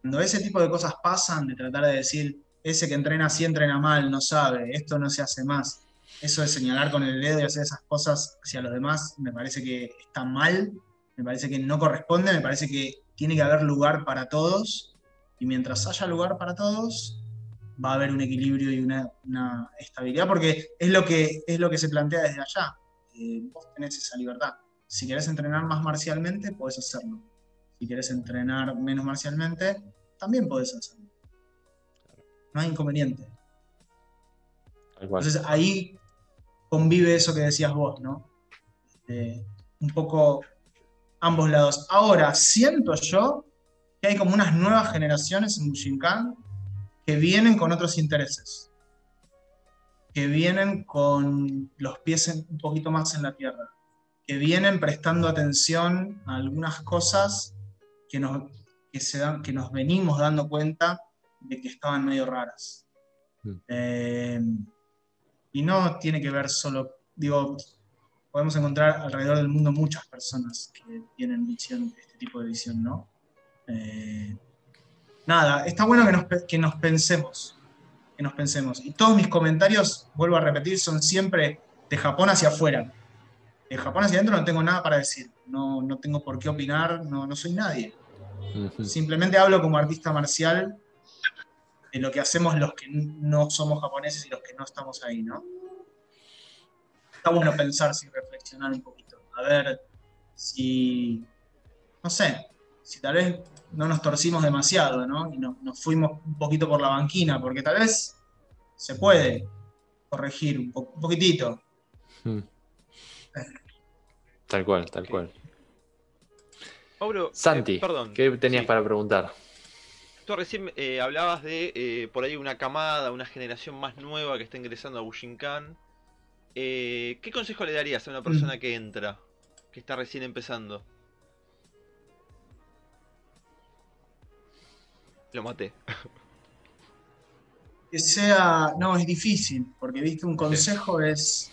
Cuando ese tipo de cosas pasan, de tratar de decir, ese que entrena así entrena mal, no sabe, esto no se hace más, eso de señalar con el dedo y hacer esas cosas hacia los demás, me parece que está mal, me parece que no corresponde, me parece que tiene que haber lugar para todos, y mientras haya lugar para todos, va a haber un equilibrio y una, estabilidad, porque es lo, que, es lo que se plantea desde allá. Eh, vos tenés esa libertad. Si quieres entrenar más marcialmente, puedes hacerlo. Si quieres entrenar menos marcialmente, también puedes hacerlo. No hay inconveniente. Entonces ahí convive eso que decías vos, ¿no? Este, un poco ambos lados. Ahora, siento yo que hay como unas nuevas generaciones en Bushinkan que vienen con otros intereses, que vienen con los pies un poquito más en la tierra que vienen prestando atención a algunas cosas que nos, se dan, que nos venimos dando cuenta de que estaban medio raras. Mm. Eh, y no tiene que ver solo, digo, podemos encontrar alrededor del mundo muchas personas que tienen visión, este tipo de visión, ¿no? Eh, nada, está bueno que nos, que nos pensemos, que nos pensemos. Y todos mis comentarios, vuelvo a repetir, son siempre de Japón hacia afuera de Japón hacia adentro no tengo nada para decir, no, no tengo por qué opinar, no, no soy nadie. Simplemente hablo como artista marcial de lo que hacemos los que no somos japoneses y los que no estamos ahí, ¿no? Está bueno pensar y reflexionar un poquito. A ver si, no sé, si tal vez no nos torcimos demasiado, ¿no? Y nos fuimos un poquito por la banquina, porque tal vez se puede corregir un, poquitito. Tal cual, tal cual. Mauro, Santi, eh, perdón, ¿qué tenías para preguntar? Tú recién eh, hablabas de eh, por ahí una camada, una generación más nueva que está ingresando a Bushinkan. ¿Qué consejo le darías a una persona mm. que entra, que está recién empezando? Lo maté. Que sea. No, es difícil, porque viste, un consejo es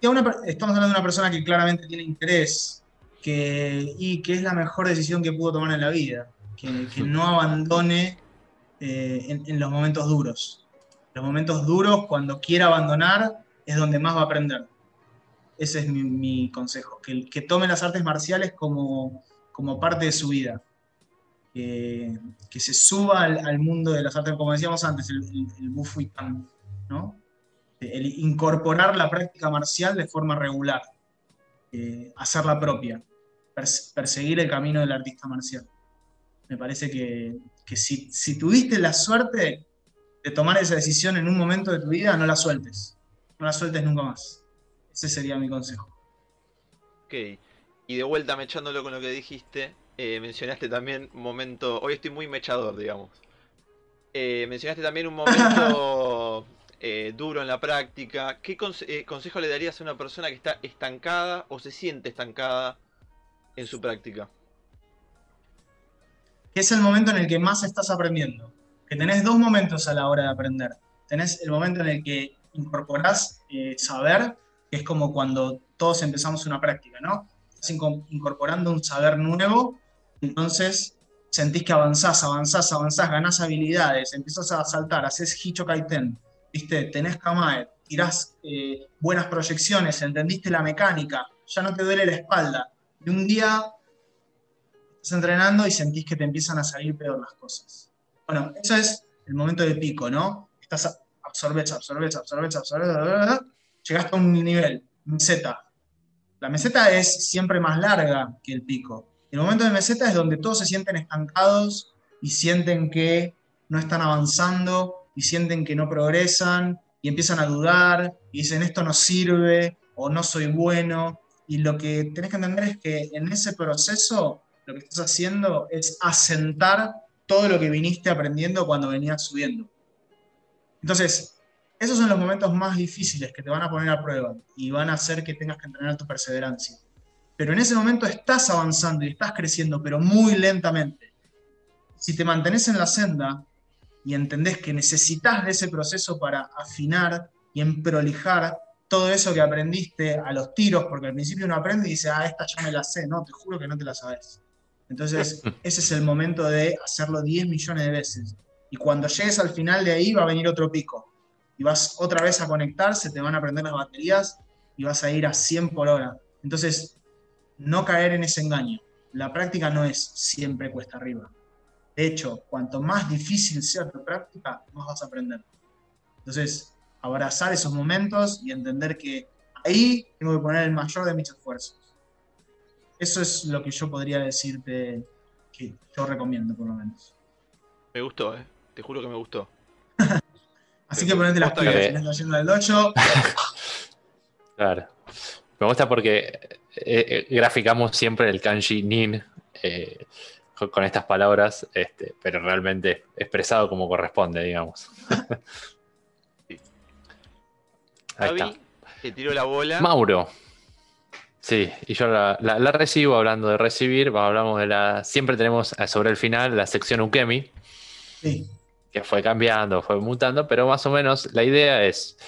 estamos hablando de una persona que claramente tiene interés que, y que es la mejor decisión que pudo tomar en la vida, que, no abandone eh, en, los momentos duros. Los momentos duros, cuando quiera abandonar, es donde más va a aprender. Ese es mi, consejo, que, que tome las artes marciales como, como parte de su vida. Que, se suba al, mundo de las artes, como decíamos antes, el, el, el Bufu y ¿no? El incorporar la práctica marcial de forma regular. eh, hacerla propia, perseguir el camino del artista marcial. Me parece que, si, si, tuviste la suerte de tomar esa decisión en un momento de tu vida, no la sueltes. No la sueltes nunca más. Ese sería mi consejo. Ok. Y de vuelta mechándolo con lo que dijiste, eh, mencionaste también un momento. Hoy estoy muy mechador, digamos. Eh, mencionaste también un momento eh, duro en la práctica. ¿Qué consejo le darías a una persona que está estancada o se siente estancada en su práctica? Es el momento en el que más estás aprendiendo. Que tenés dos momentos a la hora de aprender. Tenés el momento en el que incorporás saber, que es como cuando todos empezamos una práctica, ¿no? Estás incorporando un saber nuevo entonces sentís que avanzás, avanzás, avanzás, ganás habilidades, empezás a saltar, haces Hicho Kaiten, ¿viste? tenés Kamae, tirás eh, buenas proyecciones, entendiste la mecánica, ya no te duele la espalda. Y un día estás entrenando y sentís que te empiezan a salir peor las cosas. Bueno, eso es el momento de pico, ¿no? Estás absorbes, absorbes, absorbes, absorbes, llegaste a un nivel, meseta. La meseta es siempre más larga que el pico. El momento de meseta es donde todos se sienten estancados y sienten que no están avanzando y sienten que no progresan y empiezan a dudar y dicen esto no sirve o no soy bueno. Y lo que tenés que entender es que en ese proceso lo que estás haciendo es asentar todo lo que viniste aprendiendo cuando venías subiendo. Entonces, esos son los momentos más difíciles que te van a poner a prueba y van a hacer que tengas que entrenar tu perseverancia pero en ese momento estás avanzando y estás creciendo, pero muy lentamente. Si te mantenés en la senda y entendés que necesitas de ese proceso para afinar y emprolijar todo eso que aprendiste a los tiros, porque al principio uno aprende y dice, ah, esta ya me la sé, no, te juro que no te la sabes. Entonces, ese es el momento de hacerlo 10 millones de veces. Y cuando llegues al final de ahí va a venir otro pico. Y vas otra vez a conectarse, te van a prender las baterías y vas a ir a 100 por hora. Entonces, no caer en ese engaño. La práctica no es siempre cuesta arriba. De hecho, cuanto más difícil sea tu práctica, más vas a aprender. Entonces, abrazar esos momentos y entender que ahí tengo que poner el mayor de mis esfuerzos. Eso es lo que yo podría decirte que yo recomiendo, por lo menos. Me gustó, ¿eh? Te juro que me gustó. Así que ponete las pilas, si estás yendo del 8. claro. Me gusta porque eh, eh, graficamos siempre el kanji nin eh, con, estas palabras, este, pero realmente expresado como corresponde, digamos. Ahí está. Te tiró la bola. Mauro. Sí, y yo la, recibo hablando de recibir, hablamos de la. Siempre tenemos sobre el final la sección Ukemi. Que fue cambiando, fue mutando, pero más o menos la idea es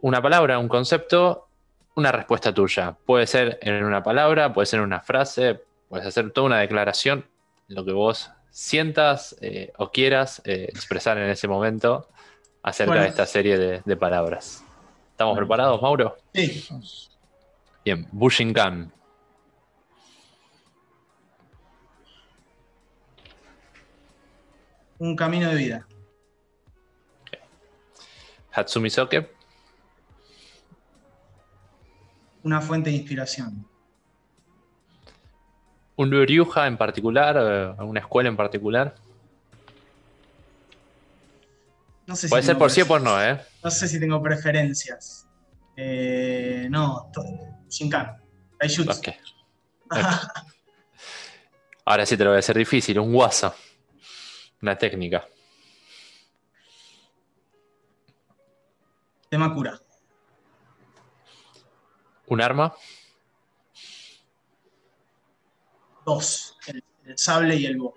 una palabra, un concepto una respuesta tuya. Puede ser en una palabra, puede ser en una frase, puedes hacer toda una declaración, lo que vos sientas eh, o quieras eh, expresar en ese momento acerca de esta serie de, palabras. ¿Estamos preparados, Mauro? Sí. Bien, Bushinkan. Un camino de vida. Hatsumi Soke una fuente de inspiración. ¿Un Ryuja en particular? Eh, ¿Una escuela en particular? No sé Puede ser por sí o por no, ¿eh? No sé si tengo preferencias. Eh, no, Shinkan. Taijutsu. Okay. Ahora sí te lo voy a hacer difícil. Un WhatsApp. Una técnica. Tema cura. ¿Un arma? Dos, el, sable y el bo.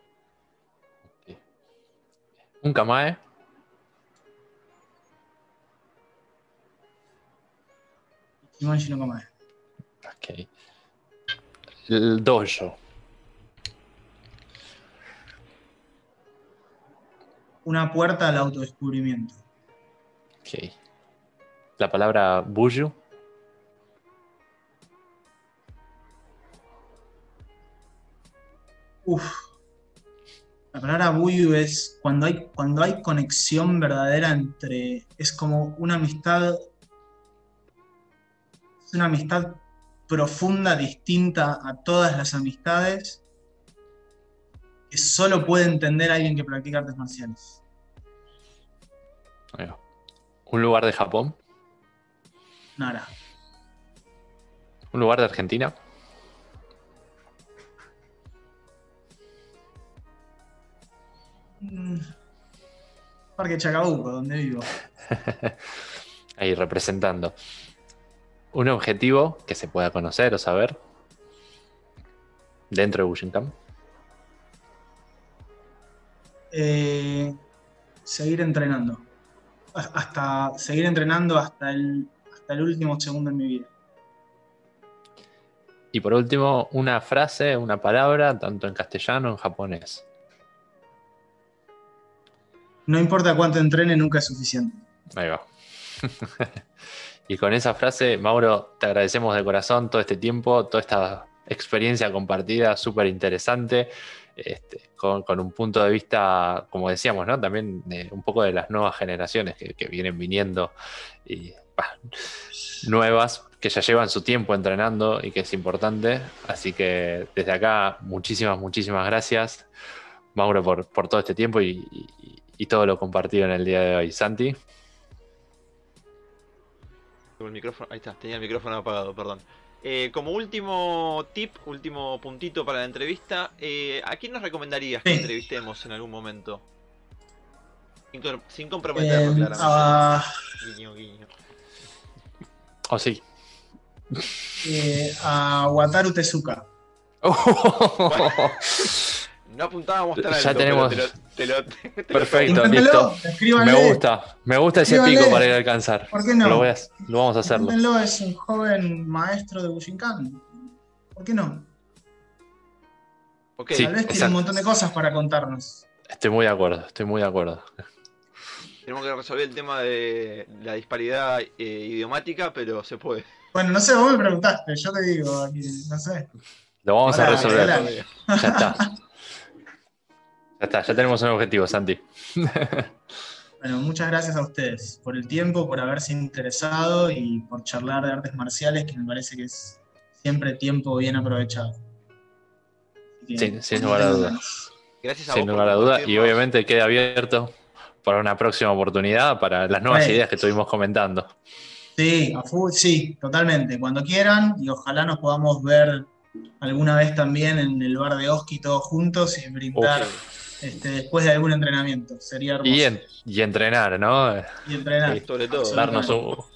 ¿Un kamae? No kamae. Ok. El dojo. Una puerta al autodescubrimiento. Ok. La palabra buju. Uf. La palabra buyu es cuando hay, cuando hay conexión verdadera entre. Es como una amistad. Es una amistad profunda, distinta a todas las amistades, que solo puede entender alguien que practica artes marciales. ¿Un lugar de Japón? Nara. ¿Un lugar de Argentina? Parque Chacabuco, donde vivo. Ahí representando. ¿Un objetivo que se pueda conocer o saber dentro de Bushinkan? Eh, seguir entrenando. Hasta seguir entrenando hasta el, hasta el último segundo en mi vida. Y por último, una frase, una palabra, tanto en castellano o en japonés. No importa cuánto entrene, nunca es suficiente. Ahí va. y con esa frase, Mauro, te agradecemos de corazón todo este tiempo, toda esta experiencia compartida, súper interesante, este, con, un punto de vista, como decíamos, ¿no? También un poco de las nuevas generaciones que, vienen viniendo y nuevas, que ya llevan su tiempo entrenando y que es importante. Así que desde acá, muchísimas, muchísimas gracias, Mauro, por, todo este tiempo y todo lo compartido en el día de hoy. Santi. El micrófono, ahí está, tenía el micrófono apagado, perdón. Eh, como último tip, último puntito para la entrevista, eh, ¿a quién nos recomendarías que entrevistemos en algún momento? Sin, comprometerlo, eh, claramente. Ah. Guiño, guiño. Oh, sí. a Wataru Tezuka. No apuntábamos tan alto, ya tenemos... te lo, Perfecto, listo. Me gusta, me gusta ese pico para ir a alcanzar. ¿Por qué no? Lo, vamos a hacerlo. es un joven maestro de Bushinkan. ¿Por qué no? Tal vez tiene un montón de cosas para contarnos. Estoy muy de acuerdo, estoy muy de acuerdo. Tenemos que resolver el tema de la disparidad eh, idiomática, pero se puede. Bueno, no sé, vos me preguntaste, yo te digo, no sé. Lo vamos a resolver. Ya está. Ya está, ya tenemos un objetivo, Santi. Bueno, muchas gracias a ustedes por el tiempo, por haberse interesado y por charlar de artes marciales, que me parece que es siempre tiempo bien aprovechado. sí, sin lugar a dudas. Gracias a Sin lugar a dudas. Y obviamente queda abierto para una próxima oportunidad, para las nuevas ideas que estuvimos comentando. Sí, sí, totalmente. Cuando quieran y ojalá nos podamos ver alguna vez también en el bar de Oski todos juntos y brindar. Este, después de algún entrenamiento. Sería hermoso. Y, entrenar, ¿no? Y entrenar. sobre todo. Darnos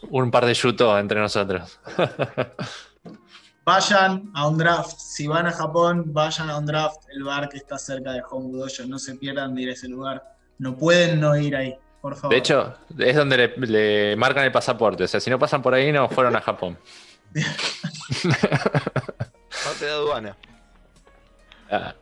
un, par de yutos entre nosotros. vayan a un draft. Si van a Japón, vayan a un draft. El bar que está cerca de Home Dojo. No se pierdan de ir a ese lugar. No pueden no ir ahí. Por favor. De hecho, es donde le, marcan el pasaporte. O sea, si no pasan por ahí, no fueron a Japón. Parte de aduana. Ah.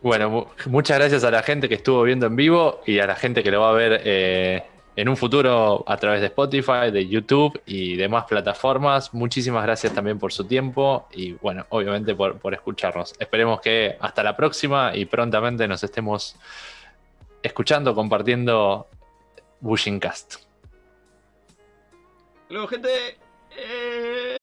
Bueno, muchas gracias a la gente que estuvo viendo en vivo y a la gente que lo va a ver eh, en un futuro a través de Spotify, de YouTube y demás plataformas. Muchísimas gracias también por su tiempo y bueno, obviamente por, escucharnos. Esperemos que hasta la próxima y prontamente nos estemos escuchando, compartiendo Bushing Cast. Luego, gente. Eh,